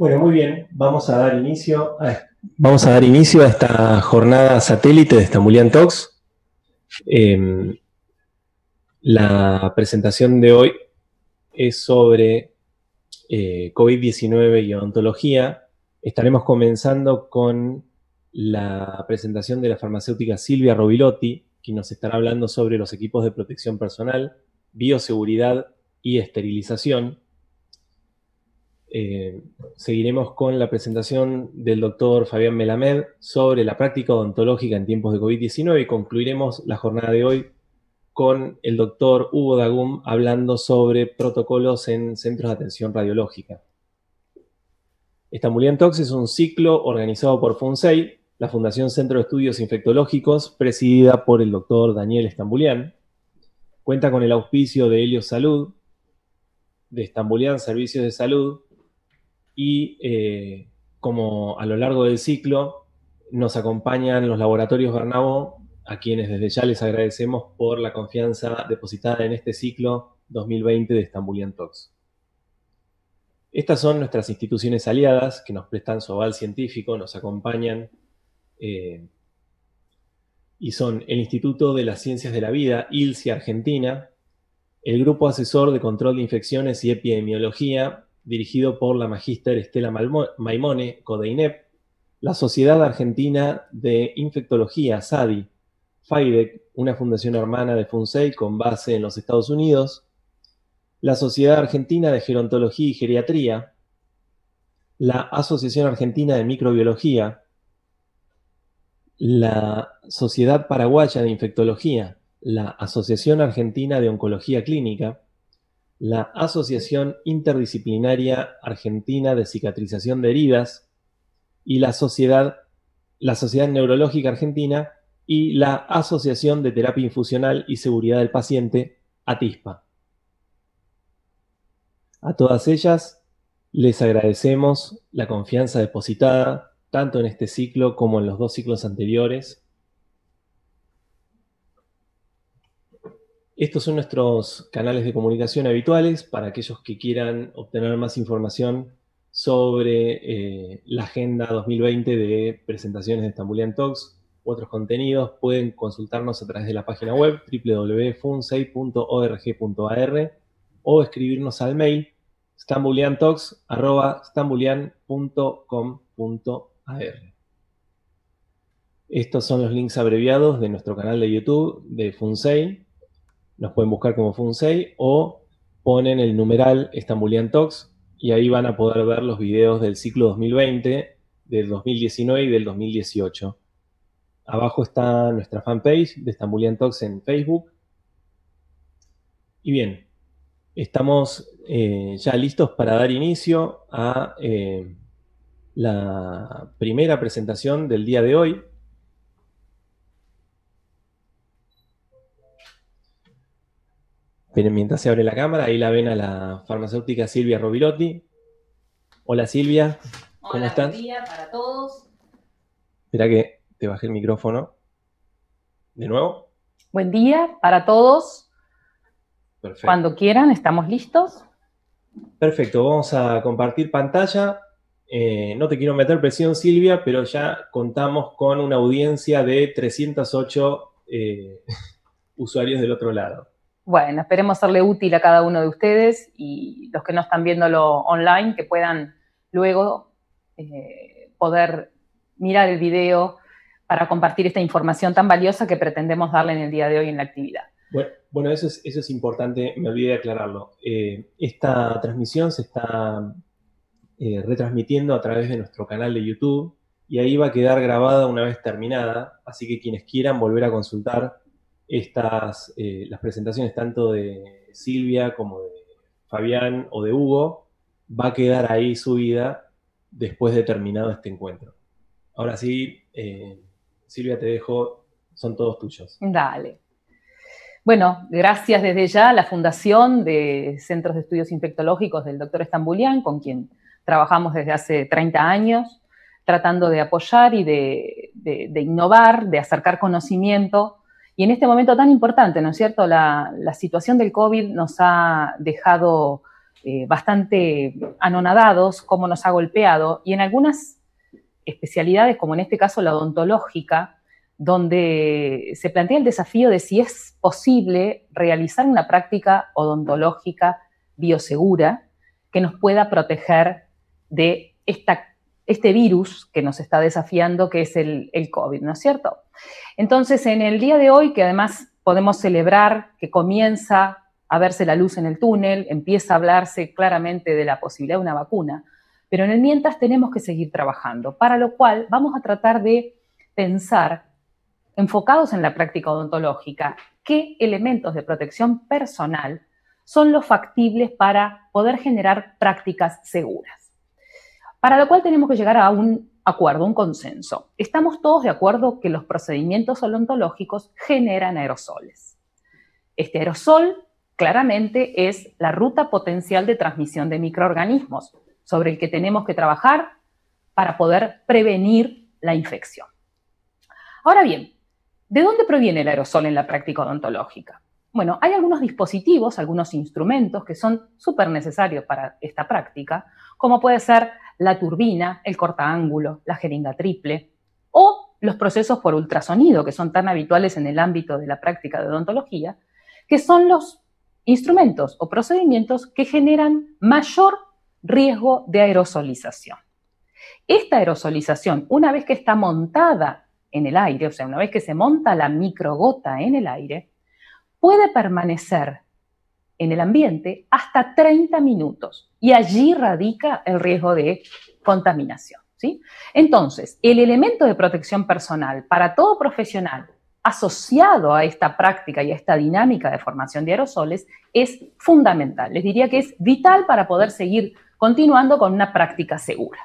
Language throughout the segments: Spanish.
Bueno, muy bien, vamos a dar inicio a, vamos a, dar inicio a esta jornada satélite de Estambulian Talks. Em, la presentación de hoy es sobre eh, COVID-19 y odontología. Estaremos comenzando con la presentación de la farmacéutica Silvia Robilotti, que nos estará hablando sobre los equipos de protección personal, bioseguridad y esterilización. Eh, seguiremos con la presentación del doctor Fabián Melamed sobre la práctica odontológica en tiempos de COVID-19 y concluiremos la jornada de hoy con el doctor Hugo Dagum hablando sobre protocolos en centros de atención radiológica. Estambulian Talks es un ciclo organizado por FUNSEI, la Fundación Centro de Estudios Infectológicos, presidida por el doctor Daniel Estambulian. Cuenta con el auspicio de Helios Salud, de Estambulian Servicios de Salud, y eh, como a lo largo del ciclo nos acompañan los laboratorios Bernabo, a quienes desde ya les agradecemos por la confianza depositada en este ciclo 2020 de Estambulian Talks. Estas son nuestras instituciones aliadas que nos prestan su aval científico, nos acompañan eh, y son el Instituto de las Ciencias de la Vida, ILSI Argentina, el Grupo Asesor de Control de Infecciones y Epidemiología, dirigido por la magíster Estela Maimone, CODEINEP, la Sociedad Argentina de Infectología, SADI, FIDEC, una fundación hermana de FUNSEI con base en los Estados Unidos, la Sociedad Argentina de Gerontología y Geriatría, la Asociación Argentina de Microbiología, la Sociedad Paraguaya de Infectología, la Asociación Argentina de Oncología Clínica, la Asociación Interdisciplinaria Argentina de Cicatrización de Heridas y la Sociedad, la Sociedad Neurológica Argentina y la Asociación de Terapia Infusional y Seguridad del Paciente, ATISPA. A todas ellas les agradecemos la confianza depositada tanto en este ciclo como en los dos ciclos anteriores Estos son nuestros canales de comunicación habituales para aquellos que quieran obtener más información sobre eh, la Agenda 2020 de presentaciones de Estambulian Talks u otros contenidos. Pueden consultarnos a través de la página web www.funsei.org.ar o escribirnos al mail stambuliantalks.com.ar. Estos son los links abreviados de nuestro canal de YouTube de FUNSEI nos pueden buscar como FUNSEI o ponen el numeral Estambulian Talks y ahí van a poder ver los videos del ciclo 2020, del 2019 y del 2018. Abajo está nuestra fanpage de Estambulian Talks en Facebook. Y bien, estamos eh, ya listos para dar inicio a eh, la primera presentación del día de hoy, mientras se abre la cámara, ahí la ven a la farmacéutica Silvia Robilotti. Hola Silvia, ¿cómo estás? Buen día para todos. Espera que te bajé el micrófono. ¿De nuevo? Buen día para todos. Perfecto. Cuando quieran, estamos listos. Perfecto, vamos a compartir pantalla. Eh, no te quiero meter presión, Silvia, pero ya contamos con una audiencia de 308 eh, usuarios del otro lado. Bueno, esperemos serle útil a cada uno de ustedes y los que no están viéndolo online, que puedan luego eh, poder mirar el video para compartir esta información tan valiosa que pretendemos darle en el día de hoy en la actividad. Bueno, eso, es, importante, me olvidé de aclararlo. Eh, esta transmisión se está eh, retransmitiendo a través de nuestro canal de YouTube y ahí va a quedar grabada una vez terminada, así que quienes quieran volver a consultar estas, eh, las presentaciones tanto de Silvia como de Fabián o de Hugo, va a quedar ahí subida después de terminado este encuentro. Ahora sí, eh, Silvia, te dejo, son todos tuyos. Dale. Bueno, gracias desde ya a la Fundación de Centros de Estudios Infectológicos del doctor Estambulian, con quien trabajamos desde hace 30 años, tratando de apoyar y de innovar, de acercar conocimiento y en este momento tan importante, ¿no es cierto? La, situación del COVID nos ha dejado eh, bastante anonadados cómo nos ha golpeado y en algunas especialidades, como en este caso la odontológica, donde se plantea el desafío de si es posible realizar una práctica odontológica biosegura que nos pueda proteger de este virus que nos está desafiando, que es el, el COVID, ¿no es cierto? Entonces, en el día de hoy, que además podemos celebrar que comienza a verse la luz en el túnel, empieza a hablarse claramente de la posibilidad de una vacuna, pero en el mientras tenemos que seguir trabajando, para lo cual vamos a tratar de pensar enfocados en la práctica odontológica, qué elementos de protección personal son los factibles para poder generar prácticas seguras. Para lo cual tenemos que llegar a un acuerdo, un consenso. Estamos todos de acuerdo que los procedimientos odontológicos generan aerosoles. Este aerosol claramente es la ruta potencial de transmisión de microorganismos sobre el que tenemos que trabajar para poder prevenir la infección. Ahora bien, ¿De dónde proviene el aerosol en la práctica odontológica? Bueno, hay algunos dispositivos, algunos instrumentos que son súper necesarios para esta práctica, como puede ser la turbina, el cortaángulo, la jeringa triple o los procesos por ultrasonido, que son tan habituales en el ámbito de la práctica de odontología, que son los instrumentos o procedimientos que generan mayor riesgo de aerosolización. Esta aerosolización, una vez que está montada en el aire, o sea, una vez que se monta la microgota en el aire, puede permanecer en el ambiente hasta 30 minutos y allí radica el riesgo de contaminación. ¿sí? Entonces, el elemento de protección personal para todo profesional asociado a esta práctica y a esta dinámica de formación de aerosoles es fundamental. Les diría que es vital para poder seguir continuando con una práctica segura.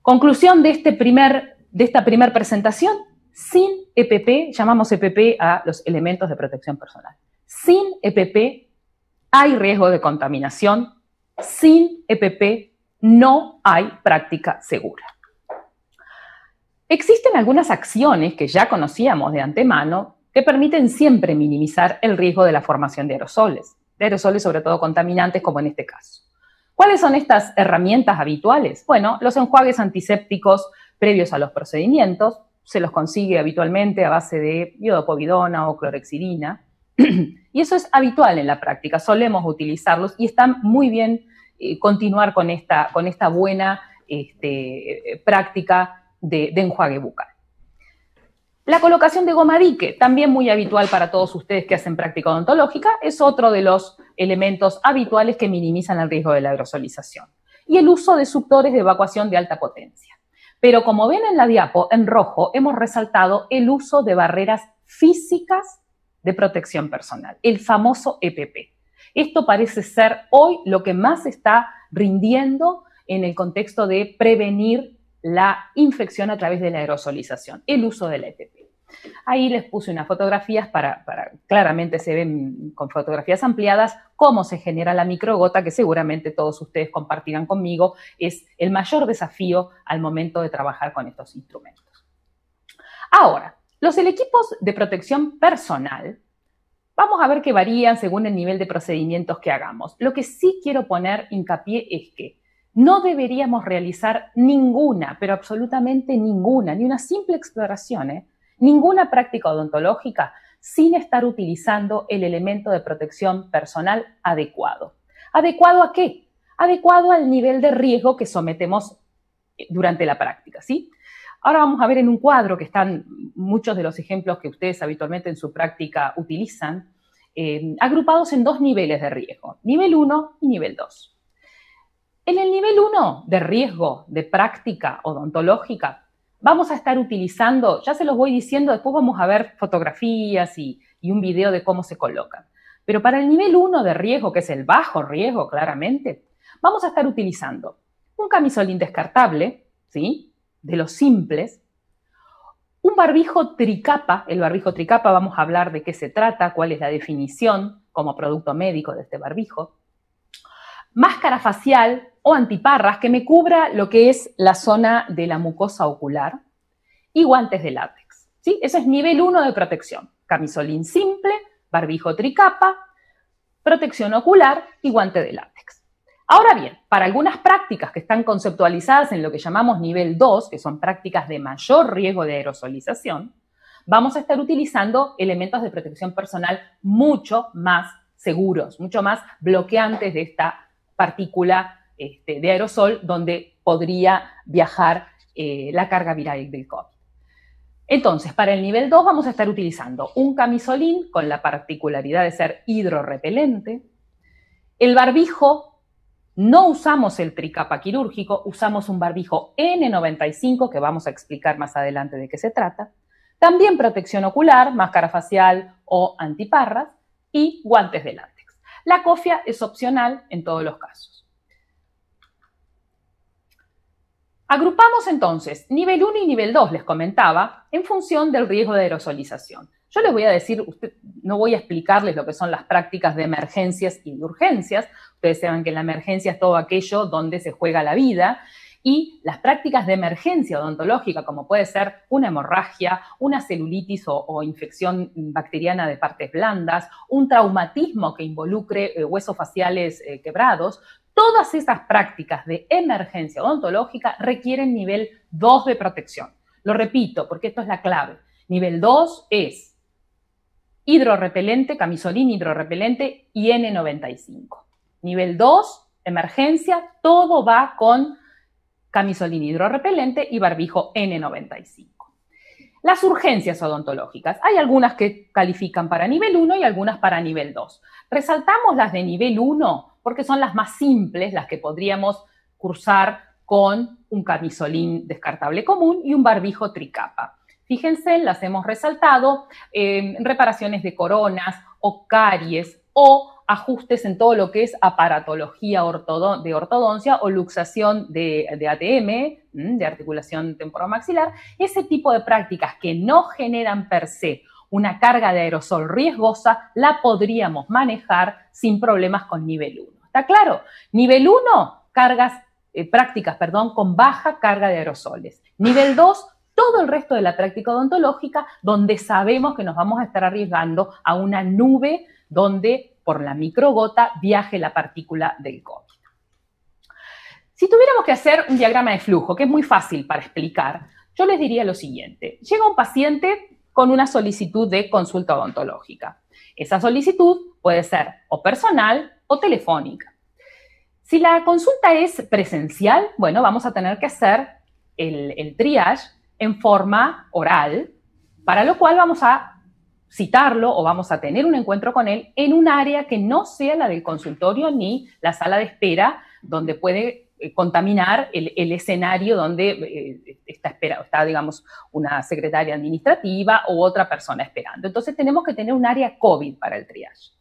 Conclusión de este primer de esta primera presentación, sin EPP, llamamos EPP a los elementos de protección personal. Sin EPP hay riesgo de contaminación, sin EPP no hay práctica segura. Existen algunas acciones que ya conocíamos de antemano que permiten siempre minimizar el riesgo de la formación de aerosoles, de aerosoles sobre todo contaminantes como en este caso. ¿Cuáles son estas herramientas habituales? Bueno, los enjuagues antisépticos previos a los procedimientos. Se los consigue habitualmente a base de iodopovidona o clorexidina. y eso es habitual en la práctica, solemos utilizarlos y está muy bien eh, continuar con esta, buena este, práctica de, de enjuague bucal. La colocación de goma dique, también muy habitual para todos ustedes que hacen práctica odontológica, es otro de los elementos habituales que minimizan el riesgo de la aerosolización. Y el uso de suctores de evacuación de alta potencia. Pero como ven en la diapo, en rojo, hemos resaltado el uso de barreras físicas de protección personal, el famoso EPP. Esto parece ser hoy lo que más está rindiendo en el contexto de prevenir la infección a través de la aerosolización, el uso del EPP. Ahí les puse unas fotografías para, claramente se ven con fotografías ampliadas cómo se genera la microgota, que seguramente todos ustedes compartirán conmigo, es el mayor desafío al momento de trabajar con estos instrumentos. Ahora, los equipos de protección personal, vamos a ver que varían según el nivel de procedimientos que hagamos. Lo que sí quiero poner hincapié es que no deberíamos realizar ninguna, pero absolutamente ninguna, ni una simple exploración, ¿eh? ninguna práctica odontológica sin estar utilizando el elemento de protección personal adecuado. ¿Adecuado a qué? Adecuado al nivel de riesgo que sometemos durante la práctica, ¿sí? Ahora vamos a ver en un cuadro que están muchos de los ejemplos que ustedes habitualmente en su práctica utilizan, eh, agrupados en dos niveles de riesgo, nivel 1 y nivel 2. En el nivel 1 de riesgo de práctica odontológica, vamos a estar utilizando, ya se los voy diciendo, después vamos a ver fotografías y, un video de cómo se colocan. Pero para el nivel 1 de riesgo, que es el bajo riesgo claramente, vamos a estar utilizando un camisolín descartable, ¿sí? De los simples, un barbijo tricapa, el barbijo tricapa vamos a hablar de qué se trata, cuál es la definición como producto médico de este barbijo, máscara facial o antiparras que me cubra lo que es la zona de la mucosa ocular y guantes de látex. ¿sí? Ese es nivel 1 de protección. Camisolín simple, barbijo tricapa, protección ocular y guante de látex. Ahora bien, para algunas prácticas que están conceptualizadas en lo que llamamos nivel 2, que son prácticas de mayor riesgo de aerosolización, vamos a estar utilizando elementos de protección personal mucho más seguros, mucho más bloqueantes de esta partícula este, de aerosol donde podría viajar eh, la carga viral del COVID. Entonces, para el nivel 2 vamos a estar utilizando un camisolín con la particularidad de ser hidrorrepelente. El barbijo, no usamos el tricapa quirúrgico, usamos un barbijo N95 que vamos a explicar más adelante de qué se trata. También protección ocular, máscara facial o antiparras y guantes de látex. La cofia es opcional en todos los casos. Agrupamos entonces nivel 1 y nivel 2, les comentaba, en función del riesgo de aerosolización. Yo les voy a decir, no voy a explicarles lo que son las prácticas de emergencias y de urgencias. Ustedes saben que la emergencia es todo aquello donde se juega la vida y las prácticas de emergencia odontológica, como puede ser una hemorragia, una celulitis o, infección bacteriana de partes blandas, un traumatismo que involucre eh, huesos faciales eh, quebrados, todas esas prácticas de emergencia odontológica requieren nivel 2 de protección. Lo repito, porque esto es la clave. Nivel 2 es hidrorrepelente, camisolín hidrorrepelente y N95. Nivel 2, emergencia, todo va con camisolín hidrorrepelente y barbijo N95. Las urgencias odontológicas. Hay algunas que califican para nivel 1 y algunas para nivel 2. Resaltamos las de nivel 1 porque son las más simples, las que podríamos cursar con un camisolín descartable común y un barbijo tricapa. Fíjense, las hemos resaltado, eh, reparaciones de coronas o caries o ajustes en todo lo que es aparatología de ortodoncia o luxación de, ATM, de articulación temporomaxilar, ese tipo de prácticas que no generan per se una carga de aerosol riesgosa, la podríamos manejar sin problemas con nivel 1. ¿Está claro? Nivel 1, cargas, eh, prácticas, perdón, con baja carga de aerosoles. Nivel 2, todo el resto de la práctica odontológica donde sabemos que nos vamos a estar arriesgando a una nube donde por la microgota viaje la partícula del COVID. Si tuviéramos que hacer un diagrama de flujo, que es muy fácil para explicar, yo les diría lo siguiente. Llega un paciente con una solicitud de consulta odontológica. Esa solicitud puede ser o personal o telefónica. Si la consulta es presencial, bueno, vamos a tener que hacer el, el triage en forma oral, para lo cual vamos a citarlo o vamos a tener un encuentro con él en un área que no sea la del consultorio ni la sala de espera donde puede eh, contaminar el, escenario donde eh, está, espera, está, digamos, una secretaria administrativa u otra persona esperando. Entonces tenemos que tener un área COVID para el triage.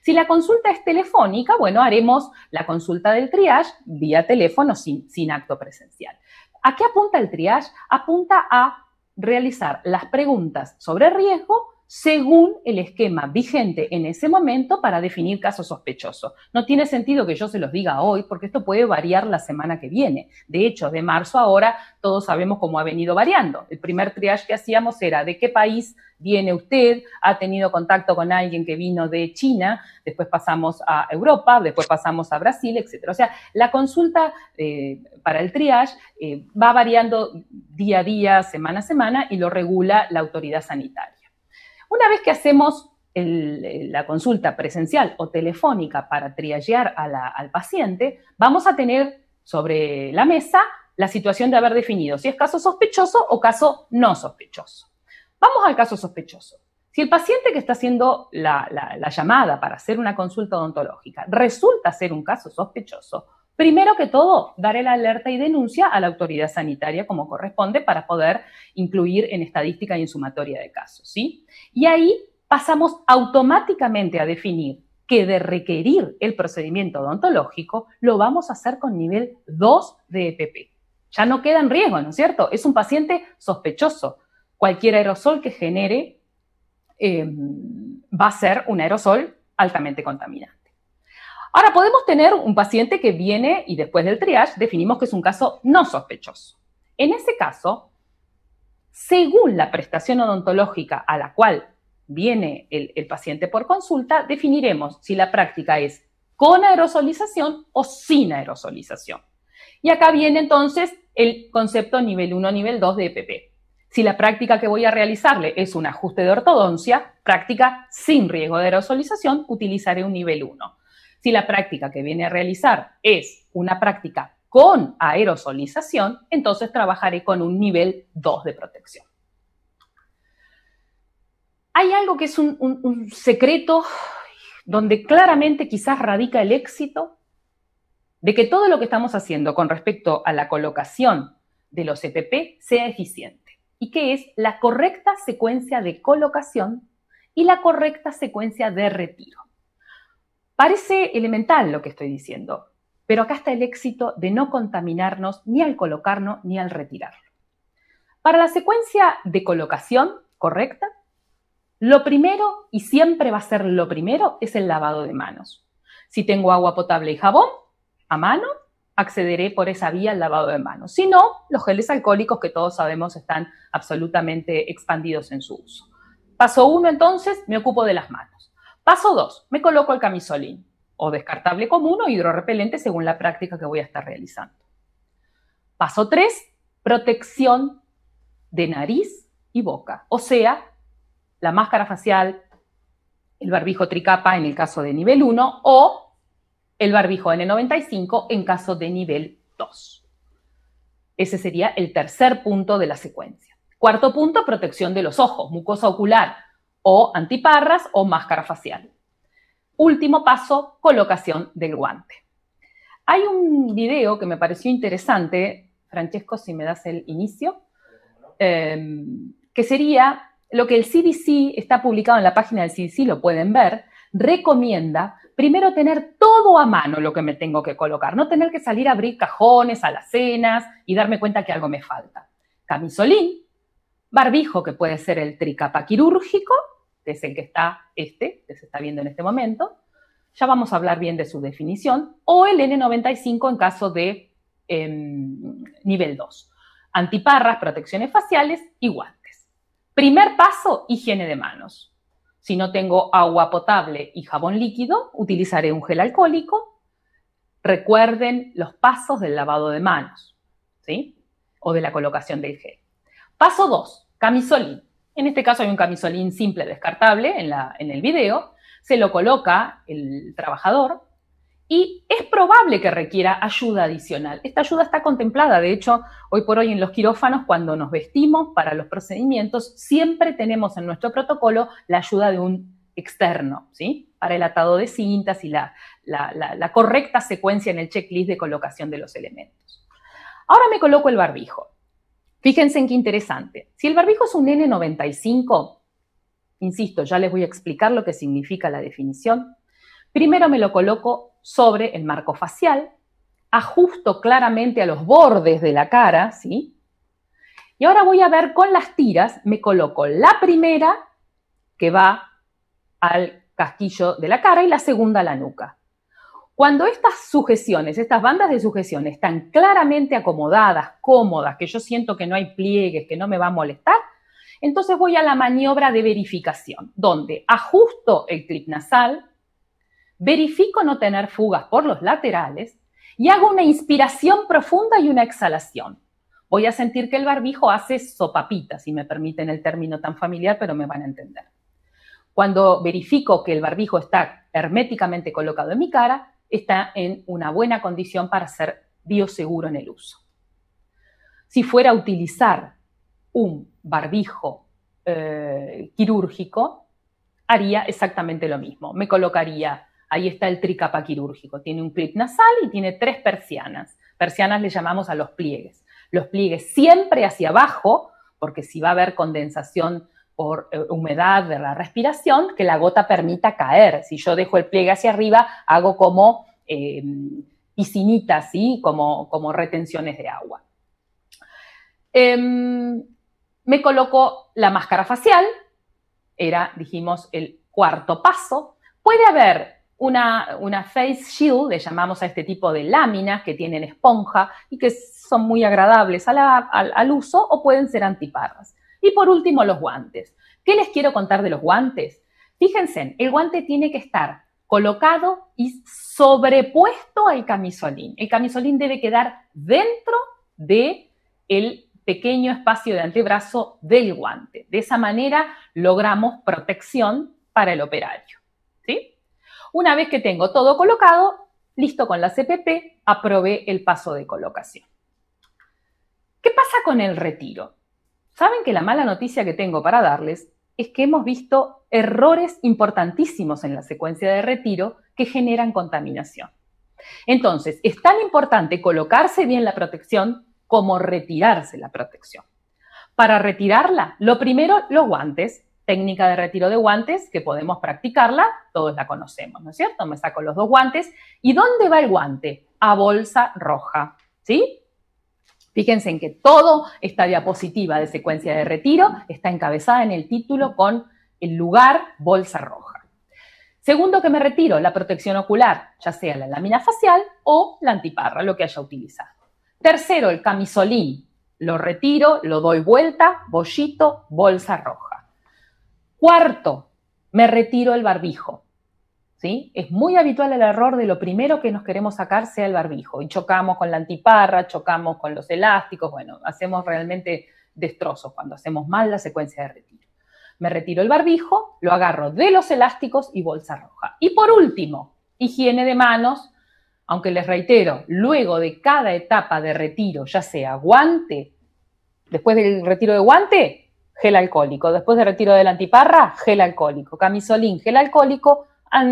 Si la consulta es telefónica, bueno, haremos la consulta del triage vía teléfono sin, sin acto presencial. ¿A qué apunta el triage? Apunta a realizar las preguntas sobre riesgo según el esquema vigente en ese momento para definir caso sospechoso. No tiene sentido que yo se los diga hoy porque esto puede variar la semana que viene. De hecho, de marzo a ahora todos sabemos cómo ha venido variando. El primer triage que hacíamos era de qué país viene usted, ha tenido contacto con alguien que vino de China, después pasamos a Europa, después pasamos a Brasil, etc. O sea, la consulta eh, para el triage eh, va variando día a día, semana a semana y lo regula la autoridad sanitaria. Una vez que hacemos la consulta presencial o telefónica para triagear al paciente, vamos a tener sobre la mesa la situación de haber definido si es caso sospechoso o caso no sospechoso. Vamos al caso sospechoso. Si el paciente que está haciendo la, la, llamada para hacer una consulta odontológica resulta ser un caso sospechoso, primero que todo, daré la alerta y denuncia a la autoridad sanitaria como corresponde para poder incluir en estadística y en sumatoria de casos, ¿sí? Y ahí pasamos automáticamente a definir que de requerir el procedimiento odontológico lo vamos a hacer con nivel 2 de EPP. Ya no queda en riesgo, ¿no es cierto? Es un paciente sospechoso. Cualquier aerosol que genere eh, va a ser un aerosol altamente contaminante. Ahora, podemos tener un paciente que viene y después del triage definimos que es un caso no sospechoso. En ese caso, según la prestación odontológica a la cual viene el, paciente por consulta, definiremos si la práctica es con aerosolización o sin aerosolización. Y acá viene entonces el concepto nivel 1, nivel 2 de EPP. Si la práctica que voy a realizarle es un ajuste de ortodoncia, práctica sin riesgo de aerosolización, utilizaré un nivel 1. Si la práctica que viene a realizar es una práctica con aerosolización, entonces trabajaré con un nivel 2 de protección. Hay algo que es un, un secreto donde claramente quizás radica el éxito de que todo lo que estamos haciendo con respecto a la colocación de los EPP sea eficiente y que es la correcta secuencia de colocación y la correcta secuencia de retiro. Parece elemental lo que estoy diciendo, pero acá está el éxito de no contaminarnos ni al colocarnos ni al retirarlo. Para la secuencia de colocación correcta, lo primero, y siempre va a ser lo primero, es el lavado de manos. Si tengo agua potable y jabón a mano, accederé por esa vía al lavado de manos. Si no, los geles alcohólicos que todos sabemos están absolutamente expandidos en su uso. Paso uno, entonces, me ocupo de las manos. Paso dos, me coloco el camisolín o descartable común o hidrorrepelente según la práctica que voy a estar realizando. Paso tres, protección de nariz y boca, o sea, la máscara facial, el barbijo tricapa en el caso de nivel 1 o el barbijo N95 en caso de nivel 2. Ese sería el tercer punto de la secuencia. Cuarto punto, protección de los ojos, mucosa ocular o antiparras o máscara facial. Último paso, colocación del guante. Hay un video que me pareció interesante, Francesco, si me das el inicio, em, que sería lo que el CDC está publicado en la página del CDC, lo pueden ver, recomienda primero tener todo a mano lo que me tengo que colocar, no tener que salir a abrir cajones, alacenas y darme cuenta que algo me falta. Camisolín, barbijo, que puede ser el tricapa quirúrgico, es el que está este, que se está viendo en este momento, ya vamos a hablar bien de su definición, o el N95 en caso de em, nivel 2. Antiparras, protecciones faciales y guantes. Primer paso, higiene de manos. Si no tengo agua potable y jabón líquido, utilizaré un gel alcohólico. Recuerden los pasos del lavado de manos, ¿sí? O de la colocación del gel. Paso 2, camisolín. En este caso hay un camisolín simple descartable en, el video. Se lo coloca el trabajador y es probable que requiera ayuda adicional. Esta ayuda está contemplada, de hecho, hoy por hoy en los quirófanos, cuando nos vestimos para los procedimientos, siempre tenemos en nuestro protocolo la ayuda de un externo, ¿sí? Para el atado de cintas y la correcta secuencia en el checklist de colocación de los elementos. Ahora me coloco el barbijo. Fíjense en qué interesante. Si el barbijo es un N95, insisto, ya les voy a explicar lo que significa la definición. Primero me lo coloco sobre el marco facial, ajusto claramente a los bordes de la cara, ¿sí? Y ahora voy a ver con las tiras, me coloco la primera que va al casquillo de la cara y la segunda a la nuca. Cuando estas sujeciones, estas bandas de sujeción están claramente acomodadas, cómodas, que yo siento que no hay pliegues, que no me va a molestar, entonces voy a la maniobra de verificación, donde ajusto el clip nasal, verifico no tener fugas por los laterales y hago una inspiración profunda y una exhalación. Voy a sentir que el barbijo hace sopapita, si me permiten el término tan familiar, pero me van a entender. Cuando verifico que el barbijo está herméticamente colocado en mi cara, está en una buena condición para ser bioseguro en el uso. Si fuera a utilizar un barbijo eh, quirúrgico, haría exactamente lo mismo. Me colocaría Ahí está el tricapa quirúrgico. Tiene un clip nasal y tiene tres persianas. Persianas le llamamos a los pliegues. Los pliegues siempre hacia abajo, porque si va a haber condensación por eh, humedad de la respiración, que la gota permita caer. Si yo dejo el pliegue hacia arriba, hago como eh, piscinitas, ¿sí? como, como retenciones de agua. Em, me coloco la máscara facial, era, dijimos, el cuarto paso. Puede haber una, face shield, le llamamos a este tipo de láminas que tienen esponja y que son muy agradables al, uso o pueden ser antiparras. Y por último, los guantes. ¿Qué les quiero contar de los guantes? Fíjense, el guante tiene que estar colocado y sobrepuesto al camisolín. El camisolín debe quedar dentro del el pequeño espacio de antebrazo del guante. De esa manera logramos protección para el operario. ¿sí? Una vez que tengo todo colocado, listo con la CPP, aprobé el paso de colocación. ¿Qué pasa con el retiro? Saben que la mala noticia que tengo para darles es que hemos visto errores importantísimos en la secuencia de retiro que generan contaminación. Entonces, es tan importante colocarse bien la protección como retirarse la protección. Para retirarla, lo primero, los guantes. Técnica de retiro de guantes que podemos practicarla, todos la conocemos, ¿no es cierto? Me saco los dos guantes. ¿Y dónde va el guante? A bolsa roja, ¿sí? Fíjense en que toda esta diapositiva de secuencia de retiro está encabezada en el título con el lugar bolsa roja. Segundo que me retiro, la protección ocular, ya sea la lámina facial o la antiparra, lo que haya utilizado. Tercero, el camisolín. Lo retiro, lo doy vuelta, bollito, bolsa roja. Cuarto, me retiro el barbijo. Es muy habitual el error de lo primero que nos queremos sacar sea el barbijo. Y chocamos con la antiparra, chocamos con los elásticos, bueno, hacemos realmente destrozos cuando hacemos mal la secuencia de retiro. Me retiro el barbijo, lo agarro de los elásticos y bolsa roja. Y por último, higiene de manos, aunque les reitero, luego de cada etapa de retiro, ya sea guante, después del retiro de guante, gel alcohólico, después del retiro de la antiparra, gel alcohólico, camisolín, gel alcohólico,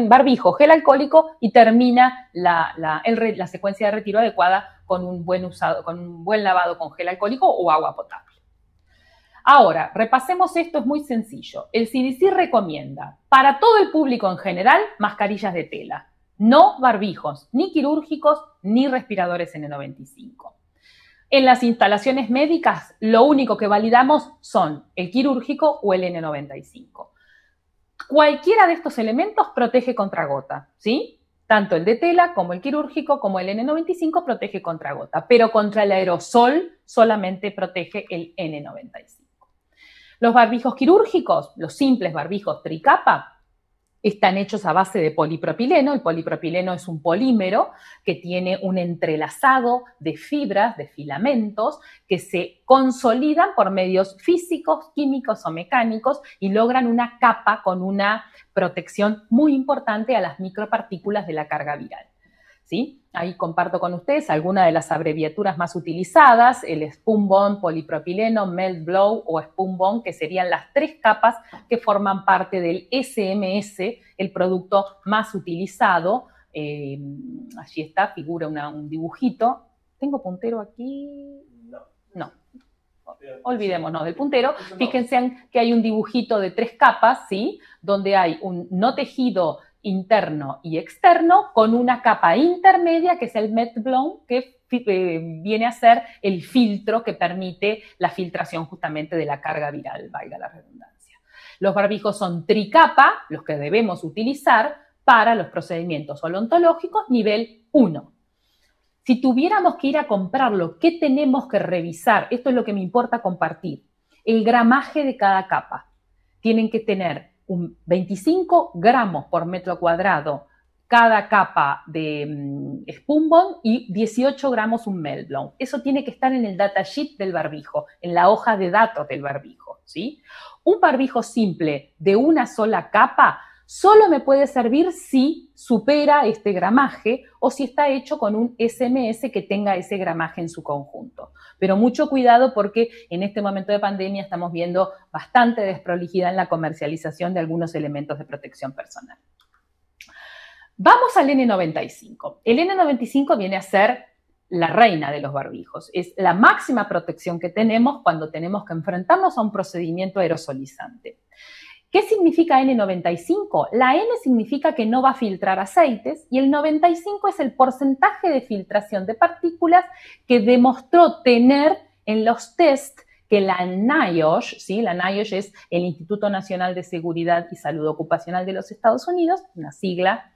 barbijo, gel alcohólico y termina la, secuencia de retiro adecuada con un, buen con un buen lavado con gel alcohólico o agua potable. Ahora, repasemos esto, es muy sencillo. El CDC recomienda para todo el público en general mascarillas de tela no barbijos, ni quirúrgicos, ni respiradores N95. En las instalaciones médicas, lo único que validamos son el quirúrgico o el N95. Cualquiera de estos elementos protege contra gota, ¿sí? Tanto el de tela como el quirúrgico como el N95 protege contra gota, pero contra el aerosol solamente protege el N95. Los barbijos quirúrgicos, los simples barbijos tricapa, están hechos a base de polipropileno. El polipropileno es un polímero que tiene un entrelazado de fibras, de filamentos, que se consolidan por medios físicos, químicos o mecánicos y logran una capa con una protección muy importante a las micropartículas de la carga viral. Ahí comparto con ustedes algunas de las abreviaturas más utilizadas, el Spoon Bond, polipropileno, Melt Blow o Spoon Bond, que serían las tres capas que forman parte del SMS, el producto más utilizado. Eh, allí está, figura un dibujito. ¿Tengo puntero aquí? No. No. Olvidémonos del puntero. Fíjense que hay un dibujito de tres capas, ¿sí? Donde hay un no tejido interno y externo con una capa intermedia que es el Blown, que eh, viene a ser el filtro que permite la filtración justamente de la carga viral, valga la redundancia. Los barbijos son tricapa, los que debemos utilizar para los procedimientos odontológicos nivel 1. Si tuviéramos que ir a comprarlo, ¿qué tenemos que revisar? Esto es lo que me importa compartir. El gramaje de cada capa. Tienen que tener un 25 gramos por metro cuadrado cada capa de um, y 18 gramos un meltblown. Eso tiene que estar en el datasheet del barbijo, en la hoja de datos del barbijo. ¿sí? Un barbijo simple de una sola capa solo me puede servir si supera este gramaje o si está hecho con un SMS que tenga ese gramaje en su conjunto. Pero mucho cuidado porque en este momento de pandemia estamos viendo bastante desprolijidad en la comercialización de algunos elementos de protección personal. Vamos al N95. El N95 viene a ser la reina de los barbijos. Es la máxima protección que tenemos cuando tenemos que enfrentarnos a un procedimiento aerosolizante. ¿Qué significa N95? La N significa que no va a filtrar aceites y el 95 es el porcentaje de filtración de partículas que demostró tener en los test que la NIOSH, ¿sí? la NIOSH es el Instituto Nacional de Seguridad y Salud Ocupacional de los Estados Unidos, una sigla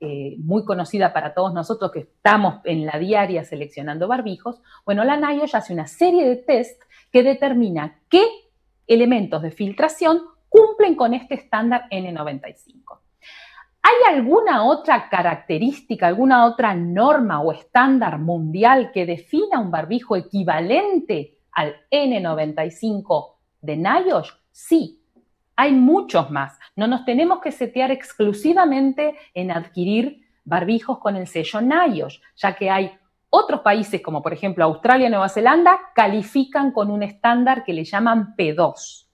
eh, muy conocida para todos nosotros que estamos en la diaria seleccionando barbijos. Bueno, la NIOSH hace una serie de test que determina qué elementos de filtración cumplen con este estándar N95. ¿Hay alguna otra característica, alguna otra norma o estándar mundial que defina un barbijo equivalente al N95 de NIOSH? Sí, hay muchos más. No nos tenemos que setear exclusivamente en adquirir barbijos con el sello NIOSH, ya que hay otros países como por ejemplo Australia y Nueva Zelanda califican con un estándar que le llaman P2.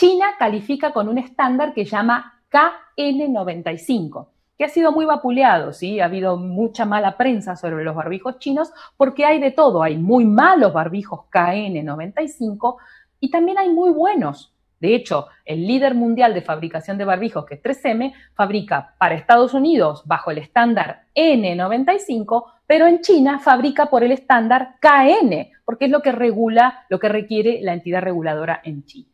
China califica con un estándar que llama KN95, que ha sido muy vapuleado, ¿sí? Ha habido mucha mala prensa sobre los barbijos chinos porque hay de todo, hay muy malos barbijos KN95 y también hay muy buenos. De hecho, el líder mundial de fabricación de barbijos, que es 3M, fabrica para Estados Unidos bajo el estándar N95, pero en China fabrica por el estándar KN, porque es lo que regula, lo que requiere la entidad reguladora en China.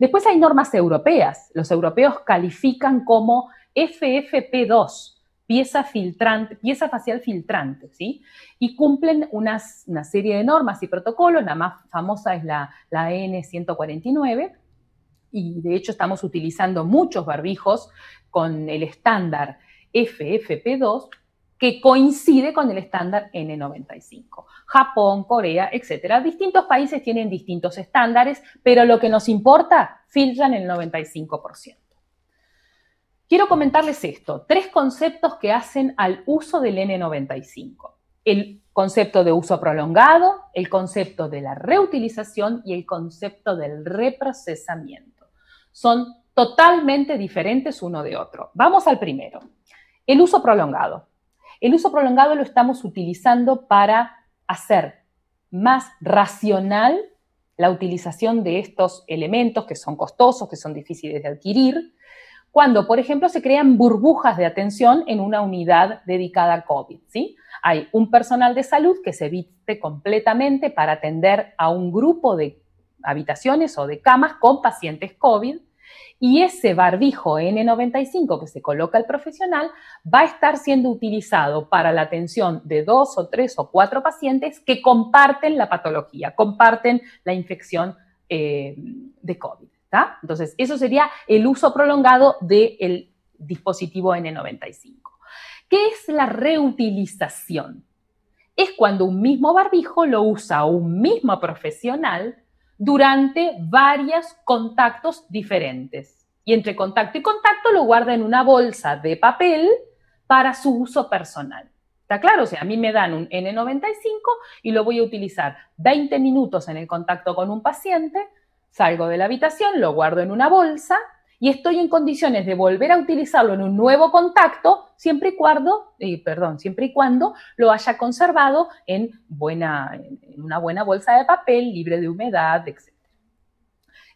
Después hay normas europeas. Los europeos califican como FFP2, pieza, facial filtrante, ¿sí? Y cumplen una serie de normas y protocolos. La más famosa es la, la N149. Y de hecho estamos utilizando muchos barbijos con el estándar FFP2 que coincide con el estándar N95. Japón, Corea, etcétera. Distintos países tienen distintos estándares, pero lo que nos importa, filtran el 95%. Quiero comentarles esto, tres conceptos que hacen al uso del N95. El concepto de uso prolongado, el concepto de la reutilización y el concepto del reprocesamiento. Son totalmente diferentes uno de otro. Vamos al primero. El uso prolongado. El uso prolongado lo estamos utilizando para hacer más racional la utilización de estos elementos que son costosos, que son difíciles de adquirir, cuando, por ejemplo, se crean burbujas de atención en una unidad dedicada a COVID. ¿sí? Hay un personal de salud que se viste completamente para atender a un grupo de habitaciones o de camas con pacientes COVID y ese barbijo N95 que se coloca el profesional va a estar siendo utilizado para la atención de dos o tres o cuatro pacientes que comparten la patología, comparten la infección eh, de COVID. Entonces, eso sería el uso prolongado del dispositivo N95. ¿Qué es la reutilización? Es cuando un mismo barbijo lo usa un mismo profesional durante varios contactos diferentes. Y entre contacto y contacto lo guarda en una bolsa de papel para su uso personal. ¿Está claro? O sea, a mí me dan un N95 y lo voy a utilizar 20 minutos en el contacto con un paciente, salgo de la habitación, lo guardo en una bolsa y estoy en condiciones de volver a utilizarlo en un nuevo contacto siempre y cuando, eh, perdón, siempre y cuando lo haya conservado en, buena, en una buena bolsa de papel, libre de humedad, etc.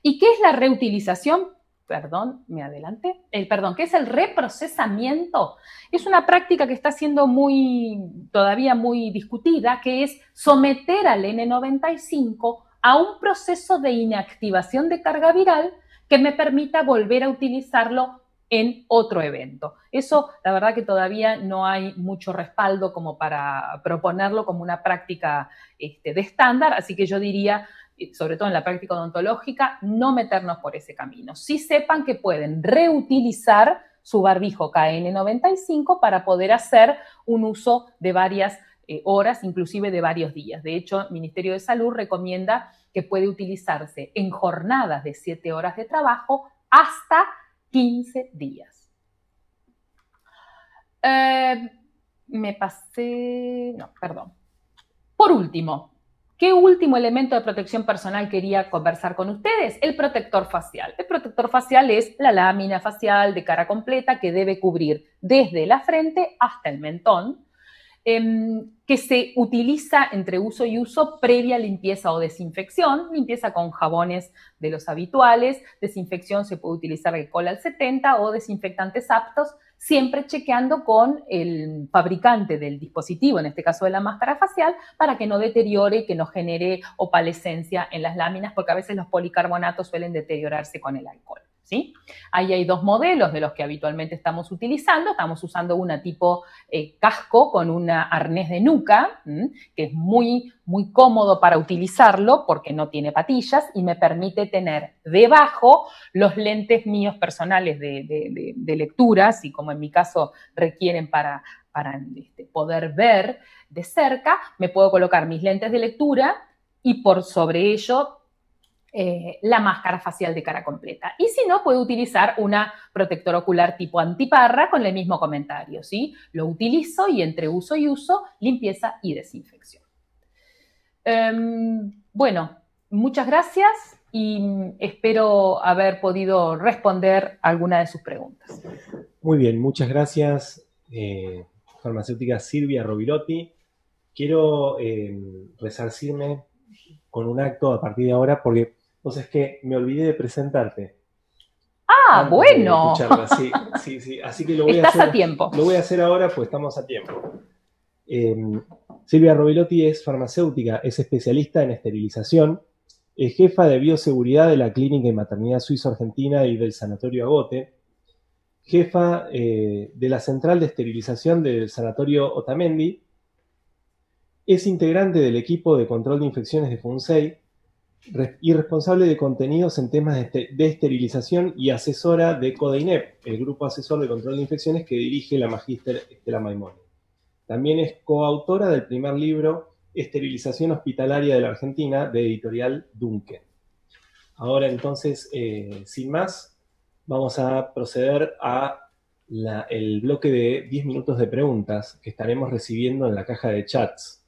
¿Y qué es la reutilización? Perdón, me adelante. El perdón, ¿qué es el reprocesamiento? Es una práctica que está siendo muy, todavía muy discutida, que es someter al N95 a un proceso de inactivación de carga viral que me permita volver a utilizarlo en otro evento. Eso, la verdad que todavía no hay mucho respaldo como para proponerlo como una práctica este, de estándar, así que yo diría, sobre todo en la práctica odontológica, no meternos por ese camino. Sí sepan que pueden reutilizar su barbijo KN95 para poder hacer un uso de varias eh, horas, inclusive de varios días. De hecho, el Ministerio de Salud recomienda que puede utilizarse en jornadas de 7 horas de trabajo hasta 15 días. Eh, me pasé, no, perdón. Por último, ¿qué último elemento de protección personal quería conversar con ustedes? El protector facial. El protector facial es la lámina facial de cara completa que debe cubrir desde la frente hasta el mentón Em, que se utiliza entre uso y uso previa limpieza o desinfección, limpieza con jabones de los habituales, desinfección se puede utilizar alcohol al 70 o desinfectantes aptos, siempre chequeando con el fabricante del dispositivo, en este caso de la máscara facial, para que no deteriore, que no genere opalescencia en las láminas, porque a veces los policarbonatos suelen deteriorarse con el alcohol. ¿Sí? Ahí hay dos modelos de los que habitualmente estamos utilizando. Estamos usando una tipo eh, casco con una arnés de nuca, que es muy, muy cómodo para utilizarlo porque no tiene patillas y me permite tener debajo los lentes míos personales de, lectura, así como en mi caso requieren para, para este, poder ver de cerca, me puedo colocar mis lentes de lectura y por sobre ello eh, la máscara facial de cara completa. Y si no, puedo utilizar una protector ocular tipo antiparra con el mismo comentario, ¿sí? Lo utilizo y entre uso y uso, limpieza y desinfección. Em, bueno, muchas gracias y espero haber podido responder alguna de sus preguntas. Muy bien, muchas gracias, eh, farmacéutica Silvia Rovirotti. Quiero em, resarcirme con un acto a partir de ahora porque entonces que me olvidé de presentarte. Ah, bueno. Sí, sí, sí. Así que lo voy a hacer. a tiempo. Lo voy a hacer ahora, pues estamos a tiempo. Em, Silvia Robilotti es farmacéutica, es especialista en esterilización, es jefa de bioseguridad de la Clínica y Maternidad Suizo-Argentina y del Sanatorio Agote, jefa eh, de la Central de Esterilización del Sanatorio Otamendi, es integrante del equipo de control de infecciones de FUNSEI y responsable de contenidos en temas de, esterilización y asesora de CODEINEP, el grupo asesor de control de infecciones que dirige la magíster Estela Maimoni. También es coautora del primer libro Esterilización Hospitalaria de la Argentina, de editorial Duncan. Ahora entonces, eh, sin más, vamos a proceder a el bloque de 10 minutos de preguntas que estaremos recibiendo en la caja de chats.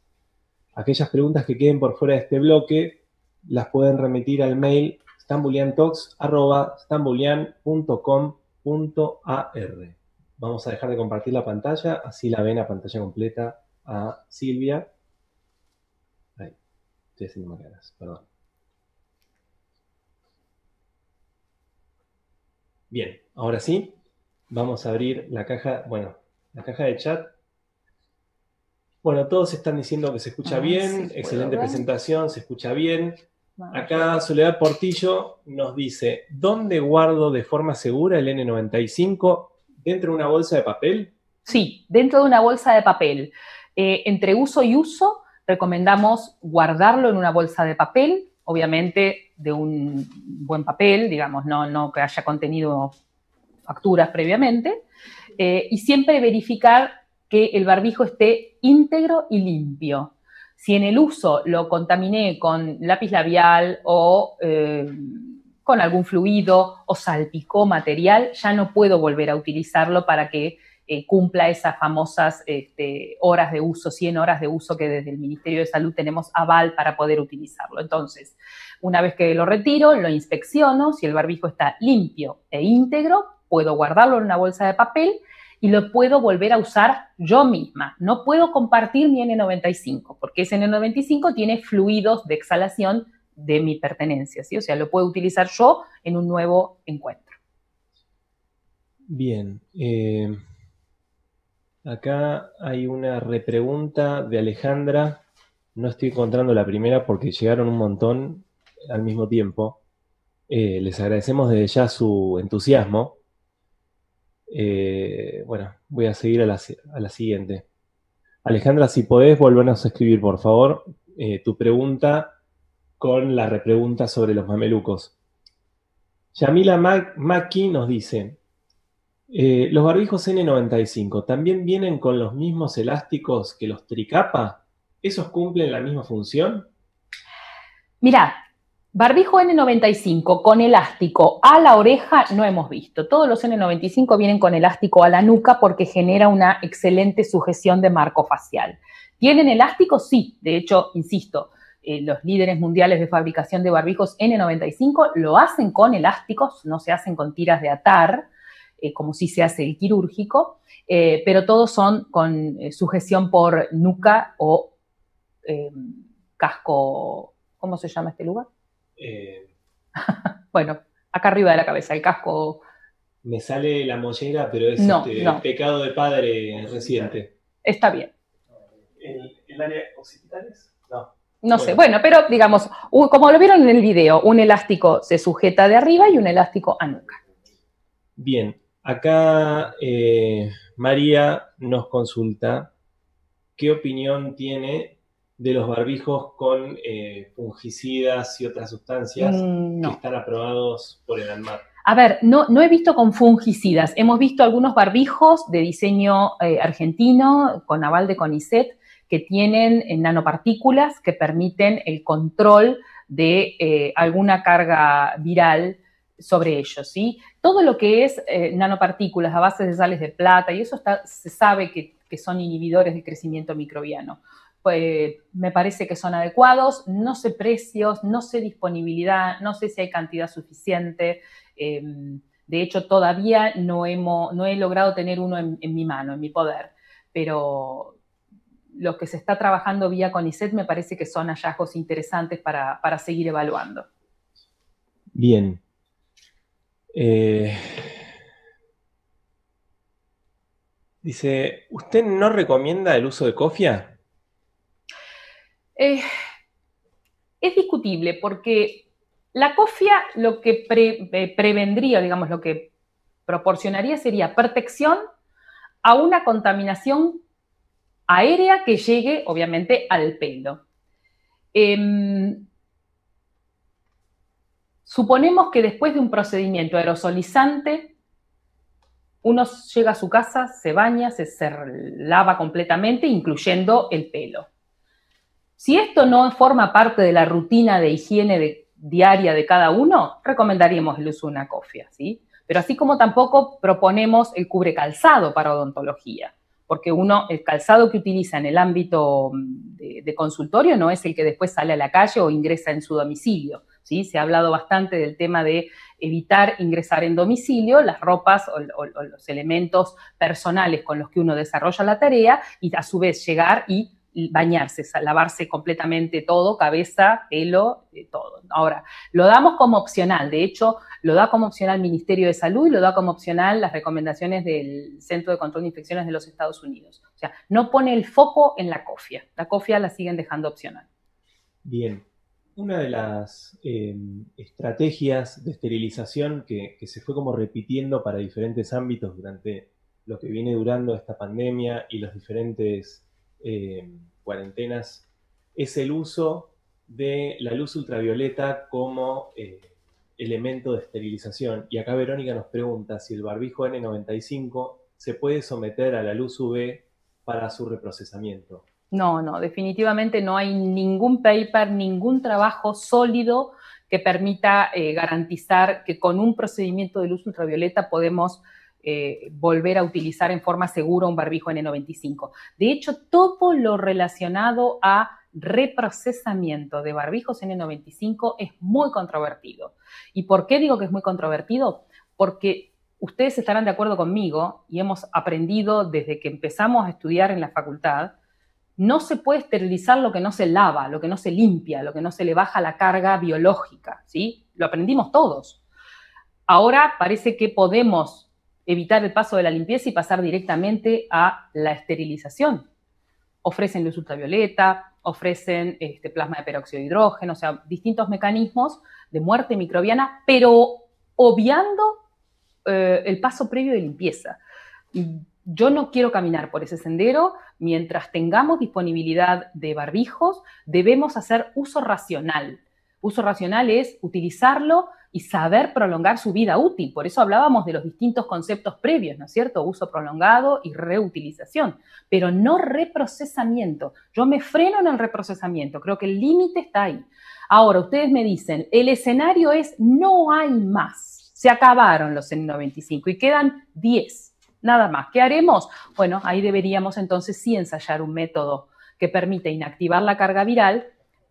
Aquellas preguntas que queden por fuera de este bloque las pueden remitir al mail stambuliantalks.com.ar. Vamos a dejar de compartir la pantalla, así la ven a pantalla completa a Silvia. Ahí, estoy haciendo más ganas, perdón. Bien, ahora sí, vamos a abrir la caja, bueno, la caja de chat. Bueno, todos están diciendo que se escucha ah, bien, excelente presentación, se escucha bien. Acá Soledad Portillo nos dice, ¿dónde guardo de forma segura el N95? ¿Dentro de una bolsa de papel? Sí, dentro de una bolsa de papel. Eh, entre uso y uso, recomendamos guardarlo en una bolsa de papel, obviamente de un buen papel, digamos, no, no que haya contenido facturas previamente, eh, y siempre verificar que el barbijo esté íntegro y limpio. Si en el uso lo contaminé con lápiz labial o eh, con algún fluido o salpicó material, ya no puedo volver a utilizarlo para que eh, cumpla esas famosas este, horas de uso, 100 horas de uso que desde el Ministerio de Salud tenemos aval para poder utilizarlo. Entonces, una vez que lo retiro, lo inspecciono, si el barbijo está limpio e íntegro, puedo guardarlo en una bolsa de papel y lo puedo volver a usar yo misma. No puedo compartir mi N95 porque ese N95 tiene fluidos de exhalación de mi pertenencia, ¿sí? O sea, lo puedo utilizar yo en un nuevo encuentro. Bien. Eh, acá hay una repregunta de Alejandra. No estoy encontrando la primera porque llegaron un montón al mismo tiempo. Eh, les agradecemos desde ya su entusiasmo. Eh, bueno, voy a seguir a la, siguiente. Alejandra, si podés, volvernos a escribir, por favor, eh, tu pregunta con la repregunta sobre los mamelucos. Yamila Maki nos dice, eh, ¿los barbijos N95 también vienen con los mismos elásticos que los tricapa? ¿Esos cumplen la misma función? Mira, Barbijo N95 con elástico a la oreja no hemos visto. Todos los N95 vienen con elástico a la nuca porque genera una excelente sujeción de marco facial. ¿Tienen elástico? Sí. De hecho, insisto, eh, los líderes mundiales de fabricación de barbijos N95 lo hacen con elásticos, no se hacen con tiras de atar, eh, como si se hace el quirúrgico, eh, pero todos son con sujeción por nuca o casco, ¿cómo se llama este lugar? Eh, bueno, acá arriba de la cabeza, el casco. Me sale la mollera, pero es este, pecado de padre reciente. Está bien. ¿El, área occipitales? No. No sé, bueno, pero digamos, como lo vieron en el video, un elástico se sujeta de arriba y un elástico a nuca. Bien, acá eh, María nos consulta qué opinión tiene de los barbijos con eh, fungicidas y otras sustancias mm, que están aprobados por el ANMAT. A ver, no, no he visto con fungicidas. Hemos visto algunos barbijos de diseño eh, argentino con aval de CONICET que tienen nanopartículas que permiten el control de alguna carga viral sobre ellos, ¿sí? Todo lo que es eh, nanopartículas a base de sales de plata, y eso se sabe que, son inhibidores de crecimiento microbiano. Pues, me parece que son adecuados, no sé precios, no sé disponibilidad, no sé si hay cantidad suficiente. Em, de hecho, todavía no, he logrado tener uno en, mi mano, en mi poder, pero lo que se está trabajando vía CONICET me parece que son hallazgos interesantes para, para seguir evaluando. Bien, eh, dice, ¿usted no recomienda el uso de cofia? Eh, es discutible porque la cofia lo que eh, prevendría, digamos, lo que proporcionaría sería protección a una contaminación aérea que llegue, obviamente, al pelo. Em, Suponemos que después de un procedimiento aerosolizante, uno llega a su casa, se baña, se, lava completamente, incluyendo el pelo. Si esto no forma parte de la rutina de higiene diaria de cada uno, recomendaríamos el uso de una cofia, ¿sí? Pero así como tampoco proponemos el cubre calzado para odontología, porque uno, el calzado que utiliza en el ámbito de, de consultorio no es el que después sale a la calle o ingresa en su domicilio, se ha hablado bastante del tema de evitar ingresar en domicilio las ropas o, los elementos personales con los que uno desarrolla la tarea y a su vez llegar y bañarse, lavarse completamente todo, cabeza, pelo, eh, todo. Ahora, lo damos como opcional, de hecho, lo da como opcional el Ministerio de Salud y lo da como opcional las recomendaciones del Centro de Control de Infecciones de los Estados Unidos. O sea, no pone el foco en la cofia, la cofia la siguen dejando opcional. Bien, una de las em, estrategias de esterilización que, se fue como repitiendo para diferentes ámbitos durante lo que viene durando esta pandemia y las diferentes em, cuarentenas es el uso de la luz ultravioleta como eh, elemento de esterilización. Y acá Verónica nos pregunta si el barbijo N95 se puede someter a la luz UV para su reprocesamiento. No, no, definitivamente no hay ningún paper, ningún trabajo sólido que permita eh, garantizar que con un procedimiento de luz ultravioleta podemos eh, volver a utilizar en forma segura un barbijo N95. De hecho, todo lo relacionado a reprocesamiento de barbijos N95 es muy controvertido. ¿Y por qué digo que es muy controvertido? Porque ustedes estarán de acuerdo conmigo y hemos aprendido desde que empezamos a estudiar en la facultad no se puede esterilizar lo que no se lava, lo que no se limpia, lo que no se le baja la carga biológica, ¿sí? Lo aprendimos todos. Ahora parece que podemos evitar el paso de la limpieza y pasar directamente a la esterilización. Ofrecen luz ultravioleta, ofrecen este, plasma de peróxido de hidrógeno, o sea, distintos mecanismos de muerte microbiana, pero obviando eh, el paso previo de limpieza yo no quiero caminar por ese sendero. Mientras tengamos disponibilidad de barbijos, debemos hacer uso racional. Uso racional es utilizarlo y saber prolongar su vida útil. Por eso hablábamos de los distintos conceptos previos, ¿no es cierto? Uso prolongado y reutilización, pero no reprocesamiento. Yo me freno en el reprocesamiento, creo que el límite está ahí. Ahora, ustedes me dicen, el escenario es no hay más. Se acabaron los N95 y quedan 10 nada más. ¿Qué haremos? Bueno, ahí deberíamos entonces sí ensayar un método que permite inactivar la carga viral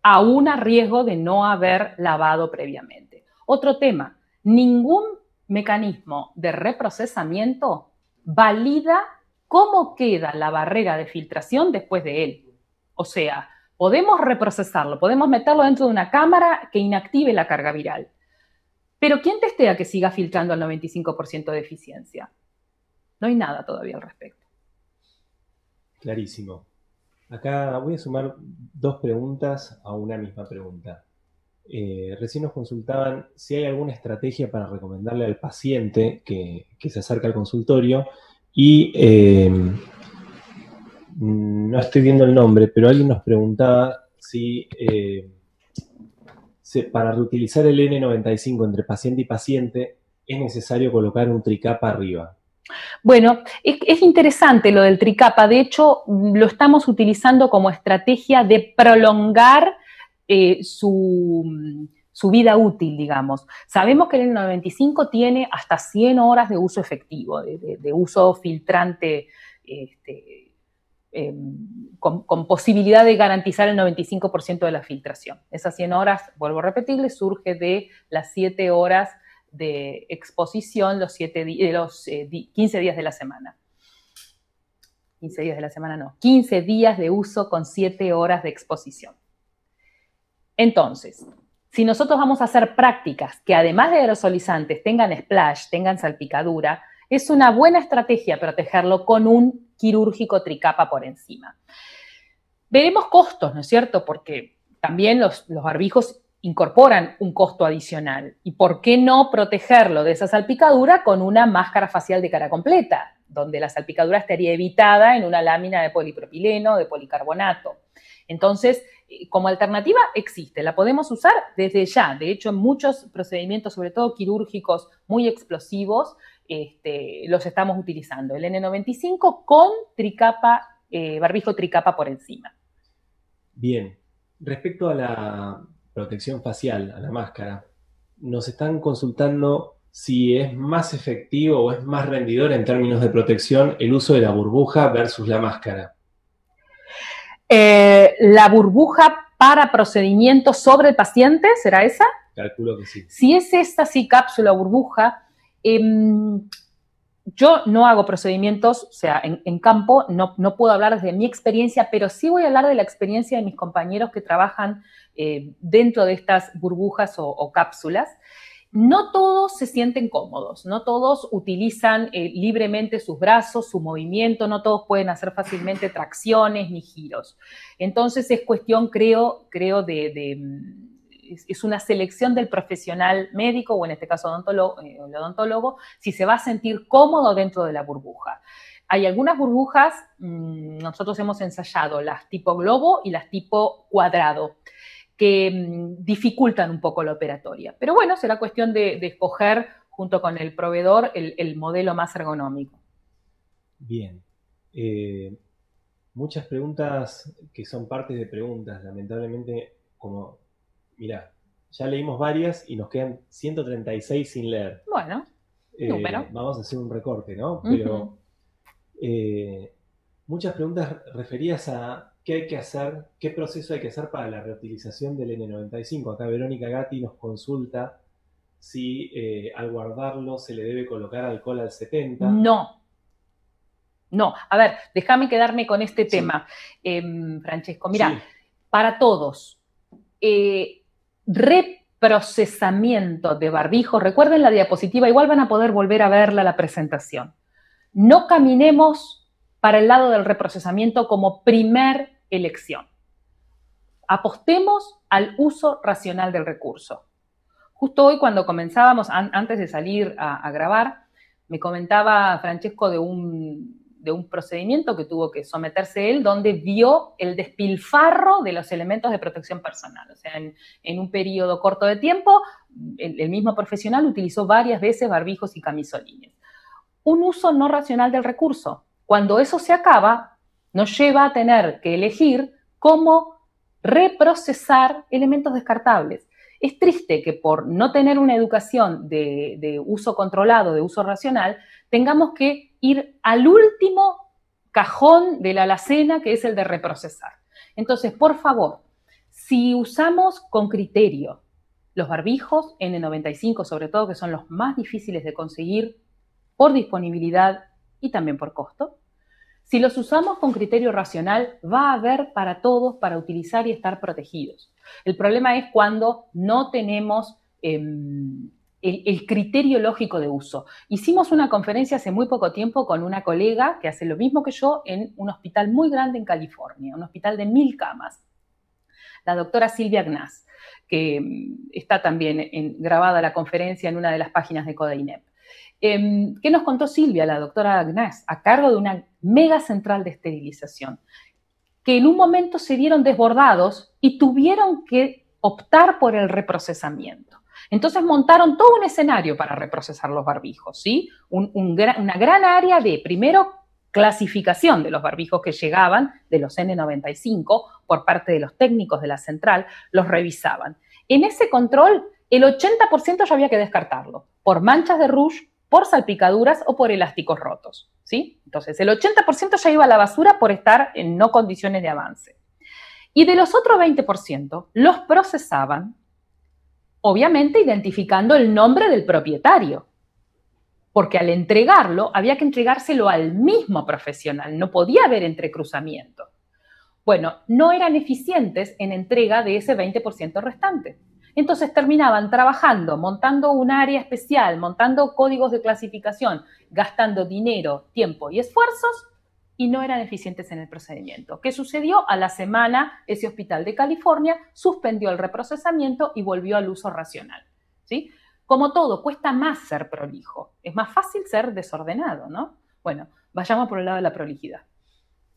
aún a riesgo de no haber lavado previamente. Otro tema, ningún mecanismo de reprocesamiento valida cómo queda la barrera de filtración después de él. O sea, podemos reprocesarlo, podemos meterlo dentro de una cámara que inactive la carga viral. Pero ¿quién testea que siga filtrando al 95% de eficiencia? No hay nada todavía al respecto. Clarísimo. Acá voy a sumar dos preguntas a una misma pregunta. Eh, recién nos consultaban si hay alguna estrategia para recomendarle al paciente que, se acerca al consultorio y eh, no estoy viendo el nombre, pero alguien nos preguntaba si eh, para reutilizar el N95 entre paciente y paciente es necesario colocar un tricapa arriba. Bueno, es, interesante lo del tricapa. De hecho, lo estamos utilizando como estrategia de prolongar eh, su, vida útil, digamos. Sabemos que el N95 tiene hasta 100 horas de uso efectivo, de, uso filtrante este, em, con, posibilidad de garantizar el 95% de la filtración. Esas 100 horas, vuelvo a repetirle, surge de las 7 horas de exposición los, siete los 15 eh, días de la semana. 15 días de la semana no, 15 días de uso con 7 horas de exposición. Entonces, si nosotros vamos a hacer prácticas que además de aerosolizantes tengan splash, tengan salpicadura, es una buena estrategia protegerlo con un quirúrgico tricapa por encima. Veremos costos, ¿no es cierto? Porque también los, los barbijos incorporan un costo adicional. ¿Y por qué no protegerlo de esa salpicadura con una máscara facial de cara completa, donde la salpicadura estaría evitada en una lámina de polipropileno, de policarbonato? Entonces, eh, como alternativa existe, la podemos usar desde ya. De hecho, en muchos procedimientos, sobre todo quirúrgicos muy explosivos, este, los estamos utilizando. El N95 con tricapa, eh, barbijo tricapa por encima. Bien. Respecto a la protección facial, a la máscara, nos están consultando si es más efectivo o es más rendidor en términos de protección el uso de la burbuja versus la máscara. Eh, la burbuja para procedimientos sobre el paciente, ¿será esa? Calculo que sí. Si es esta sí cápsula burbuja, em, yo no hago procedimientos, o sea, en, campo, no, no, puedo hablar desde mi experiencia, pero sí voy a hablar de la experiencia de mis compañeros que trabajan eh, dentro de estas burbujas o, cápsulas. No todos se sienten cómodos, no todos utilizan eh, libremente sus brazos, su movimiento, no todos pueden hacer fácilmente tracciones ni giros. Entonces es cuestión, creo, creo de, es una selección del profesional médico o en este caso odontólogo, eh, el si se va a sentir cómodo dentro de la burbuja. Hay algunas burbujas, mm, nosotros hemos ensayado las tipo globo y las tipo cuadrado que mm, dificultan un poco la operatoria. Pero bueno, será cuestión de, escoger junto con el proveedor el, modelo más ergonómico. Bien. Eh, muchas preguntas que son partes de preguntas, lamentablemente, como, mira, ya leímos varias y nos quedan 136 sin leer. Bueno, eh, Vamos a hacer un recorte, ¿no? Pero eh, muchas preguntas referidas a ¿Qué hay que hacer? ¿Qué proceso hay que hacer para la reutilización del N95? Acá Verónica Gatti nos consulta si eh, al guardarlo se le debe colocar alcohol al 70. No. No. A ver, déjame quedarme con este tema, em, Francesco. Mira, para todos, eh, reprocesamiento de barbijo, recuerden la diapositiva, igual van a poder volver a verla la presentación. No caminemos para el lado del reprocesamiento como primer elección. Apostemos al uso racional del recurso. Justo hoy cuando comenzábamos, antes de salir a, grabar, me comentaba Francesco de un, de un, procedimiento que tuvo que someterse él, donde vio el despilfarro de los elementos de protección personal. O sea, en, un periodo corto de tiempo, el, el, mismo profesional utilizó varias veces barbijos y camisolines. Un uso no racional del recurso. Cuando eso se acaba, nos lleva a tener que elegir cómo reprocesar elementos descartables. Es triste que por no tener una educación de, uso controlado, de uso racional, tengamos que ir al último cajón de la alacena, que es el de reprocesar. Entonces, por favor, si usamos con criterio los barbijos N95, sobre todo, que son los más difíciles de conseguir por disponibilidad y también por costo, si los usamos con criterio racional, va a haber para todos para utilizar y estar protegidos. El problema es cuando no tenemos em, el, criterio lógico de uso. Hicimos una conferencia hace muy poco tiempo con una colega que hace lo mismo que yo en un hospital muy grande en California, un hospital de mil camas. la doctora Silvia Gnaz, que mm, está también grabada la conferencia en una de las páginas de CODEINEP. Em, ¿Qué nos contó Silvia, la doctora Gnaz, a cargo de una mega central de esterilización? Que en un momento se vieron desbordados y tuvieron que optar por el reprocesamiento. Entonces montaron todo un escenario para reprocesar los barbijos, ¿sí? una gran área de, primero, clasificación de los barbijos que llegaban de los N95 por parte de los técnicos de la central, los revisaban. En ese control, el 80% ya había que descartarlo, por manchas de rouge, por salpicaduras o por elásticos rotos, ¿sí? Entonces, el 80% ya iba a la basura por estar en no condiciones de avance. Y de los otros 20%, los procesaban obviamente identificando el nombre del propietario, porque al entregarlo había que entregárselo al mismo profesional, no podía haber entrecruzamiento. Bueno, no eran eficientes en entrega de ese 20% restante. Entonces terminaban trabajando, montando un área especial, montando códigos de clasificación, gastando dinero, tiempo y esfuerzos y no eran eficientes en el procedimiento. ¿Qué sucedió? A la semana, ese hospital de California suspendió el reprocesamiento y volvió al uso racional. ¿sí? Como todo, cuesta más ser prolijo. Es más fácil ser desordenado, ¿no? Bueno, vayamos por el lado de la prolijidad.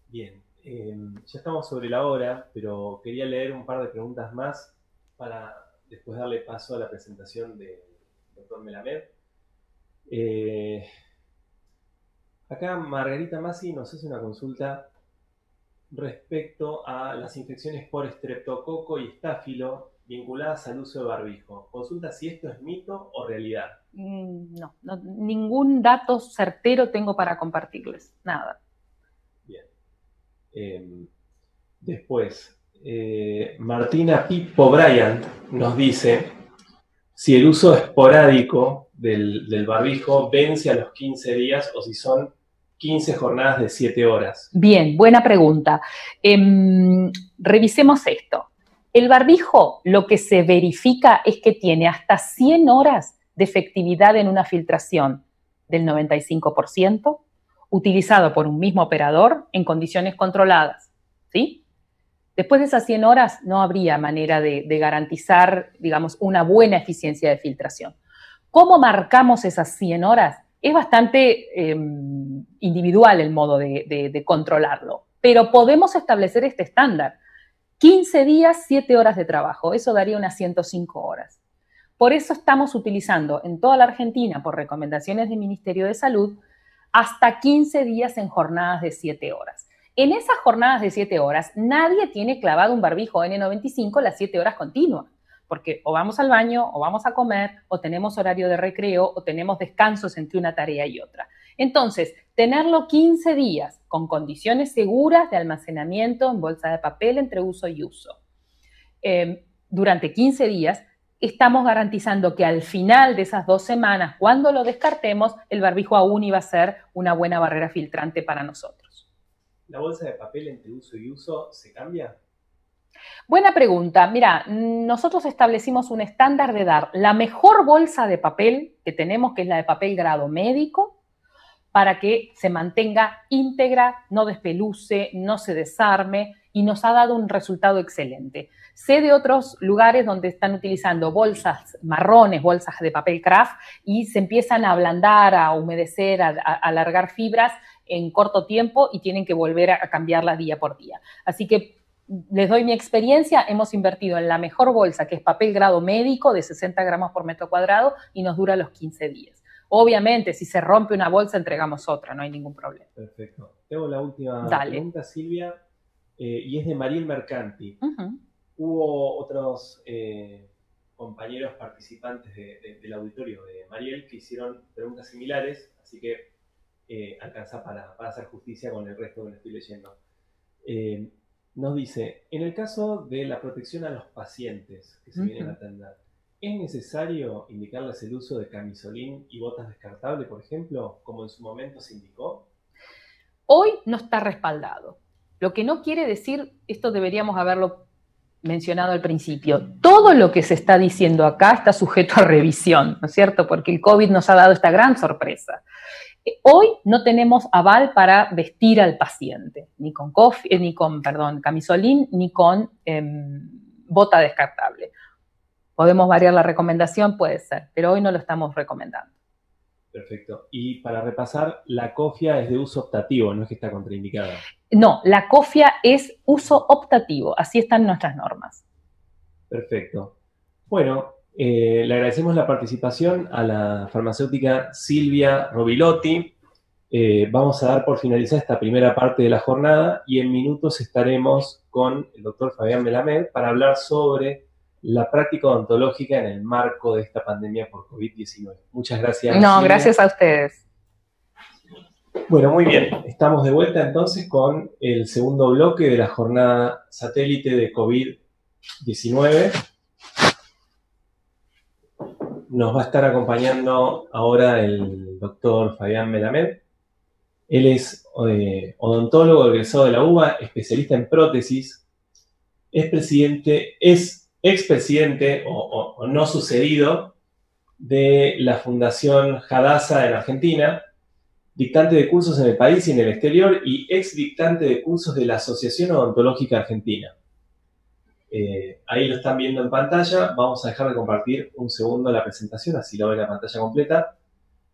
Bien, em, ya estamos sobre la hora, pero quería leer un par de preguntas más para después darle paso a la presentación del doctor Melamed. Eh, Acá Margarita Masi nos hace una consulta respecto a las infecciones por estreptococo y estáfilo vinculadas al uso de barbijo. Consulta si esto es mito o realidad. Mm, no, ningún dato certero tengo para compartirles, nada. Bien. Em, después, eh, Martina Pippo Bryant nos dice si el uso esporádico del, barbijo vence a los 15 días o si son 15 jornadas de 7 horas? Bien, buena pregunta. Em, revisemos esto. El barbijo lo que se verifica es que tiene hasta 100 horas de efectividad en una filtración del 95%, utilizado por un mismo operador en condiciones controladas. ¿sí? Después de esas 100 horas no habría manera de, de garantizar, digamos, una buena eficiencia de filtración. ¿Cómo marcamos esas 100 horas? es bastante em, individual el modo de, controlarlo, pero podemos establecer este estándar. 15 días, 7 horas de trabajo, eso daría unas 105 horas. Por eso estamos utilizando en toda la Argentina, por recomendaciones del Ministerio de Salud, hasta 15 días en jornadas de 7 horas. En esas jornadas de 7 horas, nadie tiene clavado un barbijo N95 las 7 horas continuas porque o vamos al baño, o vamos a comer, o tenemos horario de recreo, o tenemos descansos entre una tarea y otra. Entonces, tenerlo 15 días con condiciones seguras de almacenamiento en bolsa de papel entre uso y uso. Em, durante 15 días, estamos garantizando que al final de esas dos semanas, cuando lo descartemos, el barbijo aún iba a ser una buena barrera filtrante para nosotros. ¿La bolsa de papel entre uso y uso se cambia? Buena pregunta. Mira, nosotros establecimos un estándar de dar la mejor bolsa de papel que tenemos, que es la de papel grado médico, para que se mantenga íntegra, no despeluce, no se desarme y nos ha dado un resultado excelente. Sé de otros lugares donde están utilizando bolsas marrones, bolsas de papel craft y se empiezan a ablandar, a humedecer, a, alargar fibras en corto tiempo y tienen que volver a cambiarlas día por día. Así que les doy mi experiencia, hemos invertido en la mejor bolsa, que es papel grado médico de 60 gramos por metro cuadrado y nos dura los 15 días. Obviamente, si se rompe una bolsa, entregamos otra, no hay ningún problema. Perfecto. Tengo la última pregunta, Silvia, eh, y es de Mariel Mercanti. Hubo otros eh, compañeros participantes del auditorio de Mariel que hicieron preguntas similares, así que eh, alcanza para, hacer justicia con el resto que le estoy leyendo nos dice, en el caso de la protección a los pacientes que se vienen a atender, ¿es necesario indicarles el uso de camisolín y botas descartables, por ejemplo, como en su momento se indicó? Hoy no está respaldado. Lo que no quiere decir, esto deberíamos haberlo mencionado al principio, todo lo que se está diciendo acá está sujeto a revisión, ¿no es cierto? Porque el COVID nos ha dado esta gran sorpresa. Hoy no tenemos aval para vestir al paciente, ni con, coffee, eh, ni con perdón, camisolín, ni con em, bota descartable. ¿Podemos variar la recomendación? Puede ser, pero hoy no lo estamos recomendando. Perfecto. Y para repasar, la cofia es de uso optativo, no es que está contraindicada. No, la cofia es uso optativo, así están nuestras normas. Perfecto. Bueno, eh, le agradecemos la participación a la farmacéutica Silvia Robilotti. Eh, vamos a dar por finalizada esta primera parte de la jornada y en minutos estaremos con el doctor Fabián Melamed para hablar sobre la práctica odontológica en el marco de esta pandemia por COVID-19. Muchas gracias. No, gracias a ustedes. Bueno, muy bien. Estamos de vuelta entonces con el segundo bloque de la jornada satélite de COVID-19. Nos va a estar acompañando ahora el doctor Fabián Melamed. Él es eh, odontólogo egresado de la UBA, especialista en prótesis. Es presidente, es expresidente o, o no sucedido de la Fundación Hadassah en Argentina, dictante de cursos en el país y en el exterior y ex dictante de cursos de la Asociación Odontológica Argentina. Eh, ahí lo están viendo en pantalla. Vamos a dejar de compartir un segundo la presentación, así lo ven la pantalla completa.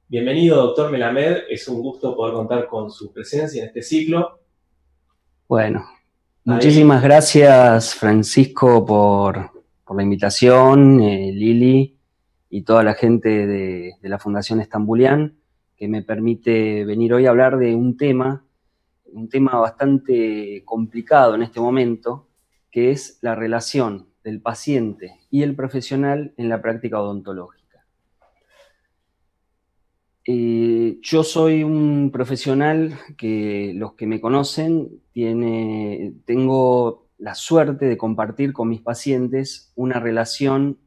Bienvenido, doctor Melamed. Es un gusto poder contar con su presencia en este ciclo. Bueno, muchísimas gracias, Francisco, por, la invitación, eh, Lili y toda la gente de, de la Fundación Estambulián, que me permite venir hoy a hablar de un tema, un tema bastante complicado en este momento, que es la relación del paciente y el profesional en la práctica odontológica. Eh, yo soy un profesional que los que me conocen tiene, tengo la suerte de compartir con mis pacientes una relación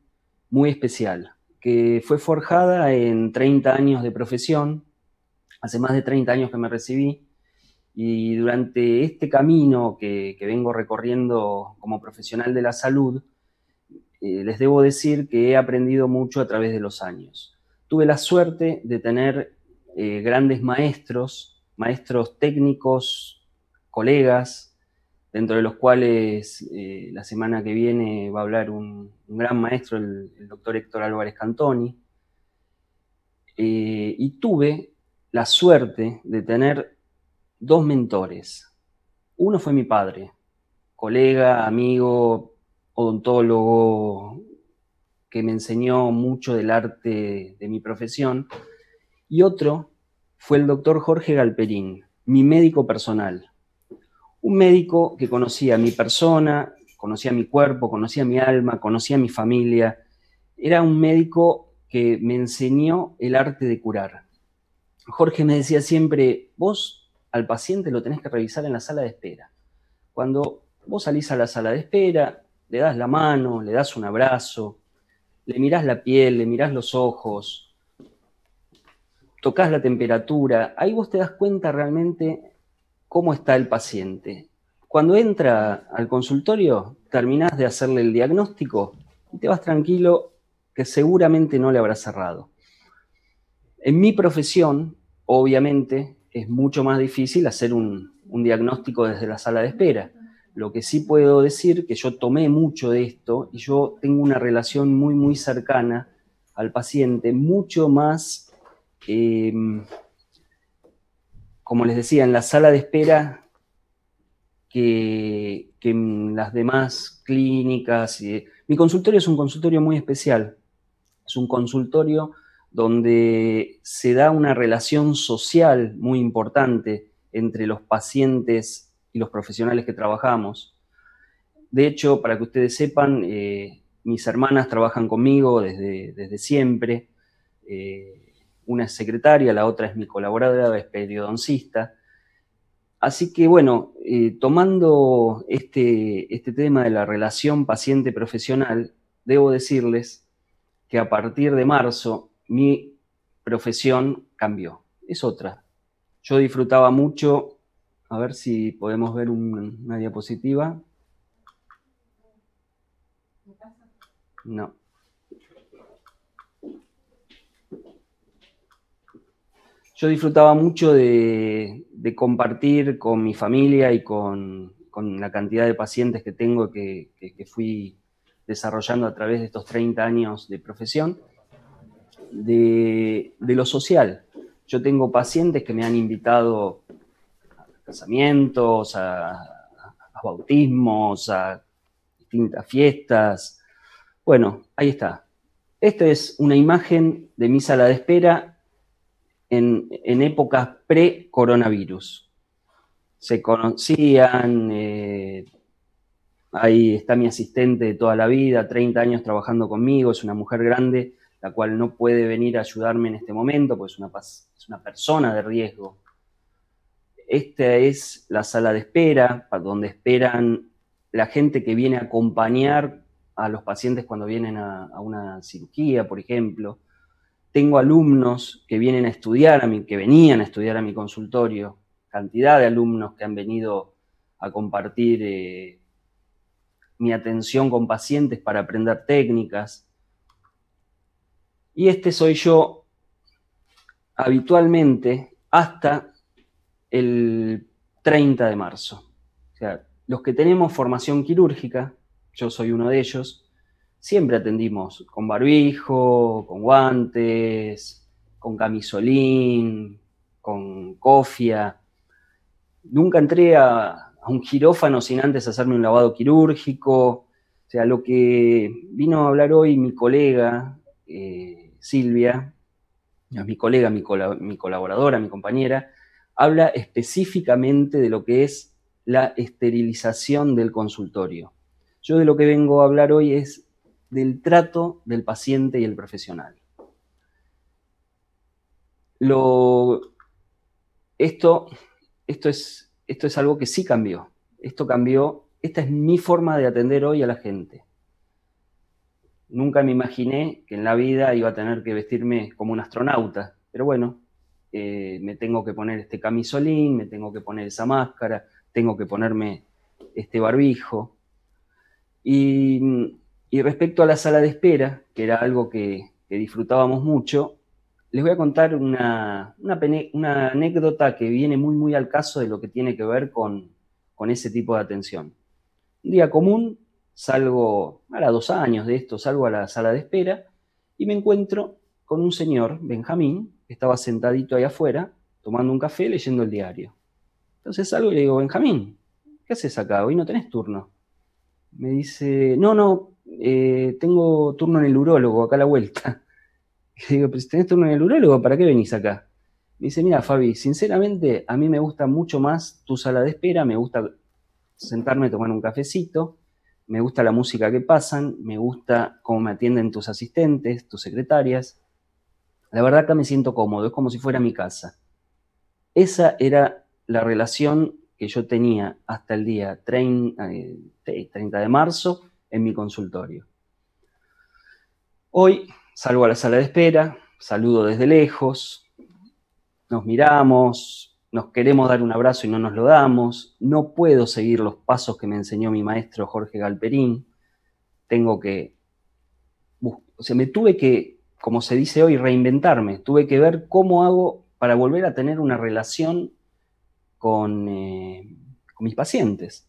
muy especial, que fue forjada en 30 años de profesión, hace más de 30 años que me recibí, y durante este camino que, vengo recorriendo como profesional de la salud, eh, les debo decir que he aprendido mucho a través de los años. Tuve la suerte de tener eh, grandes maestros, maestros técnicos, colegas, dentro de los cuales eh, la semana que viene va a hablar un, gran maestro, el, el, doctor Héctor Álvarez Cantoni. y tuve la suerte de tener dos mentores. Uno fue mi padre, colega, amigo, odontólogo, que me enseñó mucho del arte de mi profesión. Y otro fue el doctor Jorge Galperín, mi médico personal. Un médico que conocía mi persona, conocía mi cuerpo, conocía mi alma, conocía mi familia. Era un médico que me enseñó el arte de curar. Jorge me decía siempre, vos al paciente lo tenés que revisar en la sala de espera. Cuando vos salís a la sala de espera, le das la mano, le das un abrazo, le mirás la piel, le mirás los ojos, tocas la temperatura, ahí vos te das cuenta realmente cómo está el paciente. Cuando entra al consultorio, terminás de hacerle el diagnóstico y te vas tranquilo que seguramente no le habrá cerrado. En mi profesión, obviamente, es mucho más difícil hacer un, diagnóstico desde la sala de espera. Lo que sí puedo decir que yo tomé mucho de esto y yo tengo una relación muy, muy cercana al paciente, mucho más, em, como les decía, en la sala de espera que, en las demás clínicas. mi consultorio es un consultorio muy especial. Es un consultorio donde se da una relación social muy importante entre los pacientes y los profesionales que trabajamos. De hecho, para que ustedes sepan, eh, mis hermanas trabajan conmigo desde, desde siempre. Eh, una es secretaria, la otra es mi colaboradora, es periodoncista. Así que bueno, eh, tomando este, este tema de la relación paciente-profesional, debo decirles que a partir de marzo mi profesión cambió. Es otra. Yo disfrutaba mucho, a ver si podemos ver una diapositiva. No. Yo disfrutaba mucho de, compartir con mi familia y con, la cantidad de pacientes que tengo que, fui desarrollando a través de estos 30 años de profesión, de, lo social. Yo tengo pacientes que me han invitado a casamientos, a, bautismos, a distintas fiestas. Bueno, ahí está. Esta es una imagen de mi sala de espera en, épocas pre-coronavirus. Se conocían, eh, ahí está mi asistente de toda la vida, 30 años trabajando conmigo, es una mujer grande, la cual no puede venir a ayudarme en este momento, pues es una, es una persona de riesgo. Esta es la sala de espera, donde esperan la gente que viene a acompañar a los pacientes cuando vienen a una cirugía, por ejemplo tengo alumnos que vienen a estudiar a mi, que venían a estudiar a mi consultorio, cantidad de alumnos que han venido a compartir eh, mi atención con pacientes para aprender técnicas. Y este soy yo habitualmente hasta el 30 de marzo. O sea, los que tenemos formación quirúrgica, yo soy uno de ellos, siempre atendimos con barbijo, con guantes, con camisolín, con cofia. Nunca entré a, un quirófano sin antes hacerme un lavado quirúrgico. O sea, lo que vino a hablar hoy mi colega eh, Silvia, mi colega, mi, colaboradora, mi compañera, habla específicamente de lo que es la esterilización del consultorio. Yo de lo que vengo a hablar hoy es del trato del paciente y el profesional. Esto es algo que sí cambió. Esto cambió. Esta es mi forma de atender hoy a la gente. Nunca me imaginé que en la vida iba a tener que vestirme como un astronauta, pero bueno, eh, me tengo que poner este camisolín, me tengo que poner esa máscara, tengo que ponerme este barbijo. Y y respecto a la sala de espera, que era algo que, disfrutábamos mucho, les voy a contar una, anécdota que viene muy, muy al caso de lo que tiene que ver con, ese tipo de atención. Un día común, salgo, a dos años de esto, salgo a la sala de espera y me encuentro con un señor, Benjamín, que estaba sentadito ahí afuera, tomando un café, leyendo el diario. Entonces salgo y le digo, Benjamín, ¿qué haces acá? Hoy no tenés turno. Me dice, no, no, eh, tengo turno en el urólogo, acá a la vuelta. Y digo, si tenés turno en el urólogo, ¿para qué venís acá? Me dice, mira, Fabi, sinceramente a mí me gusta mucho más tu sala de espera, me gusta sentarme tomar un cafecito, me gusta la música que pasan, me gusta cómo me atienden tus asistentes, tus secretarias. La verdad que me siento cómodo, es como si fuera mi casa. Esa era la relación que yo tenía hasta el día 30 eh, de marzo en mi consultorio. Hoy salgo a la sala de espera, saludo desde lejos, nos miramos, nos queremos dar un abrazo y no nos lo damos, no puedo seguir los pasos que me enseñó mi maestro Jorge Galperín, tengo que, o sea, me tuve que, como se dice hoy, reinventarme, tuve que ver cómo hago para volver a tener una relación con, eh, con mis pacientes.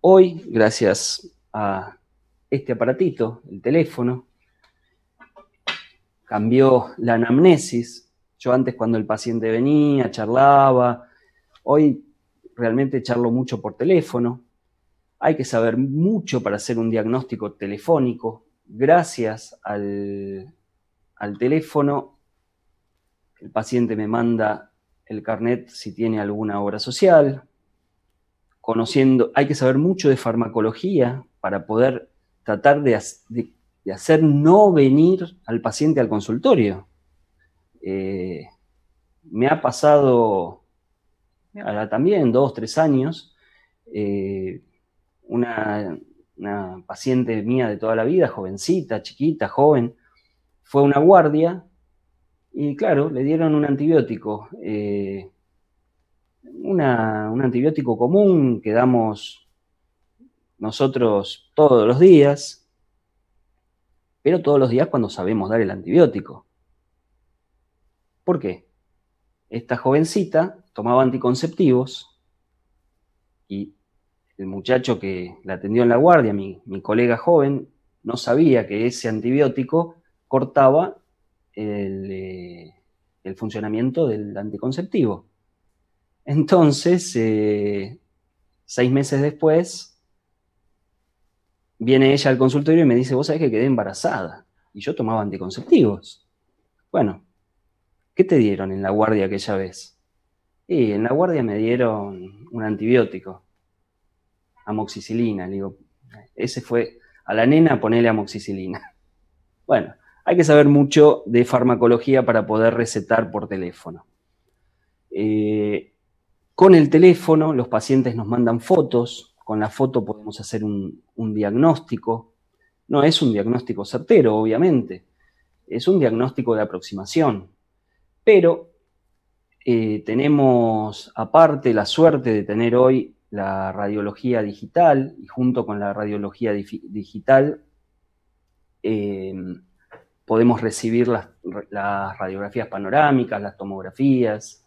Hoy, gracias a este aparatito, el teléfono, cambió la anamnesis. Yo antes cuando el paciente venía, charlaba, hoy realmente charlo mucho por teléfono. Hay que saber mucho para hacer un diagnóstico telefónico. Gracias al, al teléfono, el paciente me manda el carnet si tiene alguna obra social. Conociendo, hay que saber mucho de farmacología para poder tratar de, hacer no venir al paciente al consultorio. Eh, me ha pasado ahora también dos, tres años, eh, una, paciente mía de toda la vida, jovencita, chiquita, joven, fue a una guardia y claro, le dieron un antibiótico, eh, un antibiótico común que damos nosotros todos los días, pero todos los días cuando sabemos dar el antibiótico. ¿Por qué? Esta jovencita tomaba anticonceptivos y el muchacho que la atendió en la guardia, mi, colega joven, no sabía que ese antibiótico cortaba el, eh, funcionamiento del anticonceptivo. Entonces, eh, seis meses después, viene ella al consultorio y me dice, vos sabés que quedé embarazada. Y yo tomaba anticonceptivos. Bueno, ¿qué te dieron en la guardia aquella vez? En la guardia me dieron un antibiótico, amoxicilina. Digo, ese fue, a la nena ponerle amoxicilina. Bueno, hay que saber mucho de farmacología para poder recetar por teléfono. Eh, con el teléfono los pacientes nos mandan fotos, con la foto podemos hacer un, diagnóstico. No es un diagnóstico certero, obviamente, es un diagnóstico de aproximación, pero eh, tenemos aparte la suerte de tener hoy la radiología digital y junto con la radiología digital eh, podemos recibir las, radiografías panorámicas, las tomografías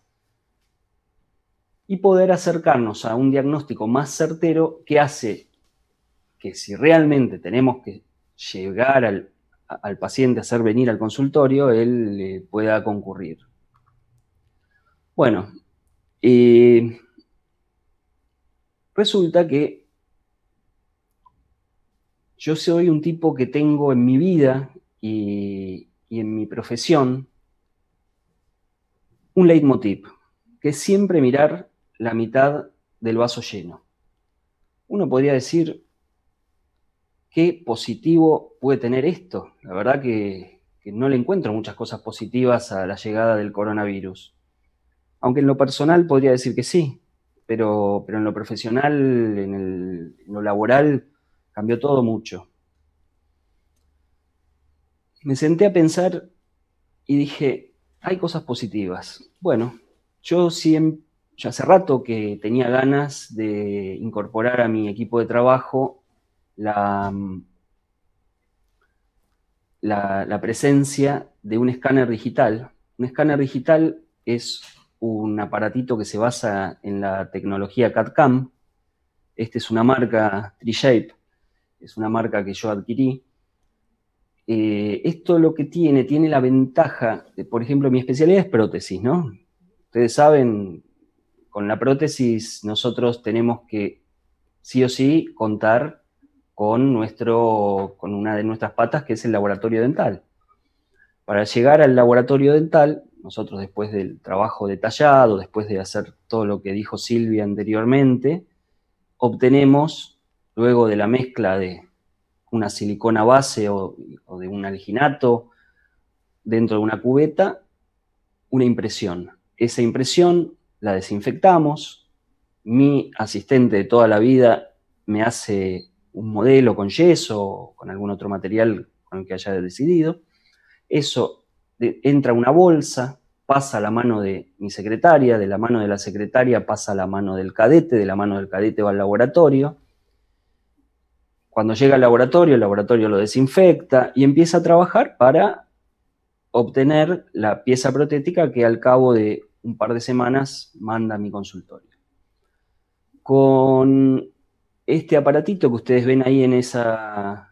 y poder acercarnos a un diagnóstico más certero que hace que si realmente tenemos que llegar al, paciente a hacer venir al consultorio, él pueda concurrir. Bueno, eh, resulta que yo soy un tipo que tengo en mi vida y, en mi profesión un leitmotiv, que es siempre mirar la mitad del vaso lleno. Uno podría decir, ¿qué positivo puede tener esto? La verdad que, no le encuentro muchas cosas positivas a la llegada del coronavirus. Aunque en lo personal podría decir que sí, pero, pero en lo profesional, en, lo laboral, cambió todo mucho me senté a pensar y dije, hay cosas positivas. Bueno, yo siempre, ya hace rato que tenía ganas de incorporar a mi equipo de trabajo la, la, presencia de un escáner digital. Un escáner digital es un aparatito que se basa en la tecnología CAD-CAM. Esta es una marca TreeShape, es una marca que yo adquirí eh, esto lo que tiene, tiene la ventaja, de, por ejemplo, mi especialidad es prótesis, ¿no? Ustedes saben, con la prótesis nosotros tenemos que sí o sí contar con, nuestro, con una de nuestras patas, que es el laboratorio dental. Para llegar al laboratorio dental, nosotros después del trabajo detallado, después de hacer todo lo que dijo Silvia anteriormente, obtenemos, luego de la mezcla de una silicona base o, de un alginato dentro de una cubeta, una impresión. Esa impresión la desinfectamos, mi asistente de toda la vida me hace un modelo con yeso o con algún otro material con el que haya decidido. Eso entra a una bolsa, pasa a la mano de mi secretaria, de la mano de la secretaria pasa a la mano del cadete, de la mano del cadete va al laboratorio, cuando llega al laboratorio, el laboratorio lo desinfecta y empieza a trabajar para obtener la pieza protética que al cabo de un par de semanas manda a mi consultorio. Con este aparatito que ustedes ven ahí en esa,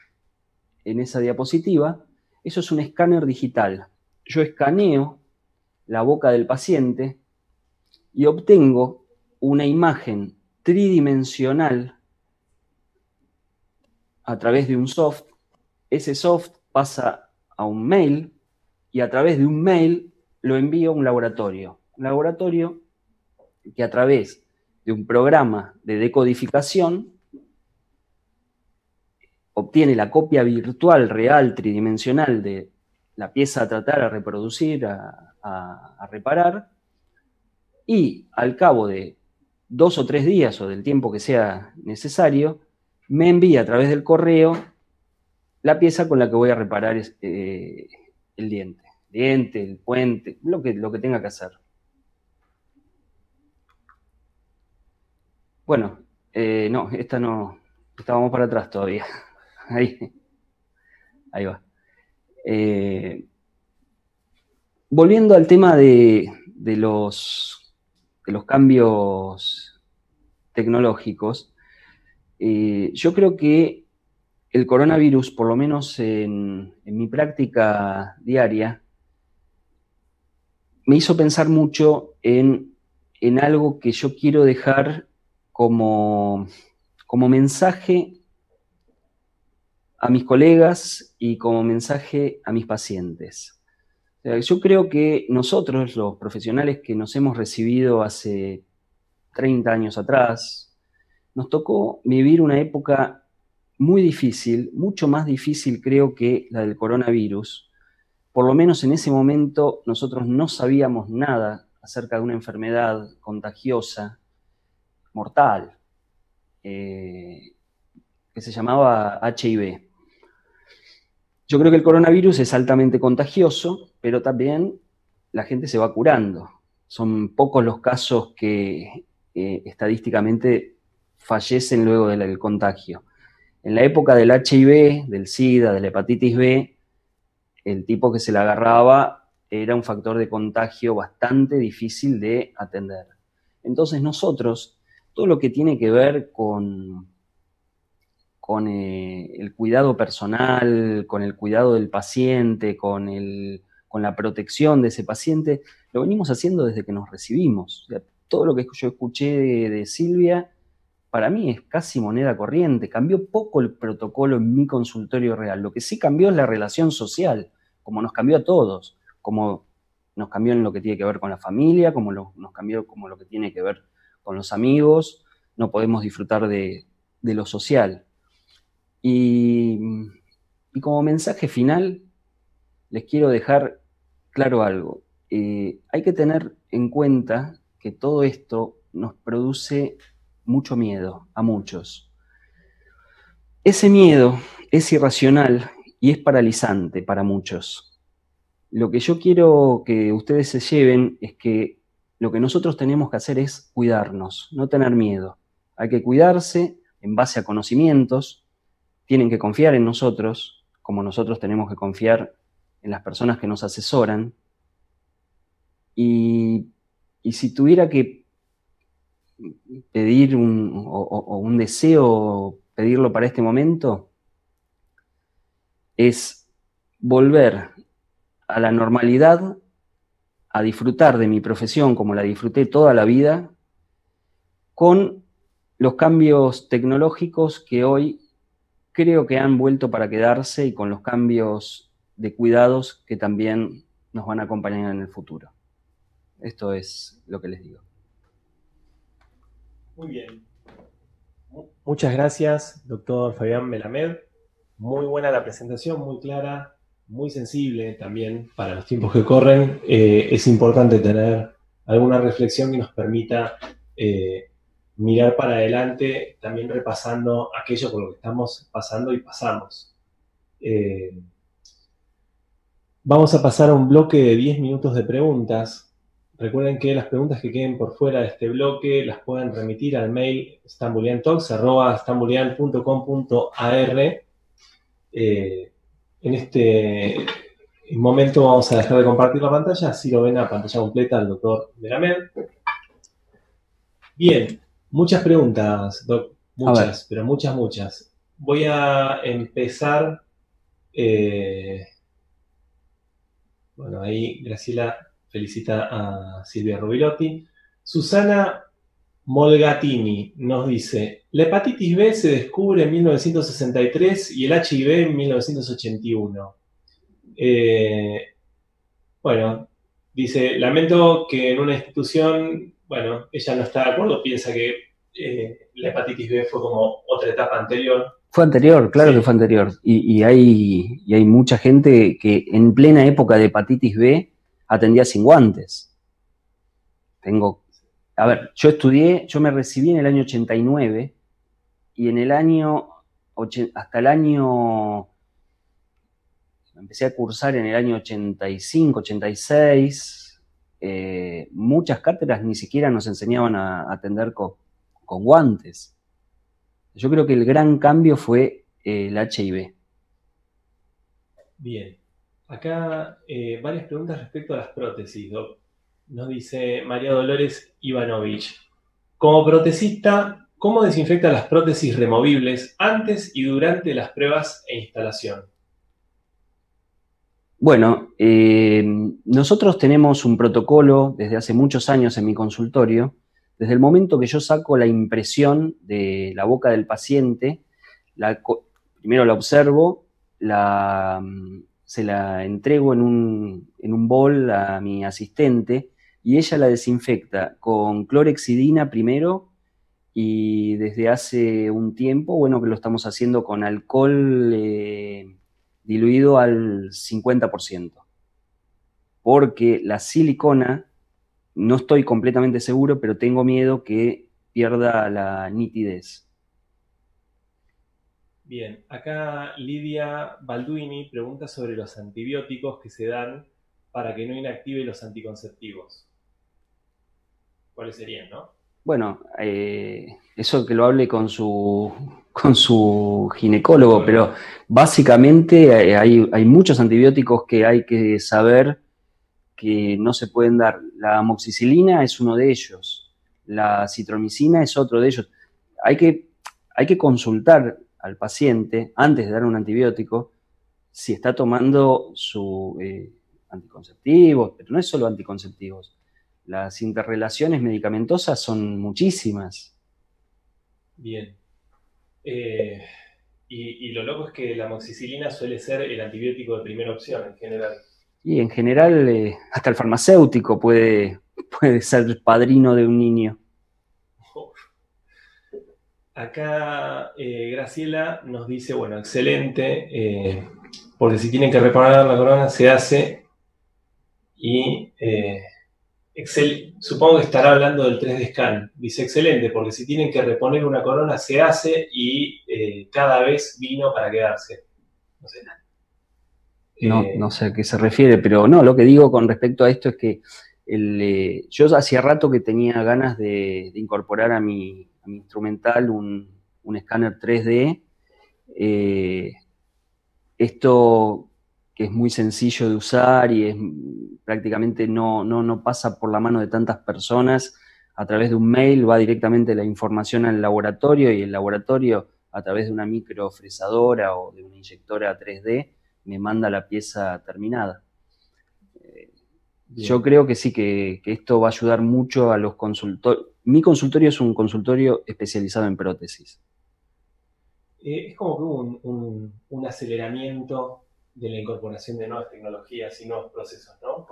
en esa diapositiva, eso es un escáner digital. Yo escaneo la boca del paciente y obtengo una imagen tridimensional a través de un soft, ese soft pasa a un mail y a través de un mail lo envío a un laboratorio. Un laboratorio que a través de un programa de decodificación obtiene la copia virtual real tridimensional de la pieza a tratar, a reproducir, a, reparar, y al cabo de dos o tres días o del tiempo que sea necesario, me envía a través del correo la pieza con la que voy a reparar eh, el diente. El diente, el puente, lo que, lo que tenga que hacer. Bueno, eh, no, esta no, estábamos para atrás todavía. Ahí, ahí va. Eh, volviendo al tema de, los, de los cambios tecnológicos, eh, yo creo que el coronavirus, por lo menos en, mi práctica diaria, me hizo pensar mucho en, algo que yo quiero dejar como, como mensaje a mis colegas y como mensaje a mis pacientes. Yo creo que nosotros, los profesionales que nos hemos recibido hace 30 años atrás, nos tocó vivir una época muy difícil, mucho más difícil creo que la del coronavirus. Por lo menos en ese momento nosotros no sabíamos nada acerca de una enfermedad contagiosa, mortal, eh, que se llamaba HIV. Yo creo que el coronavirus es altamente contagioso, pero también la gente se va curando. Son pocos los casos que eh, estadísticamente fallecen luego del contagio. En la época del HIV, del SIDA, de la hepatitis B, el tipo que se la agarraba era un factor de contagio bastante difícil de atender. Entonces nosotros, todo lo que tiene que ver con, con eh, el cuidado personal, con el cuidado del paciente, con, con la protección de ese paciente, lo venimos haciendo desde que nos recibimos. todo lo que yo escuché de Silvia para mí es casi moneda corriente. Cambió poco el protocolo en mi consultorio real. Lo que sí cambió es la relación social, como nos cambió a todos, como nos cambió en lo que tiene que ver con la familia, como nos cambió como lo que tiene que ver con los amigos. No podemos disfrutar de, lo social. Y, como mensaje final, les quiero dejar claro algo. Eh, hay que tener en cuenta que todo esto nos produce mucho miedo a muchos. Ese miedo es irracional y es paralizante para muchos. Lo que yo quiero que ustedes se lleven es que lo que nosotros tenemos que hacer es cuidarnos, no tener miedo. Hay que cuidarse en base a conocimientos, tienen que confiar en nosotros, como nosotros tenemos que confiar en las personas que nos asesoran. Y, y si tuviera que pedir un, o, un deseo, pedirlo para este momento, es volver a la normalidad, a disfrutar de mi profesión como la disfruté toda la vida, con los cambios tecnológicos que hoy creo que han vuelto para quedarse y con los cambios de cuidados que también nos van a acompañar en el futuro. Esto es lo que les digo. Muy bien. Muchas gracias, doctor Fabián Melamed. Muy buena la presentación, muy clara, muy sensible también para los tiempos que corren. Eh, es importante tener alguna reflexión que nos permita eh, mirar para adelante, también repasando aquello por lo que estamos pasando y pasamos. Eh, vamos a pasar a un bloque de 10 minutos de preguntas. Recuerden que las preguntas que queden por fuera de este bloque las pueden remitir al mail stambuliantalks.com.ar. Eh, en este momento vamos a dejar de compartir la pantalla, así lo ven a pantalla completa el doctor Meramed. Bien, muchas preguntas, doc. Muchas, pero muchas, muchas. Voy a empezar. Eh, bueno, ahí Graciela felicita a Silvia Rubilotti. Susana Molgatini nos dice, la hepatitis B se descubre en 1963 y el HIV en 1981. Eh, bueno, dice, lamento que en una institución, bueno, ella no está de acuerdo, piensa que eh, la hepatitis B fue como otra etapa anterior. Fue anterior, claro que fue anterior. Y, hay, y hay mucha gente que en plena época de hepatitis B atendía sin guantes. Tengo, a ver, yo estudié, yo me recibí en el año 89 y en el año, hasta el año, empecé a cursar en el año 85, 86, eh, muchas cátedras ni siquiera nos enseñaban a, atender con, guantes. Yo creo que el gran cambio fue eh, el HIV. Bien. Acá eh, varias preguntas respecto a las prótesis, Nos dice María Dolores Ivanovich. Como protesista, ¿Cómo desinfecta las prótesis removibles antes y durante las pruebas e instalación? Bueno, eh, nosotros tenemos un protocolo desde hace muchos años en mi consultorio. Desde el momento que yo saco la impresión de la boca del paciente, primero la observo, se la entrego en un, en un bol a mi asistente y ella la desinfecta con clorexidina primero y desde hace un tiempo, bueno, que lo estamos haciendo con alcohol eh, diluido al 50%. Porque la silicona, no estoy completamente seguro, pero tengo miedo que pierda la nitidez. Bien, acá Lidia Balduini pregunta sobre los antibióticos que se dan para que no inactive los anticonceptivos. ¿Cuáles serían, no? Bueno, eh, eso que lo hable con su, con su ginecólogo, pero básicamente eh, hay, hay, muchos antibióticos que hay que saber que no se pueden dar. La amoxicilina es uno de ellos, la citromicina es otro de ellos. Hay que, hay que consultar al paciente antes de dar un antibiótico si está tomando su eh, anticonceptivos, pero no es solo anticonceptivos las interrelaciones medicamentosas son muchísimas. Bien. Eh, y, lo loco es que la amoxicilina suele ser el antibiótico de primera opción en general. Y en general, eh, hasta el farmacéutico puede, puede ser padrino de un niño. Acá eh, Graciela nos dice, bueno, excelente, porque si tienen que reparar la corona se hace y Excel, supongo que estará hablando del 3D Scan. Dice excelente, porque si tienen que reponer una corona se hace y eh, cada vez vino para quedarse. No sé. No, eh, no sé a qué se refiere, pero no, lo que digo con respecto a esto es que eh, yo hacía rato que tenía ganas de, incorporar a mi, instrumental un, un, escáner 3D. esto que es muy sencillo de usar y es prácticamente no, no, pasa por la mano de tantas personas. A través de un mail va directamente la información al laboratorio y el laboratorio a través de una microfresadora o de una inyectora 3D me manda la pieza terminada. Yo creo que sí, que, esto va a ayudar mucho a los consultorios. Mi consultorio es un consultorio especializado en prótesis. Eh, es como que hubo un aceleramiento de la incorporación de nuevas tecnologías y nuevos procesos, ¿no?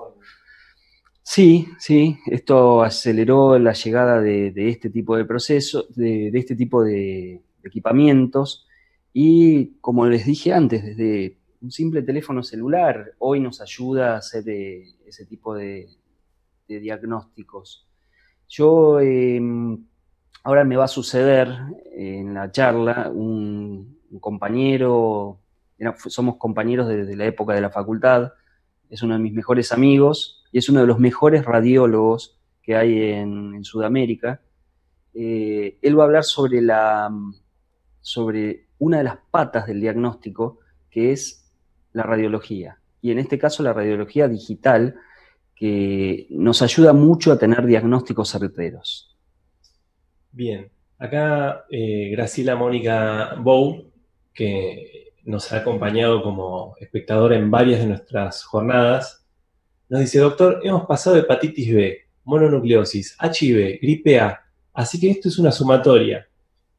Sí, sí, esto aceleró la llegada de, este tipo de procesos, de, este tipo de, equipamientos y como les dije antes, desde un simple teléfono celular hoy nos ayuda a hacer eh, ese tipo de, diagnósticos. Yo em, ahora me va a suceder en la charla un compañero somos compañeros desde la época de la facultad, es uno de mis mejores amigos y es uno de los mejores radiólogos que hay en, Sudamérica. Eh, él va a hablar sobre, la, sobre una de las patas del diagnóstico, que es la radiología. Y en este caso la radiología digital, que nos ayuda mucho a tener diagnósticos certeros. Bien, acá eh, Graciela Mónica Bou, que nos ha acompañado como espectador en varias de nuestras jornadas, nos dice, doctor, hemos pasado de hepatitis B, mononucleosis, HIV, gripe A, así que esto es una sumatoria.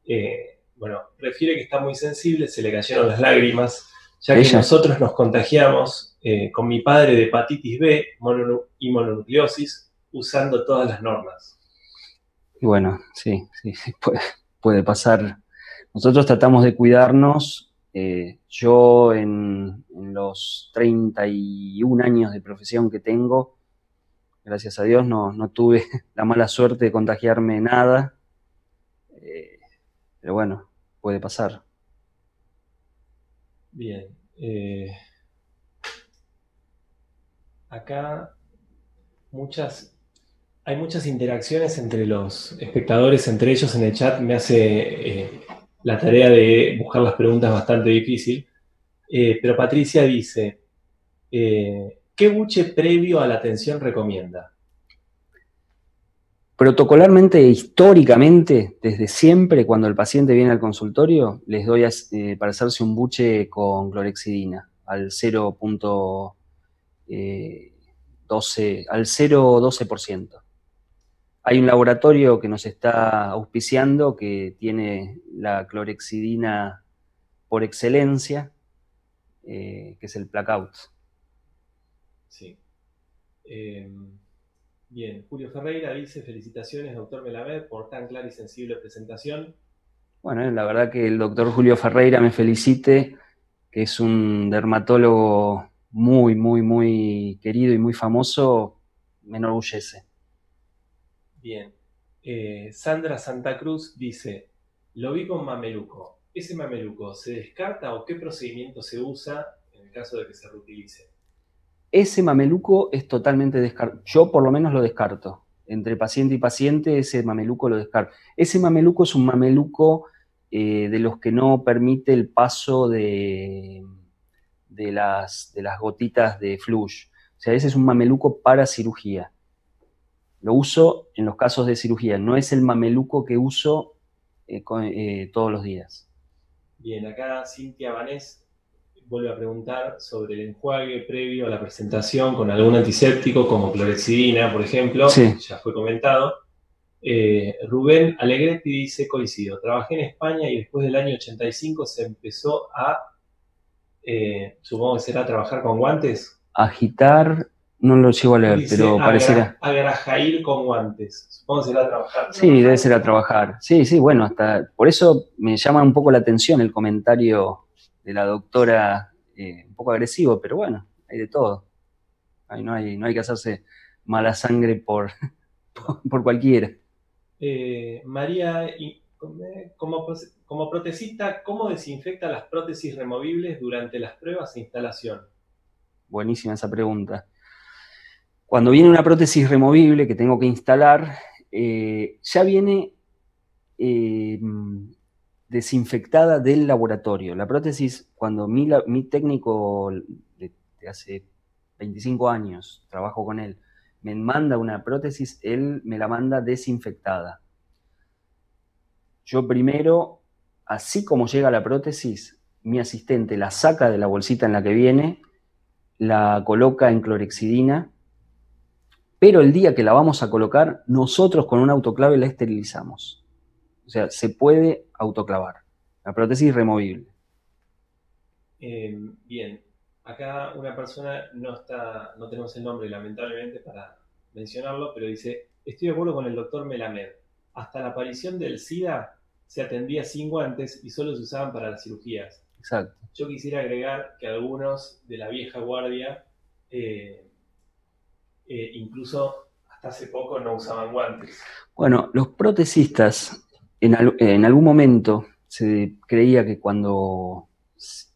Eh, bueno, refiere que está muy sensible, se le cayeron las lágrimas, ya que nosotros nos contagiamos eh, con mi padre de hepatitis B y mononucleosis usando todas las normas. Y bueno, sí, sí, puede, puede pasar. Nosotros tratamos de cuidarnos eh, yo en, los 31 años de profesión que tengo, gracias a Dios no, tuve la mala suerte de contagiarme nada, eh, pero bueno, puede pasar. Bien. Eh, acá muchas, hay muchas interacciones entre los espectadores, entre ellos en el chat. Me hace la tarea de buscar las preguntas bastante difícil. Eh, pero Patricia dice, eh, ¿qué buche previo a la atención recomienda? Protocolarmente, históricamente, desde siempre, cuando el paciente viene al consultorio, les doy eh, para hacerse un buche con clorexidina al 0.12, eh, al 0.12%. Hay un laboratorio que nos está auspiciando que tiene la clorexidina por excelencia, eh, que es el Placout. Sí. Bien, Julio Ferreira dice, felicitaciones, doctor Melamed, por tan clara y sensible presentación. Bueno, la verdad que el doctor Julio Ferreira me felicite, que es un dermatólogo muy, muy, muy querido y muy famoso, me enorgullece. Bien. Eh, Sandra Santa Cruz dice, lo vi con mameluco. ¿Ese mameluco se descarta o qué procedimiento se usa en el caso de que se reutilice? ese mameluco es totalmente descartado. Yo por lo menos lo descarto. Entre paciente y paciente, ese mameluco lo descarto. Ese mameluco es un mameluco eh, de los que no permite el paso de, las, de las gotitas de flush. O sea, ese es un mameluco para cirugía. Lo uso en los casos de cirugía, no es el mameluco que uso eh, eh, todos los días. Bien, acá Cintia Vanés vuelve a preguntar sobre el enjuague previo a la presentación con algún antiséptico como clorexidina, por ejemplo, ya fue comentado. Eh, Rubén Alegretti dice, coincido, trabajé en España y después del año 85 se empezó a, eh, supongo que será trabajar con guantes. Agitar, no lo llevo a leer, pero pareciera... Agrajair con guantes, supongo que será a trabajar. Sí, debe ser a trabajar. Sí, sí, bueno, hasta por eso me llama un poco la atención el comentario de la doctora eh, un poco agresivo, pero bueno, hay de todo. no, hay, no hay que hacerse mala sangre por, por, cualquiera. Eh, María, como, como protecista, ¿cómo desinfecta las prótesis removibles durante las pruebas e instalación? Buenísima esa pregunta. Cuando viene una prótesis removible que tengo que instalar, eh, ya viene desinfectada del laboratorio. La prótesis, cuando mi técnico de, hace 25 años, trabajo con él, me manda una prótesis, él me la manda desinfectada. Yo primero, así como llega la prótesis, mi asistente la saca de la bolsita en la que viene, la coloca en clorexidina, pero el día que la vamos a colocar, nosotros con un autoclave la esterilizamos. O sea, se puede autoclavar. La prótesis removible. Eh, bien, acá una persona no está, no tenemos el nombre lamentablemente para mencionarlo, pero dice, estoy de acuerdo con el doctor Melamed. Hasta la aparición del SIDA se atendía sin guantes y solo se usaban para las cirugías. Exacto. Yo quisiera agregar que algunos de la vieja guardia, eh, eh, incluso hasta hace poco, no usaban guantes. Bueno, los protesistas en, algún momento se creía que cuando,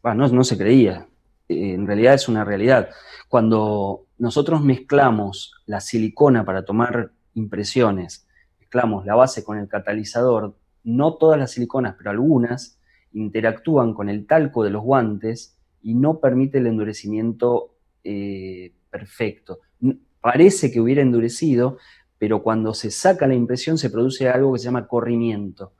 bueno, no, se creía, en realidad es una realidad, cuando nosotros mezclamos la silicona para tomar impresiones, mezclamos la base con el catalizador, no todas las siliconas, pero algunas, interactúan con el talco de los guantes y no permite el endurecimiento eh, perfecto. Parece que hubiera endurecido, pero cuando se saca la impresión se produce algo que se llama corrimiento.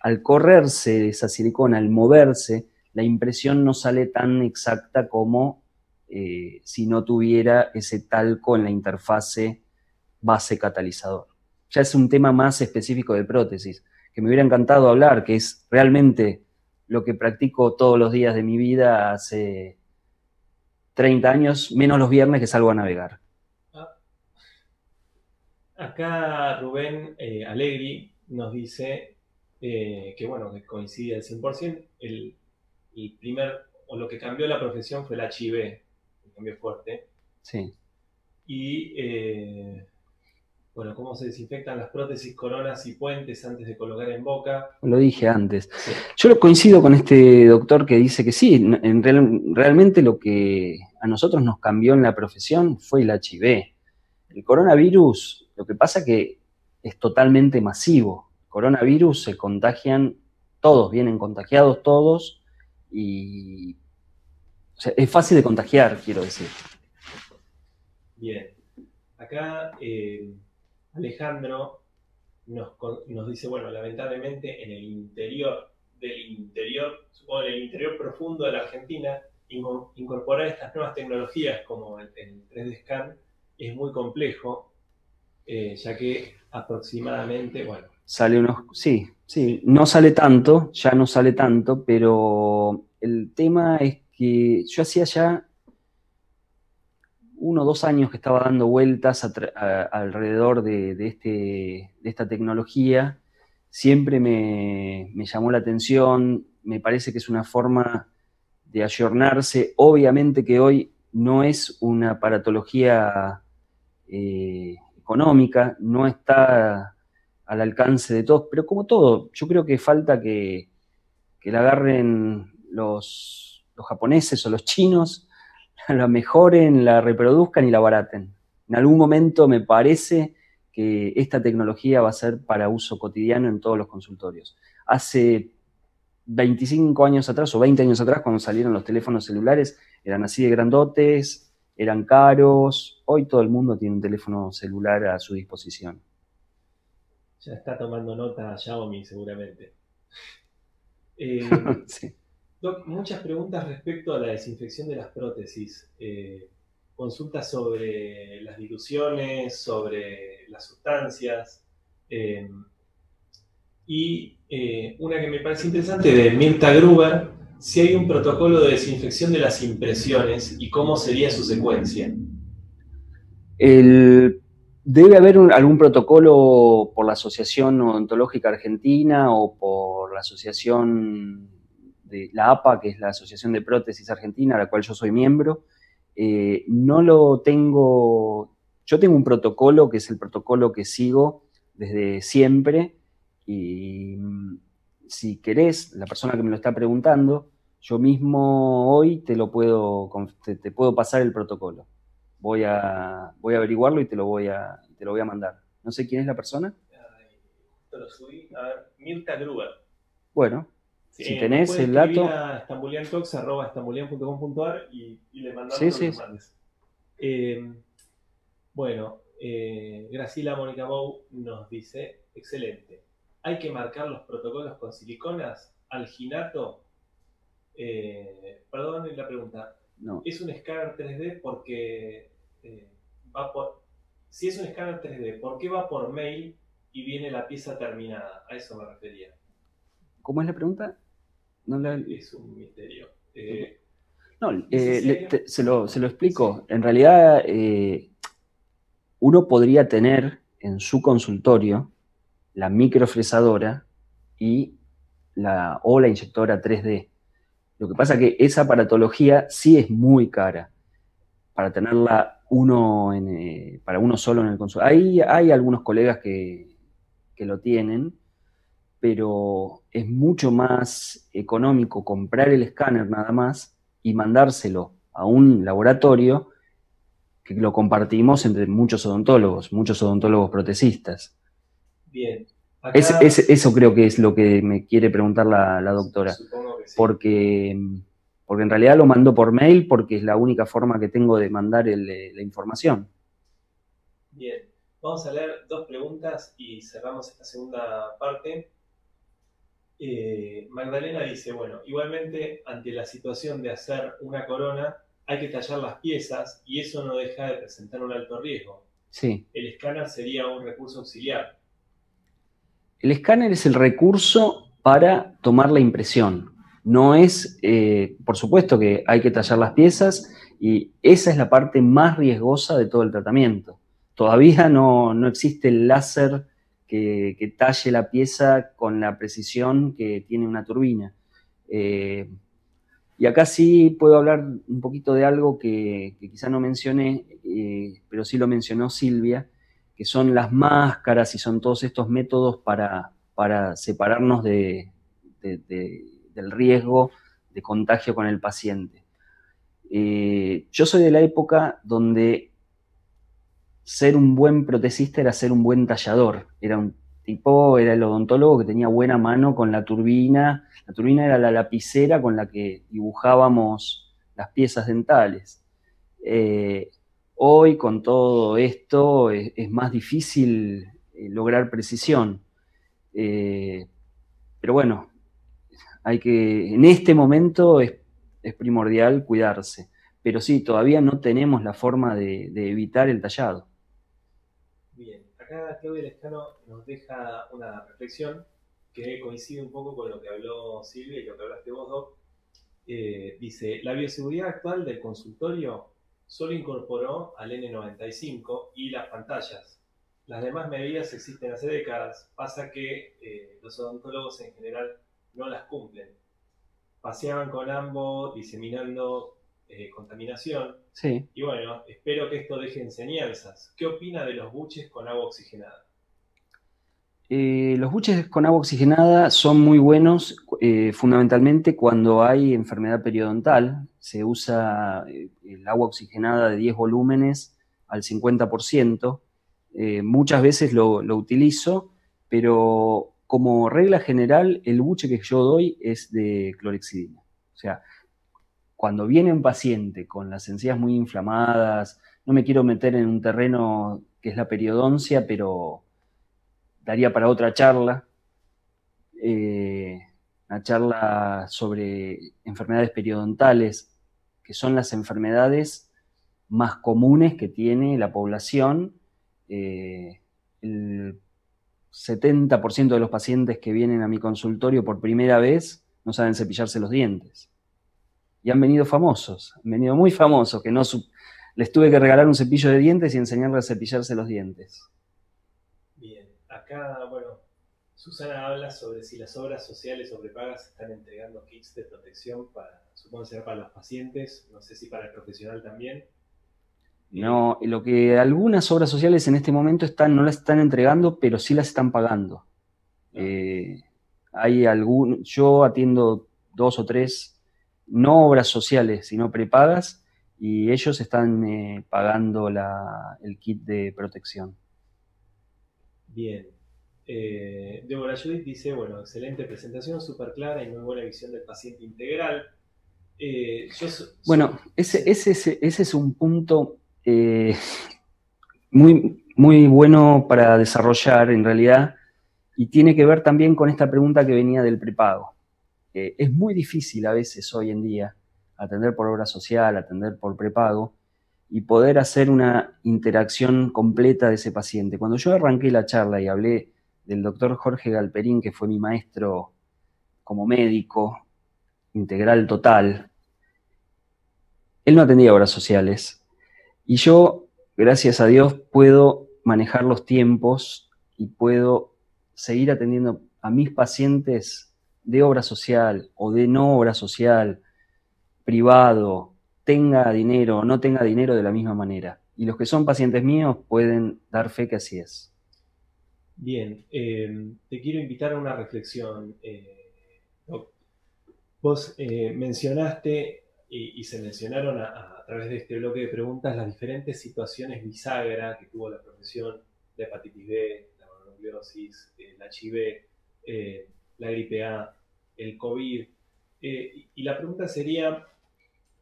Al correrse esa silicona, al moverse, la impresión no sale tan exacta como eh, si no tuviera ese talco en la interfase base catalizador. Ya es un tema más específico de prótesis, que me hubiera encantado hablar, que es realmente lo que practico todos los días de mi vida hace 30 años, menos los viernes que salgo a navegar. Acá Rubén eh, Alegri nos dice eh, que, bueno, que coincide al 100%. El, primer, o lo que cambió la profesión fue el HIV, el cambio fuerte. Sí. Y, eh, bueno, cómo se desinfectan las prótesis, coronas y puentes antes de colocar en boca. Lo dije antes. Yo lo coincido con este doctor que dice que sí, en realmente lo que a nosotros nos cambió en la profesión fue el HIV. El coronavirus lo que pasa que es totalmente masivo. coronavirus se contagian todos, vienen contagiados todos y es fácil de contagiar, quiero decir. Bien. Acá eh, Alejandro nos, dice, bueno, lamentablemente en el interior del interior, supongo en el interior profundo de la Argentina, incorporar estas nuevas tecnologías como el, 3D Scan es muy complejo, eh, ya que aproximadamente, bueno. Sale unos, sí, sí, no sale tanto, ya no sale tanto, pero el tema es que yo hacía ya uno o dos años que estaba dando vueltas alrededor de, este, de, esta tecnología, siempre me, llamó la atención, me parece que es una forma de ayornarse. Obviamente que hoy no es una paratología eh, económica, no está al alcance de todos, pero como todo, yo creo que falta que, que la agarren los, los japoneses o los chinos la mejoren, la reproduzcan y la baraten. En algún momento me parece que esta tecnología va a ser para uso cotidiano en todos los consultorios. Hace 25 años atrás o 20 años atrás, cuando salieron los teléfonos celulares, eran así de grandotes, eran caros. Hoy todo el mundo tiene un teléfono celular a su disposición. Ya está tomando nota Xiaomi seguramente. Eh, sí muchas preguntas respecto a la desinfección de las prótesis. Eh, consultas sobre las diluciones, sobre las sustancias. Eh, y una que me parece interesante de Mirta Gruber, si hay un protocolo de desinfección de las impresiones y cómo sería su secuencia. debe haber algún protocolo por la Asociación Odontológica Argentina o por la Asociación de la APA, que es la Asociación de Prótesis Argentina, a la cual yo soy miembro, eh, no lo tengo, yo tengo un protocolo que es el protocolo que sigo desde siempre y mm, si querés, la persona que me lo está preguntando, yo mismo hoy te lo puedo, te, puedo pasar el protocolo. Voy a, voy a averiguarlo y te lo voy a, te lo voy a mandar. No sé quién es la persona. lo subí. A ver, Mirta Gruber. Bueno, si tenés el dato. a estambuliantalks.com.ar y, y le mandamos sí, sí. Eh, bueno, eh, Graciela Mónica Bou nos dice: excelente. Hay que marcar los protocolos con siliconas, alginato. Eh, perdón la pregunta. No. ¿Es un escáner 3D porque eh, va por. Si es un escáner 3D, ¿por qué va por mail y viene la pieza terminada? A eso me refería. ¿Cómo es la pregunta? Es un misterio. Eh, no, eh, se, lo, explico. En realidad, uno podría tener en su consultorio la microfresadora y la, o la inyectora 3D. Lo que pasa es que esa aparatología sí es muy cara para tenerla uno para uno solo en el consultorio. Hay, hay algunos colegas que, que lo tienen, pero es mucho más económico comprar el escáner nada más y mandárselo a un laboratorio que lo compartimos entre muchos odontólogos, muchos odontólogos protecistas. Bien. eso creo que es lo que me quiere preguntar la, doctora. Porque, porque en realidad lo mando por mail porque es la única forma que tengo de mandar la información. Bien. Vamos a leer dos preguntas y cerramos esta segunda parte. Eh, Magdalena dice, bueno, igualmente ante la situación de hacer una corona hay que tallar las piezas y eso no deja de presentar un alto riesgo. Sí. El escáner sería un recurso auxiliar. El escáner es el recurso para tomar la impresión. No es, eh, por supuesto que hay que tallar las piezas y esa es la parte más riesgosa de todo el tratamiento. Todavía no, no existe el láser que, talle la pieza con la precisión que tiene una turbina. Eh, y acá sí puedo hablar un poquito de algo que, quizá no mencioné, eh, pero sí lo mencionó Silvia, que son las máscaras y son todos estos métodos para, para separarnos del riesgo de contagio con el paciente. Eh, yo soy de la época donde ser un buen protecista era ser un buen tallador. Era un tipo, era el odontólogo que tenía buena mano con la turbina. La turbina era la lapicera con la que dibujábamos las piezas dentales. Eh, hoy con todo esto es, más difícil eh, lograr precisión. Pero bueno, hay que, en este momento es, primordial cuidarse. Pero sí, todavía no tenemos la forma de, evitar el tallado. Bien, acá Claudia Lescano nos deja una reflexión que coincide un poco con lo que habló Silvia y lo que hablaste vos, Doc. Eh, dice, la bioseguridad actual del consultorio solo incorporó al N95 y las pantallas. Las demás medidas existen hace décadas. Pasa que eh, los odontólogos en general no las cumplen. Paseaban con ambos diseminando eh, contaminación. Sí. Y bueno, espero que esto deje enseñanzas. ¿Qué opina de los buches con agua oxigenada? Eh, los buches con agua oxigenada son muy buenos eh, fundamentalmente cuando hay enfermedad periodontal. Se usa el agua oxigenada de 10 volúmenes al 50%. muchas veces lo, lo utilizo, pero como regla general, el buche que yo doy es de clorexidina. O sea, cuando viene un paciente con las encías muy inflamadas, no me quiero meter en un terreno que es la periodoncia, pero daría para otra charla, eh, una charla sobre enfermedades periodontales, que son las enfermedades más comunes que tiene la población. Eh, el 70% de los pacientes que vienen a mi consultorio por primera vez no saben cepillarse los dientes. Y han venido famosos, han venido muy famosos, que no les tuve que regalar un cepillo de dientes y enseñarles a cepillarse los dientes. Bien, acá, bueno, Susana habla sobre si las obras sociales o prepagas están entregando kits de protección para, supongo que para los pacientes, no sé si para el profesional también. No, lo que algunas obras sociales en este momento están, no las están entregando, pero sí las están pagando. Eh, hay algún, yo atiendo dos o tres, no obras sociales, sino prepagas, y ellos están eh, pagando el kit de protección. Bien. Eh, Deborah Judith dice, bueno, excelente presentación, súper clara y muy buena visión del paciente integral. Eh, bueno, ese, ese, ese es un punto eh, muy, muy bueno para desarrollar en realidad y tiene que ver también con esta pregunta que venía del prepago. es muy difícil a veces hoy en día atender por obra social, atender por prepago y poder hacer una interacción completa de ese paciente. Cuando yo arranqué la charla y hablé del doctor Jorge Galperín, que fue mi maestro como médico integral total, él no atendía obras sociales, y yo, gracias a Dios, puedo manejar los tiempos y puedo seguir atendiendo a mis pacientes de obra social o de no obra social, privado, tenga dinero o no tenga dinero de la misma manera. Y los que son pacientes míos pueden dar fe que así es. Bien, eh, te quiero invitar a una reflexión. Eh, vos eh, mencionaste y, se mencionaron a, través de este bloque de preguntas las diferentes situaciones bisagra que tuvo la profesión, de hepatitis B, la mononucleosis, el HIV, eh, la gripe A, el COVID. Eh, y la pregunta sería,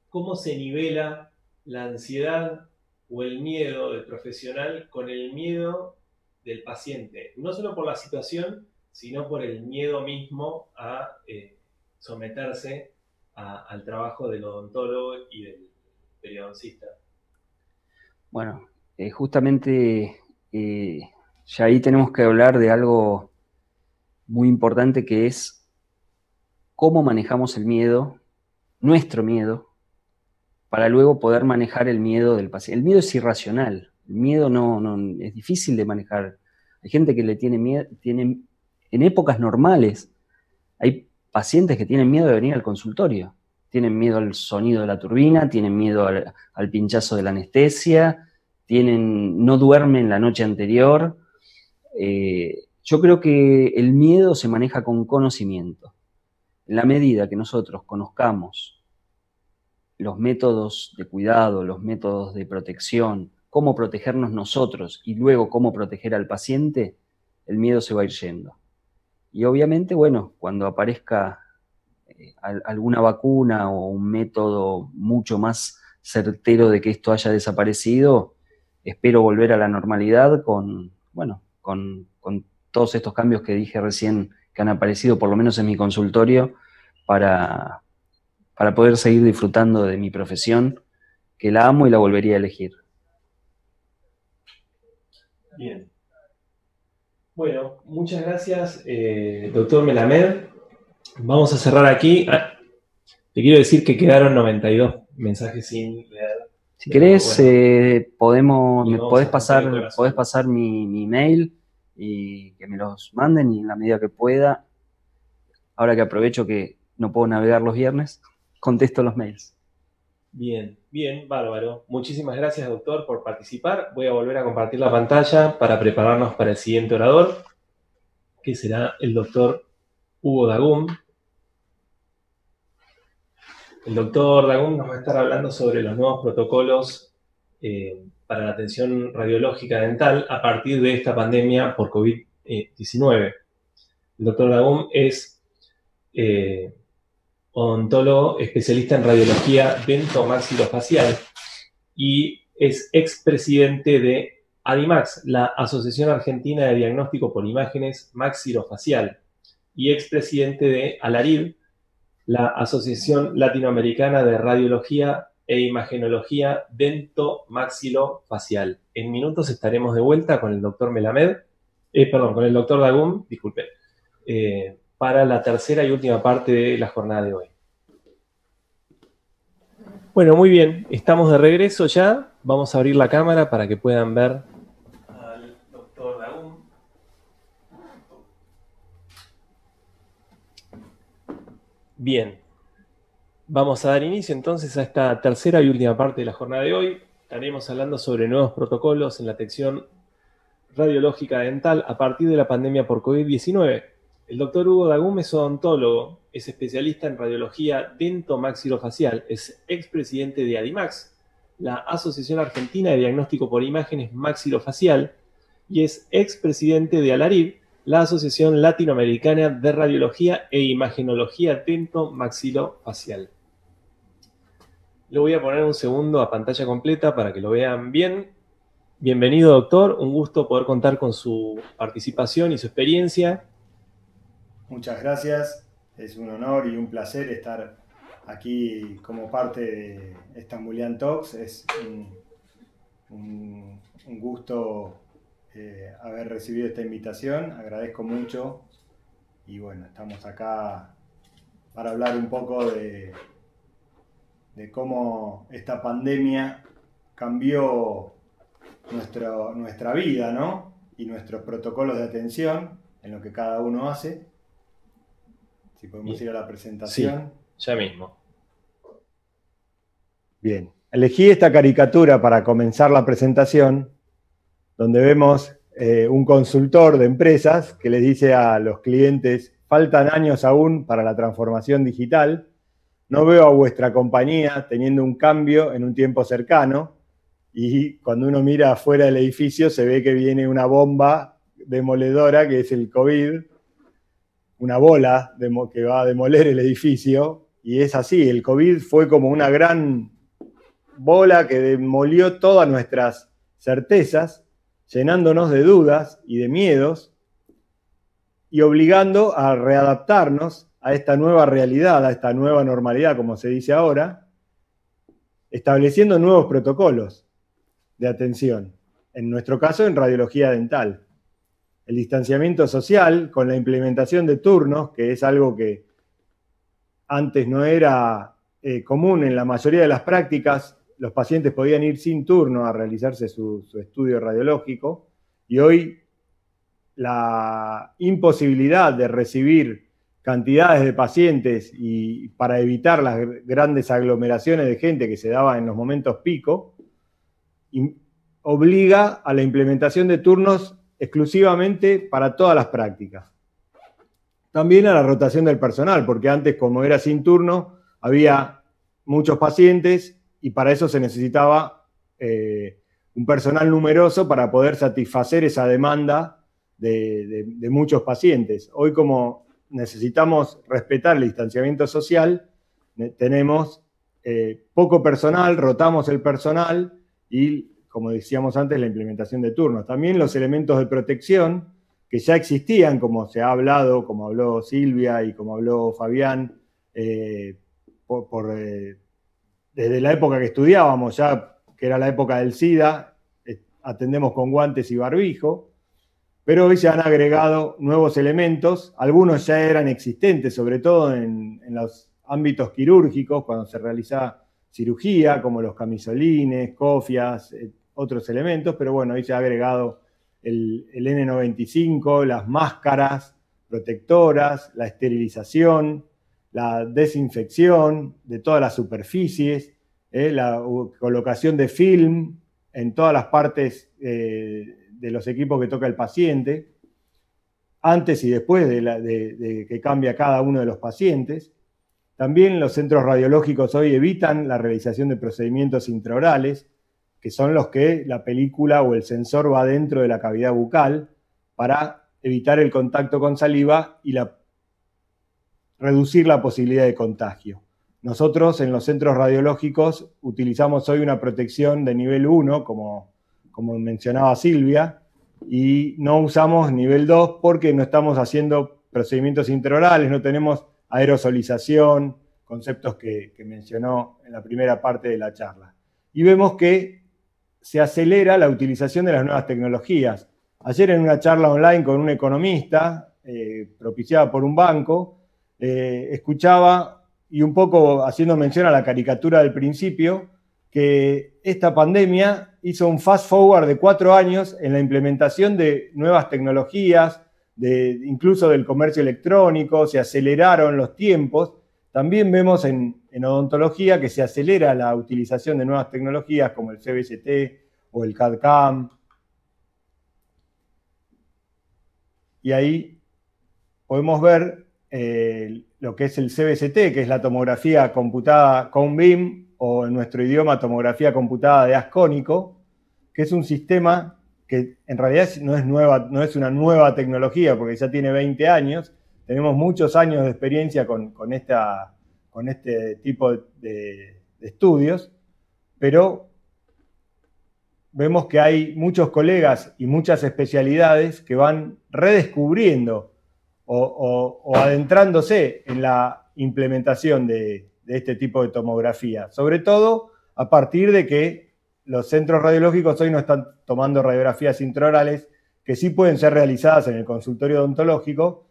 ¿cómo se nivela la ansiedad o el miedo del profesional con el miedo del paciente? No solo por la situación, sino por el miedo mismo a eh, someterse al trabajo del odontólogo y del periodoncista? Bueno, eh, justamente eh, ya ahí tenemos que hablar de algo muy importante que es cómo manejamos el miedo, nuestro miedo, para luego poder manejar el miedo del paciente. El miedo es irracional, el miedo no, no es difícil de manejar. Hay gente que le tiene miedo, tiene, en épocas normales, hay pacientes que tienen miedo de venir al consultorio. Tienen miedo al sonido de la turbina, tienen miedo al, pinchazo de la anestesia, tienen, no duermen la noche anterior. Eh, yo creo que el miedo se maneja con conocimiento. En la medida que nosotros conozcamos los métodos de cuidado, los métodos de protección, cómo protegernos nosotros y luego cómo proteger al paciente, el miedo se va a ir yendo. Y obviamente, bueno, cuando aparezca eh, alguna vacuna o un método mucho más certero de que esto haya desaparecido, espero volver a la normalidad con, bueno, con, todos estos cambios que dije recién que han aparecido, por lo menos en mi consultorio, para, para poder seguir disfrutando de mi profesión, que la amo y la volvería a elegir. Bien. Bueno, muchas gracias, eh, doctor Melamed. Vamos a cerrar aquí. Ah, te quiero decir que quedaron 92 mensajes sin leer. Si querés, eh, podemos, me podés pasar, podés pasar mi, mi mail y que me los manden y en la medida que pueda, ahora que aprovecho que no puedo navegar los viernes, contesto los mails. Bien, bien, bárbaro. Muchísimas gracias, doctor, por participar. Voy a volver a compartir la pantalla para prepararnos para el siguiente orador, que será el doctor Hugo Dagum. El doctor Dagum nos va a estar hablando sobre los nuevos protocolos eh, para la atención radiológica dental a partir de esta pandemia por COVID-19. El doctor Dagum es eh, odontólogo especialista en radiología dento-maxilofacial y es expresidente de ADIMAX, la Asociación Argentina de Diagnóstico por Imágenes Maxilofacial, y expresidente de ALARID, la Asociación Latinoamericana de Radiología e Imagenología Dento-Maxilofacial. En minutos estaremos de vuelta con el doctor Melamed, eh, perdón, con el doctor Dagum, disculpe, eh, para la tercera y última parte de la jornada de hoy. Bueno, muy bien, estamos de regreso ya. Vamos a abrir la cámara para que puedan ver al doctor Dagum. Bien, vamos a dar inicio entonces a esta tercera y última parte de la jornada de hoy. Estaremos hablando sobre nuevos protocolos en la atención radiológica dental a partir de la pandemia por COVID-19. El doctor Hugo Dagum es odontólogo, es especialista en radiología dento-maxilofacial, es expresidente de ADIMAX, la Asociación Argentina de Diagnóstico por Imágenes Maxilofacial, y es expresidente de ALARIB, la Asociación Latinoamericana de Radiología e Imagenología Dento-Maxilofacial. Le voy a poner un segundo a pantalla completa para que lo vean bien. Bienvenido, doctor. Un gusto poder contar con su participación y su experiencia. Muchas gracias. Es un honor y un placer estar aquí como parte de Estambulian Talks. Es un, gusto eh, haber recibido esta invitación. Agradezco mucho. Y bueno, estamos acá para hablar un poco de, cómo esta pandemia cambió nuestra vida, ¿no? Y nuestros protocolos de atención en lo que cada uno hace. Si podemos ir a la presentación. ya mismo. Bien, elegí esta caricatura para comenzar la presentación, donde vemos eh, un consultor de empresas que le dice a los clientes, faltan años aún para la transformación digital, no veo a vuestra compañía teniendo un cambio en un tiempo cercano y cuando uno mira afuera del edificio se ve que viene una bomba demoledora que es el COVID, una bola que va a demoler el edificio y es así, el COVID fue como una gran bola que demolió todas nuestras certezas, llenándonos de dudas y de miedos y obligando a readaptarnos a esta nueva realidad, a esta nueva normalidad, como se dice ahora, estableciendo nuevos protocolos de atención, en nuestro caso en radiología dental. El distanciamiento social con la implementación de turnos, que es algo que antes no era eh, común en la mayoría de las prácticas, los pacientes podían ir sin turno a realizarse su estudio radiológico y hoy la imposibilidad de recibir cantidades de pacientes y para evitar las grandes aglomeraciones de gente que se daban en los momentos pico, obliga a la implementación de turnos exclusivamente para todas las prácticas. También a la rotación del personal, porque antes como era sin turno, había muchos pacientes y para eso se necesitaba eh, un personal numeroso para poder satisfacer esa demanda de muchos pacientes. Hoy como necesitamos respetar el distanciamiento social, tenemos eh, poco personal, rotamos el personal y, como decíamos antes, la implementación de turnos. También los elementos de protección, que ya existían, como se ha hablado, como habló Silvia y como habló Fabián, eh, por, eh, desde la época que estudiábamos, ya que era la época del SIDA, eh, atendemos con guantes y barbijo, pero hoy se han agregado nuevos elementos, algunos ya eran existentes, sobre todo en, los ámbitos quirúrgicos, cuando se realiza cirugía, como los camisolines, cofias, otros elementos, pero bueno, hoy se ha agregado el, N95, las máscaras protectoras, la esterilización, la desinfección de todas las superficies, eh, la colocación de film en todas las partes eh, de los equipos que toca el paciente, antes y después de, de, que cambia cada uno de los pacientes. También los centros radiológicos hoy evitan la realización de procedimientos intraorales, que son los que la película o el sensor va dentro de la cavidad bucal para evitar el contacto con saliva y reducir la posibilidad de contagio. Nosotros en los centros radiológicos utilizamos hoy una protección de nivel 1, como, como mencionaba Silvia, y no usamos nivel 2 porque no estamos haciendo procedimientos intraorales, no tenemos aerosolización, conceptos que mencionó en la primera parte de la charla. Y vemos que se acelera la utilización de las nuevas tecnologías. Ayer en una charla online con un economista, eh, propiciada por un banco, eh, escuchaba, y un poco haciendo mención a la caricatura del principio, que esta pandemia hizo un fast forward de cuatro años en la implementación de nuevas tecnologías, de, incluso del comercio electrónico, se aceleraron los tiempos. También vemos en, odontología que se acelera la utilización de nuevas tecnologías como el CBCT o el CAD-CAM. Y ahí podemos ver eh, lo que es el CBCT, que es la tomografía computada con BIM, o en nuestro idioma tomografía computada de ascónico, que es un sistema que en realidad no es, nueva, no es una nueva tecnología, porque ya tiene 20 años, tenemos muchos años de experiencia con, este tipo de, estudios, pero vemos que hay muchos colegas y muchas especialidades que van redescubriendo o, adentrándose en la implementación de, este tipo de tomografía, sobre todo a partir de que los centros radiológicos hoy no están tomando radiografías intraorales que sí pueden ser realizadas en el consultorio odontológico,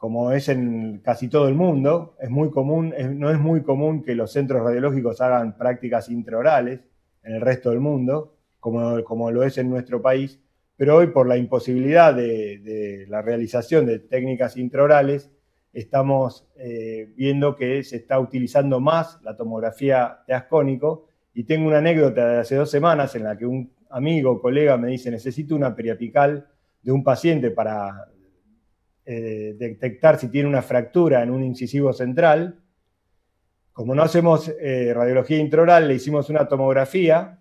como es en casi todo el mundo, no es muy común que los centros radiológicos hagan prácticas intraorales en el resto del mundo, como, como lo es en nuestro país, pero hoy por la imposibilidad de, la realización de técnicas intraorales, estamos eh, viendo que se está utilizando más la tomografía de ascónico. Y tengo una anécdota de hace dos semanas en la que un amigo, colega me dice, necesito una periapical de un paciente para eh, detectar si tiene una fractura en un incisivo central. Como no hacemos eh, radiología intraoral, le hicimos una tomografía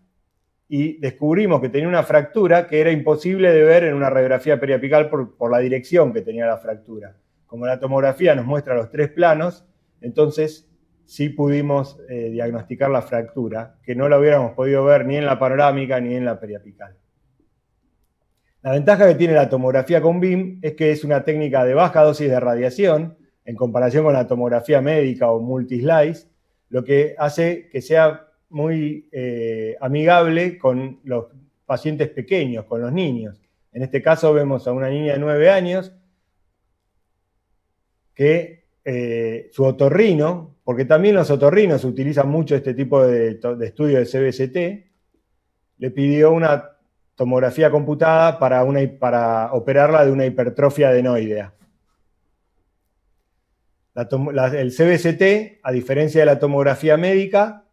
y descubrimos que tenía una fractura que era imposible de ver en una radiografía periapical por, la dirección que tenía la fractura. Como la tomografía nos muestra los tres planos, entonces sí pudimos eh, diagnosticar la fractura, que no la hubiéramos podido ver ni en la panorámica ni en la periapical. La ventaja que tiene la tomografía con BIM es que es una técnica de baja dosis de radiación en comparación con la tomografía médica o multislice, lo que hace que sea muy eh, amigable con los pacientes pequeños, con los niños. En este caso vemos a una niña de 9 años que eh, su otorrino, porque también los otorrinos utilizan mucho este tipo de, de estudio de CBCT, le pidió una tomografía computada para, una, para operarla de una hipertrofia adenoidea. el CBCT, a diferencia de la tomografía médica,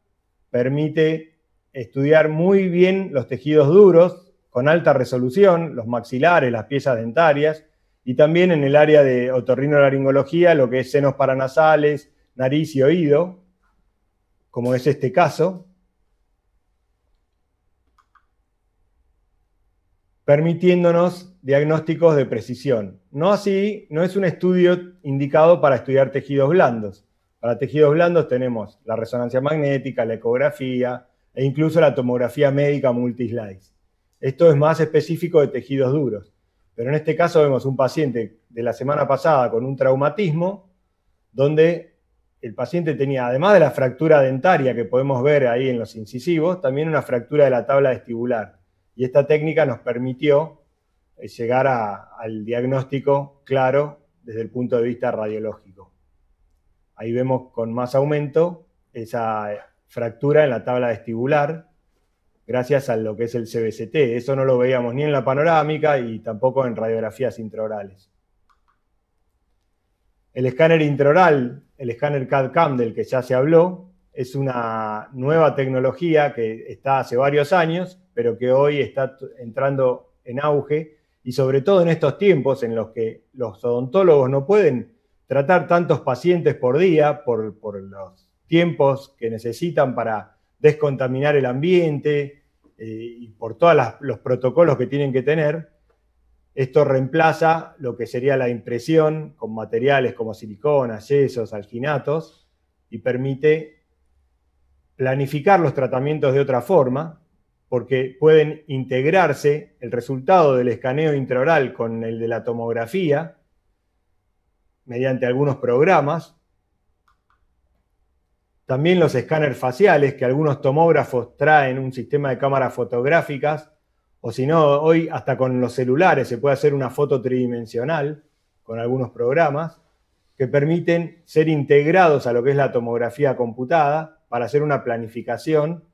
permite estudiar muy bien los tejidos duros con alta resolución, los maxilares, las piezas dentarias, y también en el área de otorrinolaringología, lo que es senos paranasales, nariz y oído, como es este caso, permitiéndonos diagnósticos de precisión. No así, no es un estudio indicado para estudiar tejidos blandos. Para tejidos blandos tenemos la resonancia magnética, la ecografía e incluso la tomografía médica multislice. Esto es más específico de tejidos duros. pero en este caso vemos un paciente de la semana pasada con un traumatismo, donde el paciente tenía, además de la fractura dentaria que podemos ver ahí en los incisivos, también una fractura de la tabla vestibular. Y esta técnica nos permitió eh, llegar al diagnóstico claro desde el punto de vista radiológico. Ahí vemos con más aumento esa fractura en la tabla vestibular, gracias a lo que es el CBCT. Eso no lo veíamos ni en la panorámica y tampoco en radiografías intraorales. El escáner intraoral, el escáner CAD-CAM del que ya se habló, es una nueva tecnología que está hace varios años, pero que hoy está entrando en auge y sobre todo en estos tiempos en los que los odontólogos no pueden tratar tantos pacientes por día por, los tiempos que necesitan para descontaminar el ambiente eh, y por todos los protocolos que tienen que tener, esto reemplaza lo que sería la impresión con materiales como silicona, yesos, alginatos y permite planificar los tratamientos de otra forma porque pueden integrarse el resultado del escaneo intraoral con el de la tomografía mediante algunos programas. También los escáneres faciales, que algunos tomógrafos traen un sistema de cámaras fotográficas, o si no, hoy hasta con los celulares se puede hacer una foto tridimensional con algunos programas que permiten ser integrados a lo que es la tomografía computada para hacer una planificación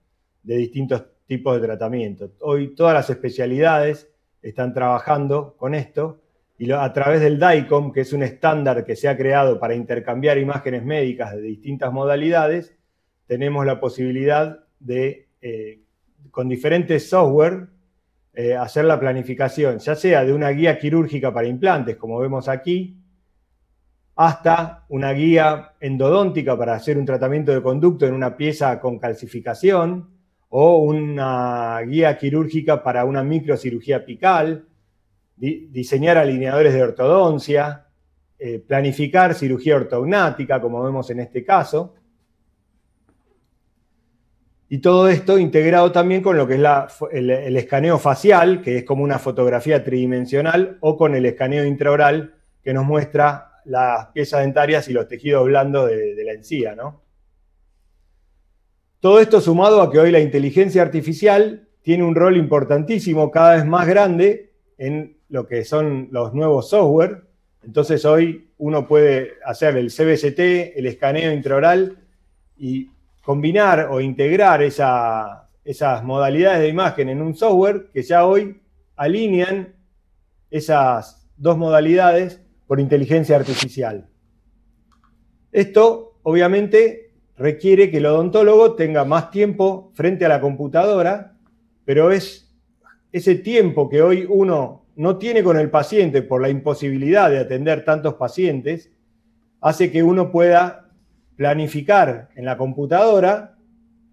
de distintos tipos de tratamiento. Hoy todas las especialidades están trabajando con esto y a través del DICOM, que es un estándar que se ha creado para intercambiar imágenes médicas de distintas modalidades, tenemos la posibilidad de, eh, con diferentes software, eh, hacer la planificación, ya sea de una guía quirúrgica para implantes, como vemos aquí, hasta una guía endodóntica para hacer un tratamiento de conducto en una pieza con calcificación, o una guía quirúrgica para una microcirugía apical, diseñar alineadores de ortodoncia, eh, planificar cirugía ortognática, como vemos en este caso. Y todo esto integrado también con lo que es el, escaneo facial, que es como una fotografía tridimensional, o con el escaneo intraoral, que nos muestra las piezas dentarias y los tejidos blandos de, de la encía, ¿no? Todo esto sumado a que hoy la inteligencia artificial tiene un rol importantísimo, cada vez más grande, en lo que son los nuevos software. Entonces hoy uno puede hacer el CBCT, el escaneo intraoral y combinar o integrar esas modalidades de imagen en un software que ya hoy alinean esas dos modalidades por inteligencia artificial. Esto, obviamente, requiere que el odontólogo tenga más tiempo frente a la computadora, pero es ese tiempo que hoy uno no tiene con el paciente por la imposibilidad de atender tantos pacientes, hace que uno pueda planificar en la computadora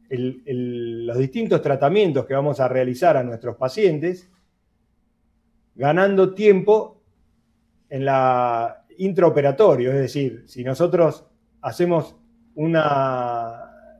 los distintos tratamientos que vamos a realizar a nuestros pacientes, ganando tiempo en la intraoperatorio, es decir, si nosotros hacemos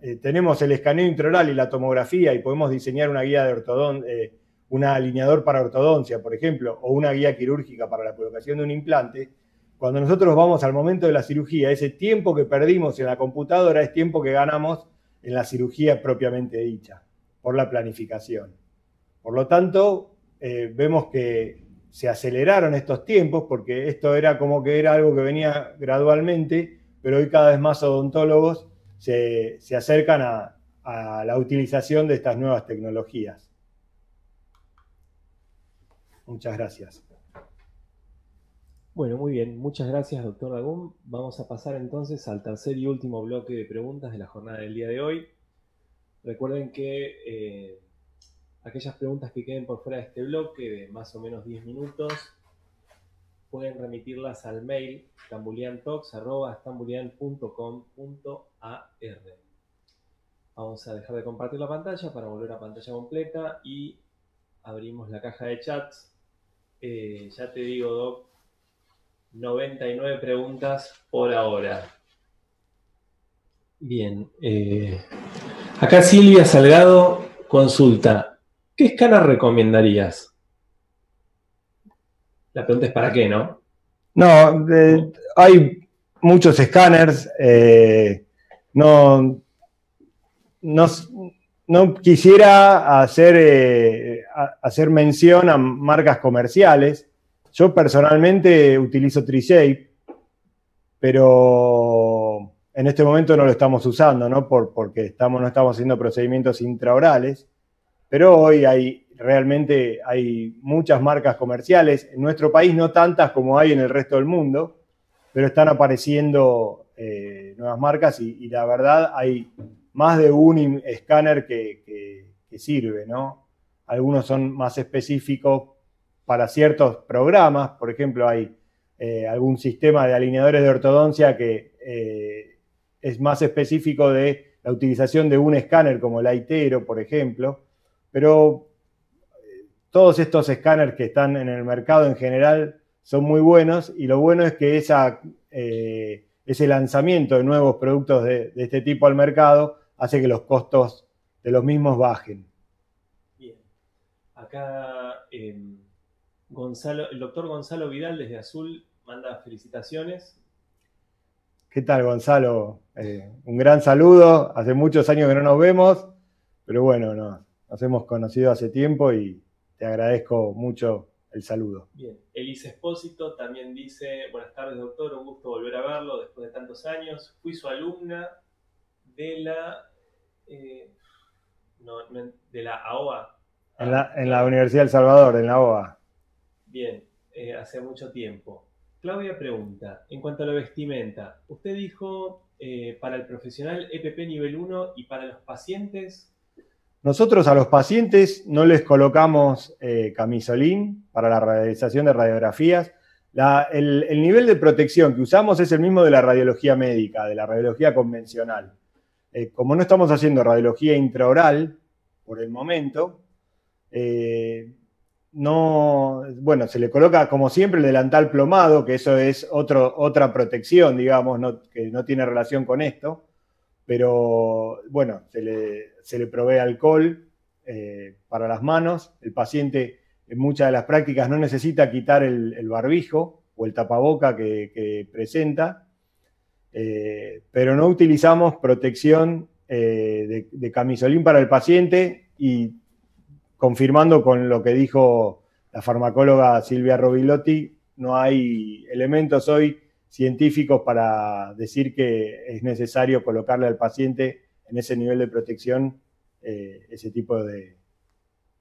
eh, tenemos el escaneo intraoral y la tomografía y podemos diseñar una guía de ortodoncia, eh, un alineador para ortodoncia, por ejemplo, o una guía quirúrgica para la colocación de un implante, cuando nosotros vamos al momento de la cirugía, ese tiempo que perdimos en la computadora es tiempo que ganamos en la cirugía propiamente dicha, por la planificación. Por lo tanto, eh, vemos que se aceleraron estos tiempos porque esto era como que era algo que venía gradualmente pero hoy cada vez más odontólogos se, acercan a, la utilización de estas nuevas tecnologías. Muchas gracias. Bueno, muy bien. Muchas gracias, doctor Dagum. Vamos a pasar entonces al tercer y último bloque de preguntas de la jornada del día de hoy. Recuerden que eh, aquellas preguntas que queden por fuera de este bloque, de más o menos 10 minutos, pueden remitirlas al mail tambuliantalks.com.ar. Vamos a dejar de compartir la pantalla para volver a pantalla completa y abrimos la caja de chats. Eh, ya te digo, Doc, 99 preguntas por ahora. Bien. Eh, acá Silvia Salgado consulta. ¿Qué escala recomendarías? La pregunta es ¿para qué, no? No, hay muchos escáneres. Eh, no, no, quisiera hacer, eh, hacer mención a marcas comerciales. Yo personalmente utilizo TreeShape, pero en este momento no lo estamos usando, ¿no? Por, porque estamos, no estamos haciendo procedimientos intraorales. Pero hoy hay realmente hay muchas marcas comerciales. En nuestro país no tantas como hay en el resto del mundo, pero están apareciendo eh, nuevas marcas y, la verdad hay más de un escáner que, sirve, ¿no? Algunos son más específicos para ciertos programas, por ejemplo, hay eh, algún sistema de alineadores de ortodoncia que eh, es más específico de la utilización de un escáner como el Aitero, por ejemplo, pero todos estos escáneres que están en el mercado en general son muy buenos y lo bueno es que esa, eh, ese lanzamiento de nuevos productos de, este tipo al mercado hace que los costos de los mismos bajen. Bien. Acá em, Gonzalo, el doctor Gonzalo Vidal desde Azul manda felicitaciones. ¿Qué tal, Gonzalo? Eh, un gran saludo. Hace muchos años que no nos vemos, pero bueno, nos hemos conocido hace tiempo y, te agradezco mucho el saludo. Bien, Elise Espósito también dice, buenas tardes doctor, un gusto volver a verlo después de tantos años. Fui su alumna de la, eh, de la AOA. En la, Universidad del Salvador, en la AOA. Bien, eh, hace mucho tiempo. Claudia pregunta, en cuanto a la vestimenta, usted dijo eh, para el profesional EPP nivel 1 y para los pacientes nosotros a los pacientes no les colocamos eh, camisolín para la realización de radiografías. el, nivel de protección que usamos es el mismo de la radiología médica, de la radiología convencional. Eh, como no estamos haciendo radiología intraoral por el momento, eh, no, bueno, se le coloca como siempre el delantal plomado, que eso es otra protección, digamos, que no tiene relación con esto pero bueno, se le, provee alcohol eh, para las manos. El paciente en muchas de las prácticas no necesita quitar el, barbijo o el tapaboca que, presenta, eh, pero no utilizamos protección eh, de, camisolín para el paciente y confirmando con lo que dijo la farmacóloga Silvia Robilotti, no hay elementos hoy científicos para decir que es necesario colocarle al paciente en ese nivel de protección eh, ese tipo de,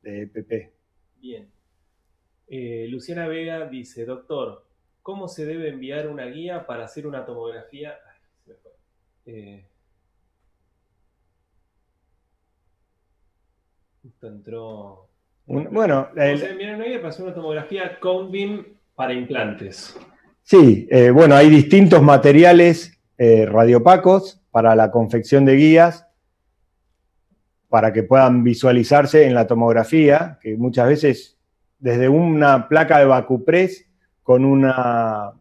de EPP. Bien. Eh, Luciana Vega dice, doctor, ¿cómo se debe enviar una guía para hacer una tomografía? Eh, justo entró... bueno, el... se enviar una guía para hacer una tomografía Convim para implantes. Sí, eh, bueno, hay distintos materiales eh, radiopacos para la confección de guías, para que puedan visualizarse en la tomografía, que muchas veces desde una placa de vacupress con una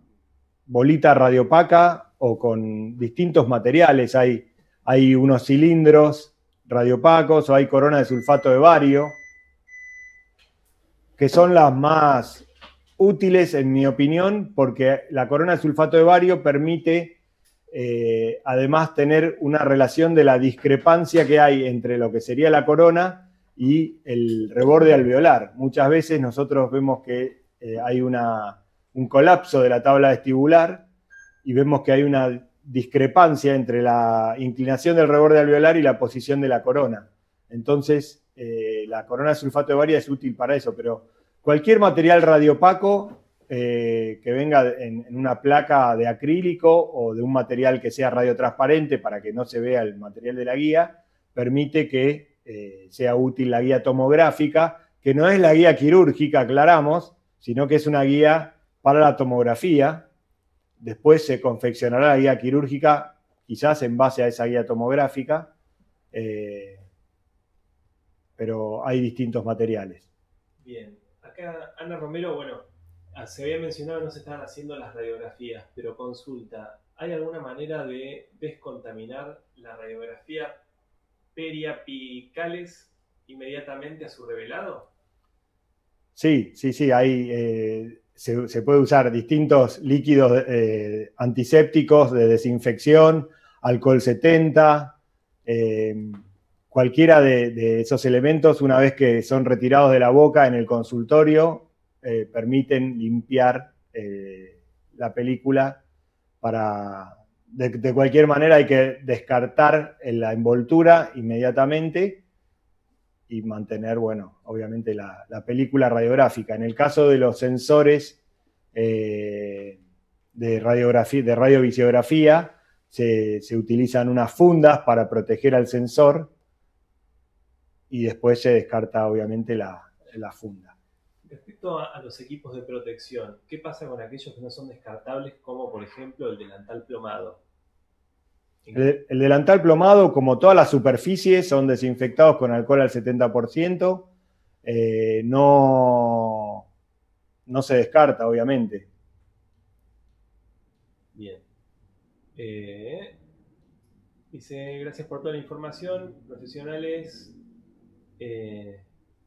bolita radiopaca o con distintos materiales. Hay, hay unos cilindros radiopacos o hay corona de sulfato de bario, que son las más útiles, en mi opinión, porque la corona de sulfato de bario permite eh, además tener una relación de la discrepancia que hay entre lo que sería la corona y el reborde alveolar. Muchas veces nosotros vemos que eh, hay una, un colapso de la tabla vestibular y vemos que hay una discrepancia entre la inclinación del reborde alveolar y la posición de la corona. Entonces, eh, la corona de sulfato de bario es útil para eso, pero Cualquier material radiopaco eh, que venga en, una placa de acrílico o de un material que sea radiotransparente para que no se vea el material de la guía, permite que eh, sea útil la guía tomográfica, que no es la guía quirúrgica, aclaramos, sino que es una guía para la tomografía. Después se confeccionará la guía quirúrgica, quizás en base a esa guía tomográfica, eh, pero hay distintos materiales. Bien. Ana Romero, bueno, ah, se había mencionado no se estaban haciendo las radiografías, pero consulta, ¿hay alguna manera de descontaminar la radiografía periapicales inmediatamente a su revelado? Sí, sí, sí, hay, eh, se, puede usar distintos líquidos eh, antisépticos de desinfección, alcohol 70, eh, cualquiera de, esos elementos, una vez que son retirados de la boca en el consultorio, eh, permiten limpiar la película para... De, cualquier manera hay que descartar la envoltura inmediatamente y mantener, bueno, obviamente la, película radiográfica. En el caso de los sensores eh, de, radiografía, de radiovisiografía, se, utilizan unas fundas para proteger al sensor y después se descarta obviamente la, funda. Respecto a, los equipos de protección, ¿qué pasa con aquellos que no son descartables, como por ejemplo el delantal plomado? El, delantal plomado, como todas las superficies, son desinfectados con alcohol al 70%. Eh, no, no se descarta, obviamente. Bien. Eh, dice, gracias por toda la información. Profesionales, eh,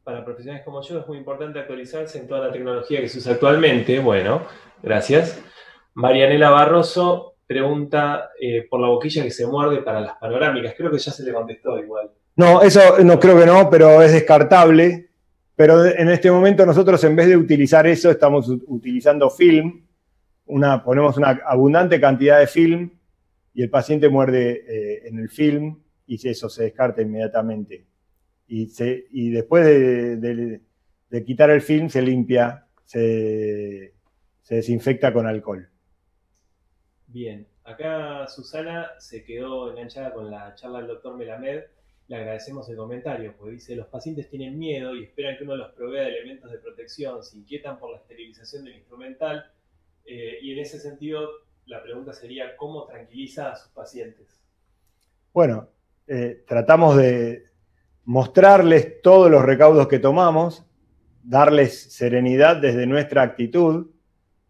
para profesionales como yo es muy importante actualizarse en toda la tecnología que se usa actualmente. Bueno, gracias. Marianela Barroso, pregunta eh, por la boquilla que se muerde para las panorámicas. Creo que ya se le contestó igual. No, eso no creo que no, pero es descartable. Pero en este momento nosotros en vez de utilizar eso, estamos utilizando film. Una, ponemos una abundante cantidad de film y el paciente muerde eh, en el film y eso se descarta inmediatamente. Y, y después de, quitar el film se limpia, se desinfecta con alcohol. Bien, acá Susana se quedó enganchada con la charla del doctor Melamed. Le agradecemos el comentario, porque dice, los pacientes tienen miedo y esperan que uno los provea de elementos de protección, se inquietan por la esterilización del instrumental. Eh, y en ese sentido, la pregunta sería, ¿cómo tranquiliza a sus pacientes? Bueno, eh, tratamos de mostrarles todos los recaudos que tomamos, darles serenidad desde nuestra actitud,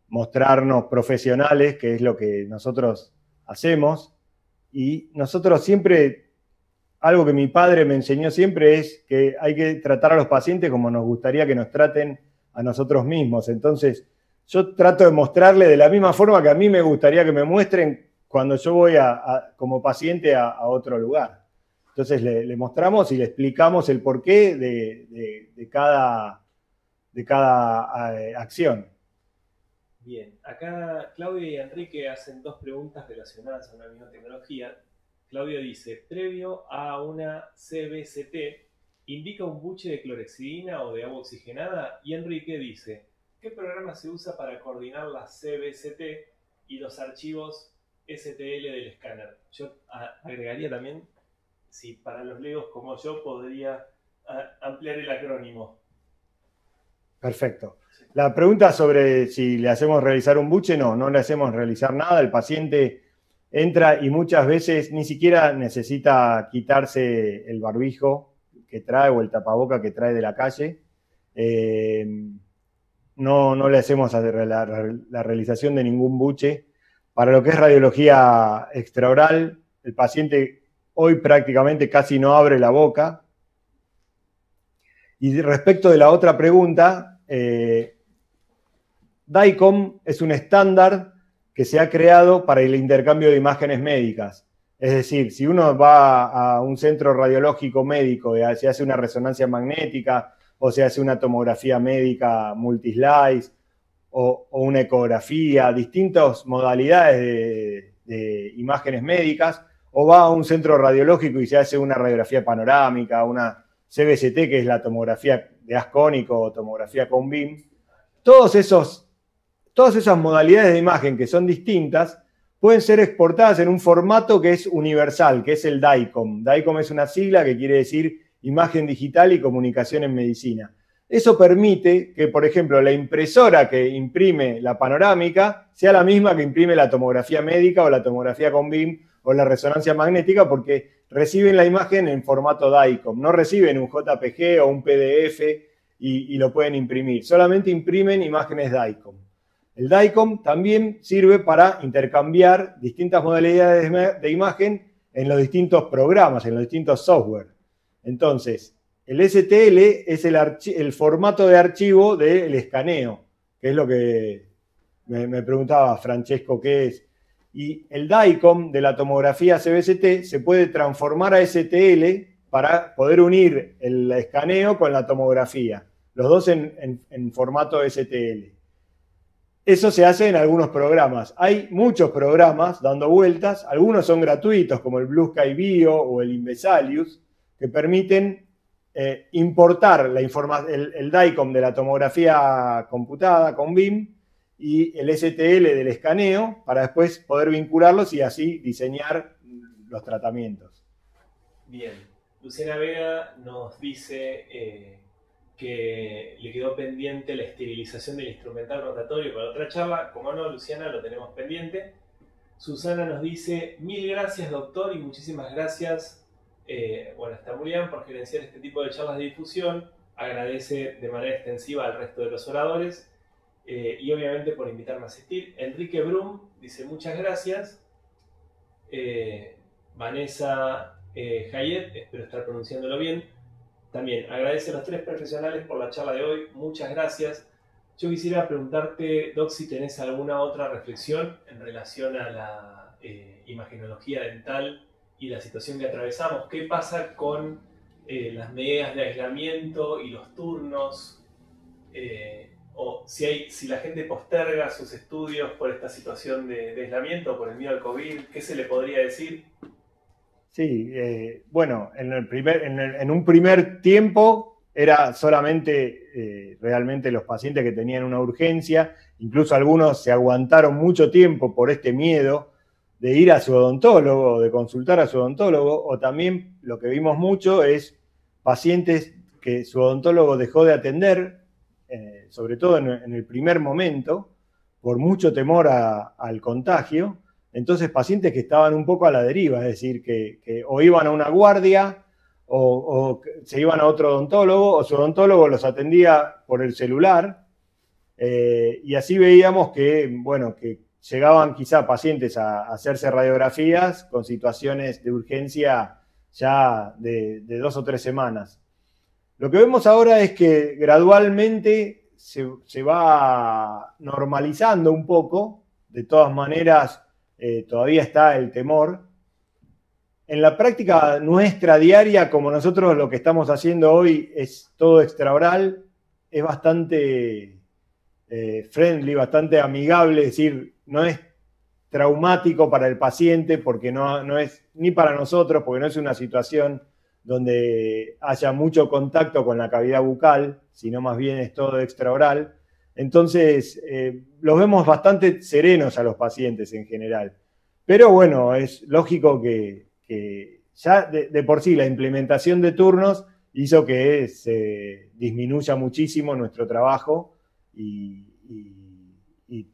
mostrarnos profesionales, que es lo que nosotros hacemos. Y nosotros siempre, algo que mi padre me enseñó siempre es que hay que tratar a los pacientes como nos gustaría que nos traten a nosotros mismos. Entonces, yo trato de mostrarle de la misma forma que a mí me gustaría que me muestren cuando yo voy a, como paciente a, otro lugar. Entonces le, mostramos y le explicamos el porqué de, cada, de cada eh, acción. Bien, acá Claudio y Enrique hacen dos preguntas relacionadas a una misma tecnología. Claudio dice, previo a una CBCT, ¿indica un buche de clorexidina o de agua oxigenada? Y Enrique dice, ¿qué programa se usa para coordinar la CBCT y los archivos STL del escáner? Yo agregaría también, si para los legos como yo podría ampliar el acrónimo. Perfecto. La pregunta sobre si le hacemos realizar un buche, no, no le hacemos realizar nada. El paciente entra y muchas veces ni siquiera necesita quitarse el barbijo que trae o el tapaboca que trae de la calle. Eh, no, no le hacemos la, la, realización de ningún buche. Para lo que es radiología extraoral, el paciente hoy prácticamente casi no abre la boca. Y respecto de la otra pregunta, eh, DICOM es un estándar que se ha creado para el intercambio de imágenes médicas. Es decir, si uno va a un centro radiológico médico y se hace una resonancia magnética o se hace una tomografía médica multislice o, o una ecografía, distintas modalidades de, de, imágenes médicas, o va a un centro radiológico y se hace una radiografía panorámica, una CBCT, que es la tomografía de ascónico o tomografía con BIM, todos esos todas esas modalidades de imagen que son distintas pueden ser exportadas en un formato que es universal, que es el DICOM. DICOM es una sigla que quiere decir imagen digital y comunicación en medicina. Eso permite que, por ejemplo, la impresora que imprime la panorámica sea la misma que imprime la tomografía médica o la tomografía con BIM o la resonancia magnética porque reciben la imagen en formato DICOM, no reciben un JPG o un PDF y, lo pueden imprimir, solamente imprimen imágenes DICOM. El DICOM también sirve para intercambiar distintas modalidades de imagen en los distintos programas, en los distintos software. Entonces, el STL es el, formato de archivo del escaneo. que es lo que me, preguntaba Francesco qué es. Y el DICOM de la tomografía CBCT se puede transformar a STL para poder unir el escaneo con la tomografía, los dos en, formato STL. Eso se hace en algunos programas. Hay muchos programas dando vueltas, algunos son gratuitos como el Blue Sky Bio o el Invesalius, que permiten eh, importar la el, el DICOM de la tomografía computada con BIM y el STL del escaneo para después poder vincularlos y así diseñar los tratamientos. Bien, Luciana Vega nos dice eh, que le quedó pendiente la esterilización del instrumental rotatorio para otra charla. Como no, Luciana, lo tenemos pendiente. Susana nos dice, mil gracias doctor y muchísimas gracias, eh, bueno, está muy por gerenciar este tipo de charlas de difusión. Agradece de manera extensiva al resto de los oradores eh, y obviamente por invitarme a asistir. Enrique Brum dice muchas gracias. Eh, Vanessa eh, Hayet, espero estar pronunciándolo bien. También agradece a los tres profesionales por la charla de hoy. Muchas gracias. Yo quisiera preguntarte, Doc, si tenés alguna otra reflexión en relación a la eh, imagenología dental y la situación que atravesamos. ¿Qué pasa con las medidas de aislamiento y los turnos? O si, hay, si la gente posterga sus estudios por esta situación de, aislamiento, por el miedo al COVID, ¿qué se le podría decir? Sí, eh, bueno, en, el primer, en, un primer tiempo era solamente eh, realmente los pacientes que tenían una urgencia, incluso algunos se aguantaron mucho tiempo por este miedo de ir a su odontólogo, de consultar a su odontólogo, o también lo que vimos mucho es pacientes que su odontólogo dejó de atender eh, sobre todo en, el primer momento, por mucho temor al contagio. Entonces, pacientes que estaban un poco a la deriva, es decir, que, o iban a una guardia o, se iban a otro odontólogo o su odontólogo los atendía por el celular. Eh, y así veíamos que, bueno, que llegaban quizá pacientes a, hacerse radiografías con situaciones de urgencia ya de dos o tres semanas. Lo que vemos ahora es que gradualmente se, va normalizando un poco, de todas maneras eh, todavía está el temor. En la práctica nuestra diaria, como nosotros lo que estamos haciendo hoy es todo extraoral, es bastante eh, friendly, bastante amigable, es decir, no es traumático para el paciente porque no, no es ni para nosotros, porque no es una situación donde haya mucho contacto con la cavidad bucal, sino más bien es todo extraoral. Entonces, eh, los vemos bastante serenos a los pacientes en general. Pero bueno, es lógico que, ya de, por sí la implementación de turnos hizo que se disminuya muchísimo nuestro trabajo y,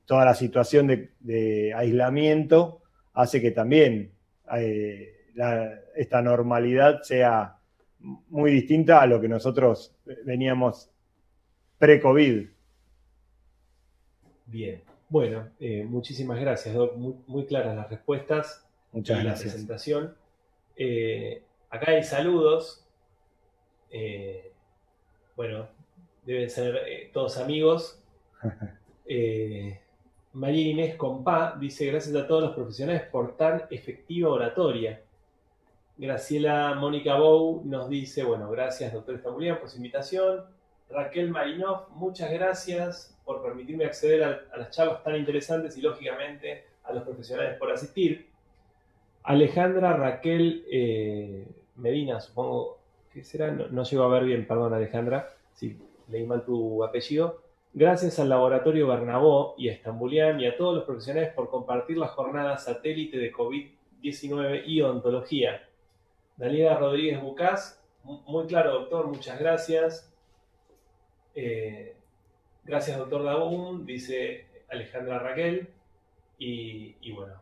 toda la situación de, aislamiento hace que también eh, esta normalidad sea muy distinta a lo que nosotros veníamos pre-COVID. Bien, bueno, eh, muchísimas gracias, Muy, claras las respuestas Muchas y gracias. la presentación. Eh, acá hay saludos. Eh, bueno, deben ser todos amigos. María Inés Compá dice: Gracias a todos los profesionales por tan efectiva oratoria. Graciela Mónica Bou nos dice, bueno, gracias doctor Estambulian por su invitación. Raquel Marinov, muchas gracias por permitirme acceder a, las charlas tan interesantes y lógicamente a los profesionales por asistir. Alejandra Raquel eh, Medina, supongo que será, no, no llego a ver bien, perdón Alejandra, si leí mal tu apellido. Gracias al Laboratorio Bernabó y a Estambulian y a todos los profesionales por compartir la jornada satélite de COVID-19 y odontología. Daniela Rodríguez Bucás, muy claro, doctor, muchas gracias. Eh, gracias, doctor Dabun, dice Alejandra Raquel. Y, bueno,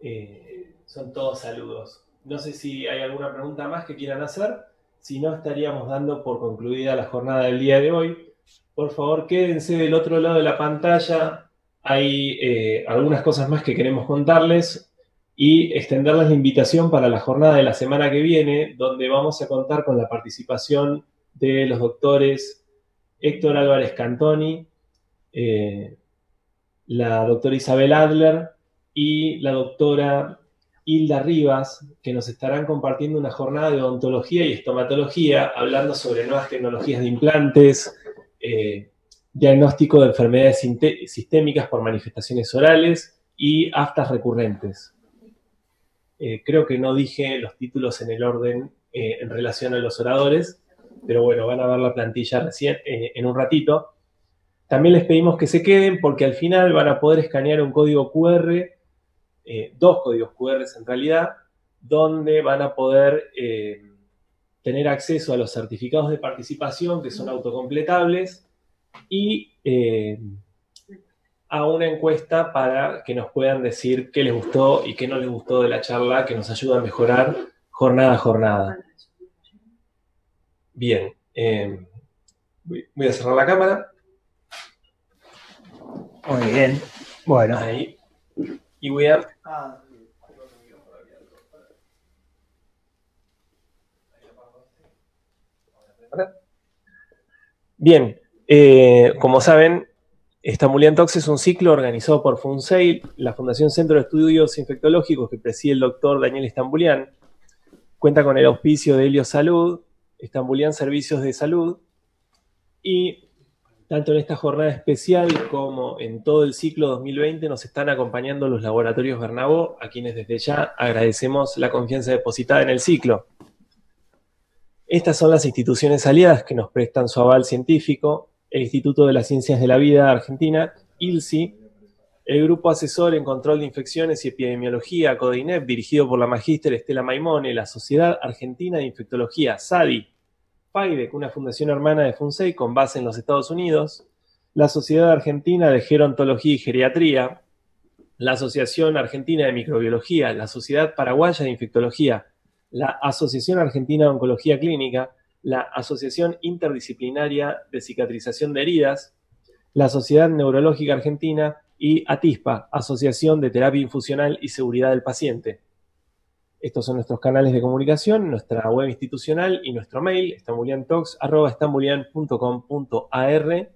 eh, son todos saludos. No sé si hay alguna pregunta más que quieran hacer. Si no, estaríamos dando por concluida la jornada del día de hoy. Por favor, quédense del otro lado de la pantalla. Hay eh, algunas cosas más que queremos contarles y extenderles la invitación para la jornada de la semana que viene, donde vamos a contar con la participación de los doctores Héctor Álvarez Cantoni eh, la doctora Isabel Adler y la doctora Hilda Rivas, que nos estarán compartiendo una jornada de odontología y estomatología, hablando sobre nuevas tecnologías de implantes, eh, diagnóstico de enfermedades sistémicas por manifestaciones orales y aftas recurrentes. Eh, creo que no dije los títulos en el orden eh, en relación a los oradores, pero bueno, van a ver la plantilla recién en un ratito. También les pedimos que se queden porque al final van a poder escanear un código QR eh, dos códigos QR en realidad, donde van a poder eh, tener acceso a los certificados de participación que son autocompletables y eh, a una encuesta para que nos puedan decir qué les gustó y qué no les gustó de la charla, que nos ayuda a mejorar jornada a jornada. Bien, voy a cerrar la cámara. Muy bien. Bueno. Ahí. Y voy a... Bien, eh, como saben, Estambulian Talks es un ciclo organizado por FUNSEIL, la Fundación Centro de Estudios Infectológicos que preside el doctor Daniel Estambulian. Cuenta con el auspicio de Helio Salud, Estambulian Servicios de Salud y tanto en esta jornada especial como en todo el ciclo 2020 nos están acompañando los laboratorios Bernabó, a quienes desde ya agradecemos la confianza depositada en el ciclo. Estas son las instituciones aliadas que nos prestan su aval científico, el Instituto de las Ciencias de la Vida Argentina, ILSI, el Grupo Asesor en Control de Infecciones y Epidemiología, CODINEP, dirigido por la magíster Estela Maimone, la Sociedad Argentina de Infectología, SADI, FIDEC, una fundación hermana de FUNSEI con base en los Estados Unidos, la Sociedad Argentina de Gerontología y Geriatría, la Asociación Argentina de Microbiología, la Sociedad Paraguaya de Infectología, la Asociación Argentina de Oncología Clínica, la Asociación Interdisciplinaria de Cicatrización de Heridas, la Sociedad Neurológica Argentina y ATISPA, Asociación de Terapia Infusional y Seguridad del Paciente. Estos son nuestros canales de comunicación, nuestra web institucional y nuestro mail, estambuliantalks.com.ar.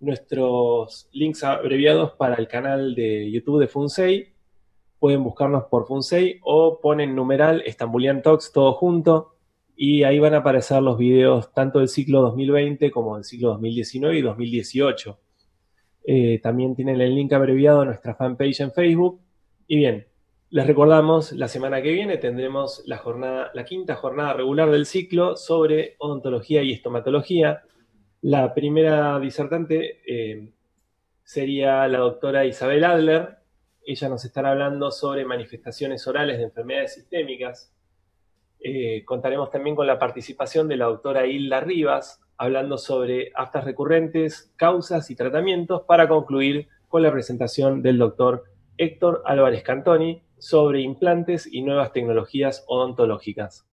Nuestros links abreviados para el canal de YouTube de FUNSEI. Pueden buscarnos por FUNSEI o ponen numeral Estambulian Talks todo junto y ahí van a aparecer los videos tanto del ciclo 2020 como del ciclo 2019 y 2018. Eh, también tienen el link abreviado a nuestra fanpage en Facebook. Y bien, les recordamos, la semana que viene tendremos la, quinta jornada regular del ciclo sobre odontología y estomatología. La primera disertante eh, sería la doctora Isabel Adler. Ella nos estará hablando sobre manifestaciones orales de enfermedades sistémicas. Eh, contaremos también con la participación de la doctora Hilda Rivas, hablando sobre aftas recurrentes, causas y tratamientos, para concluir con la presentación del doctor Héctor Álvarez Cantoni, sobre implantes y nuevas tecnologías odontológicas.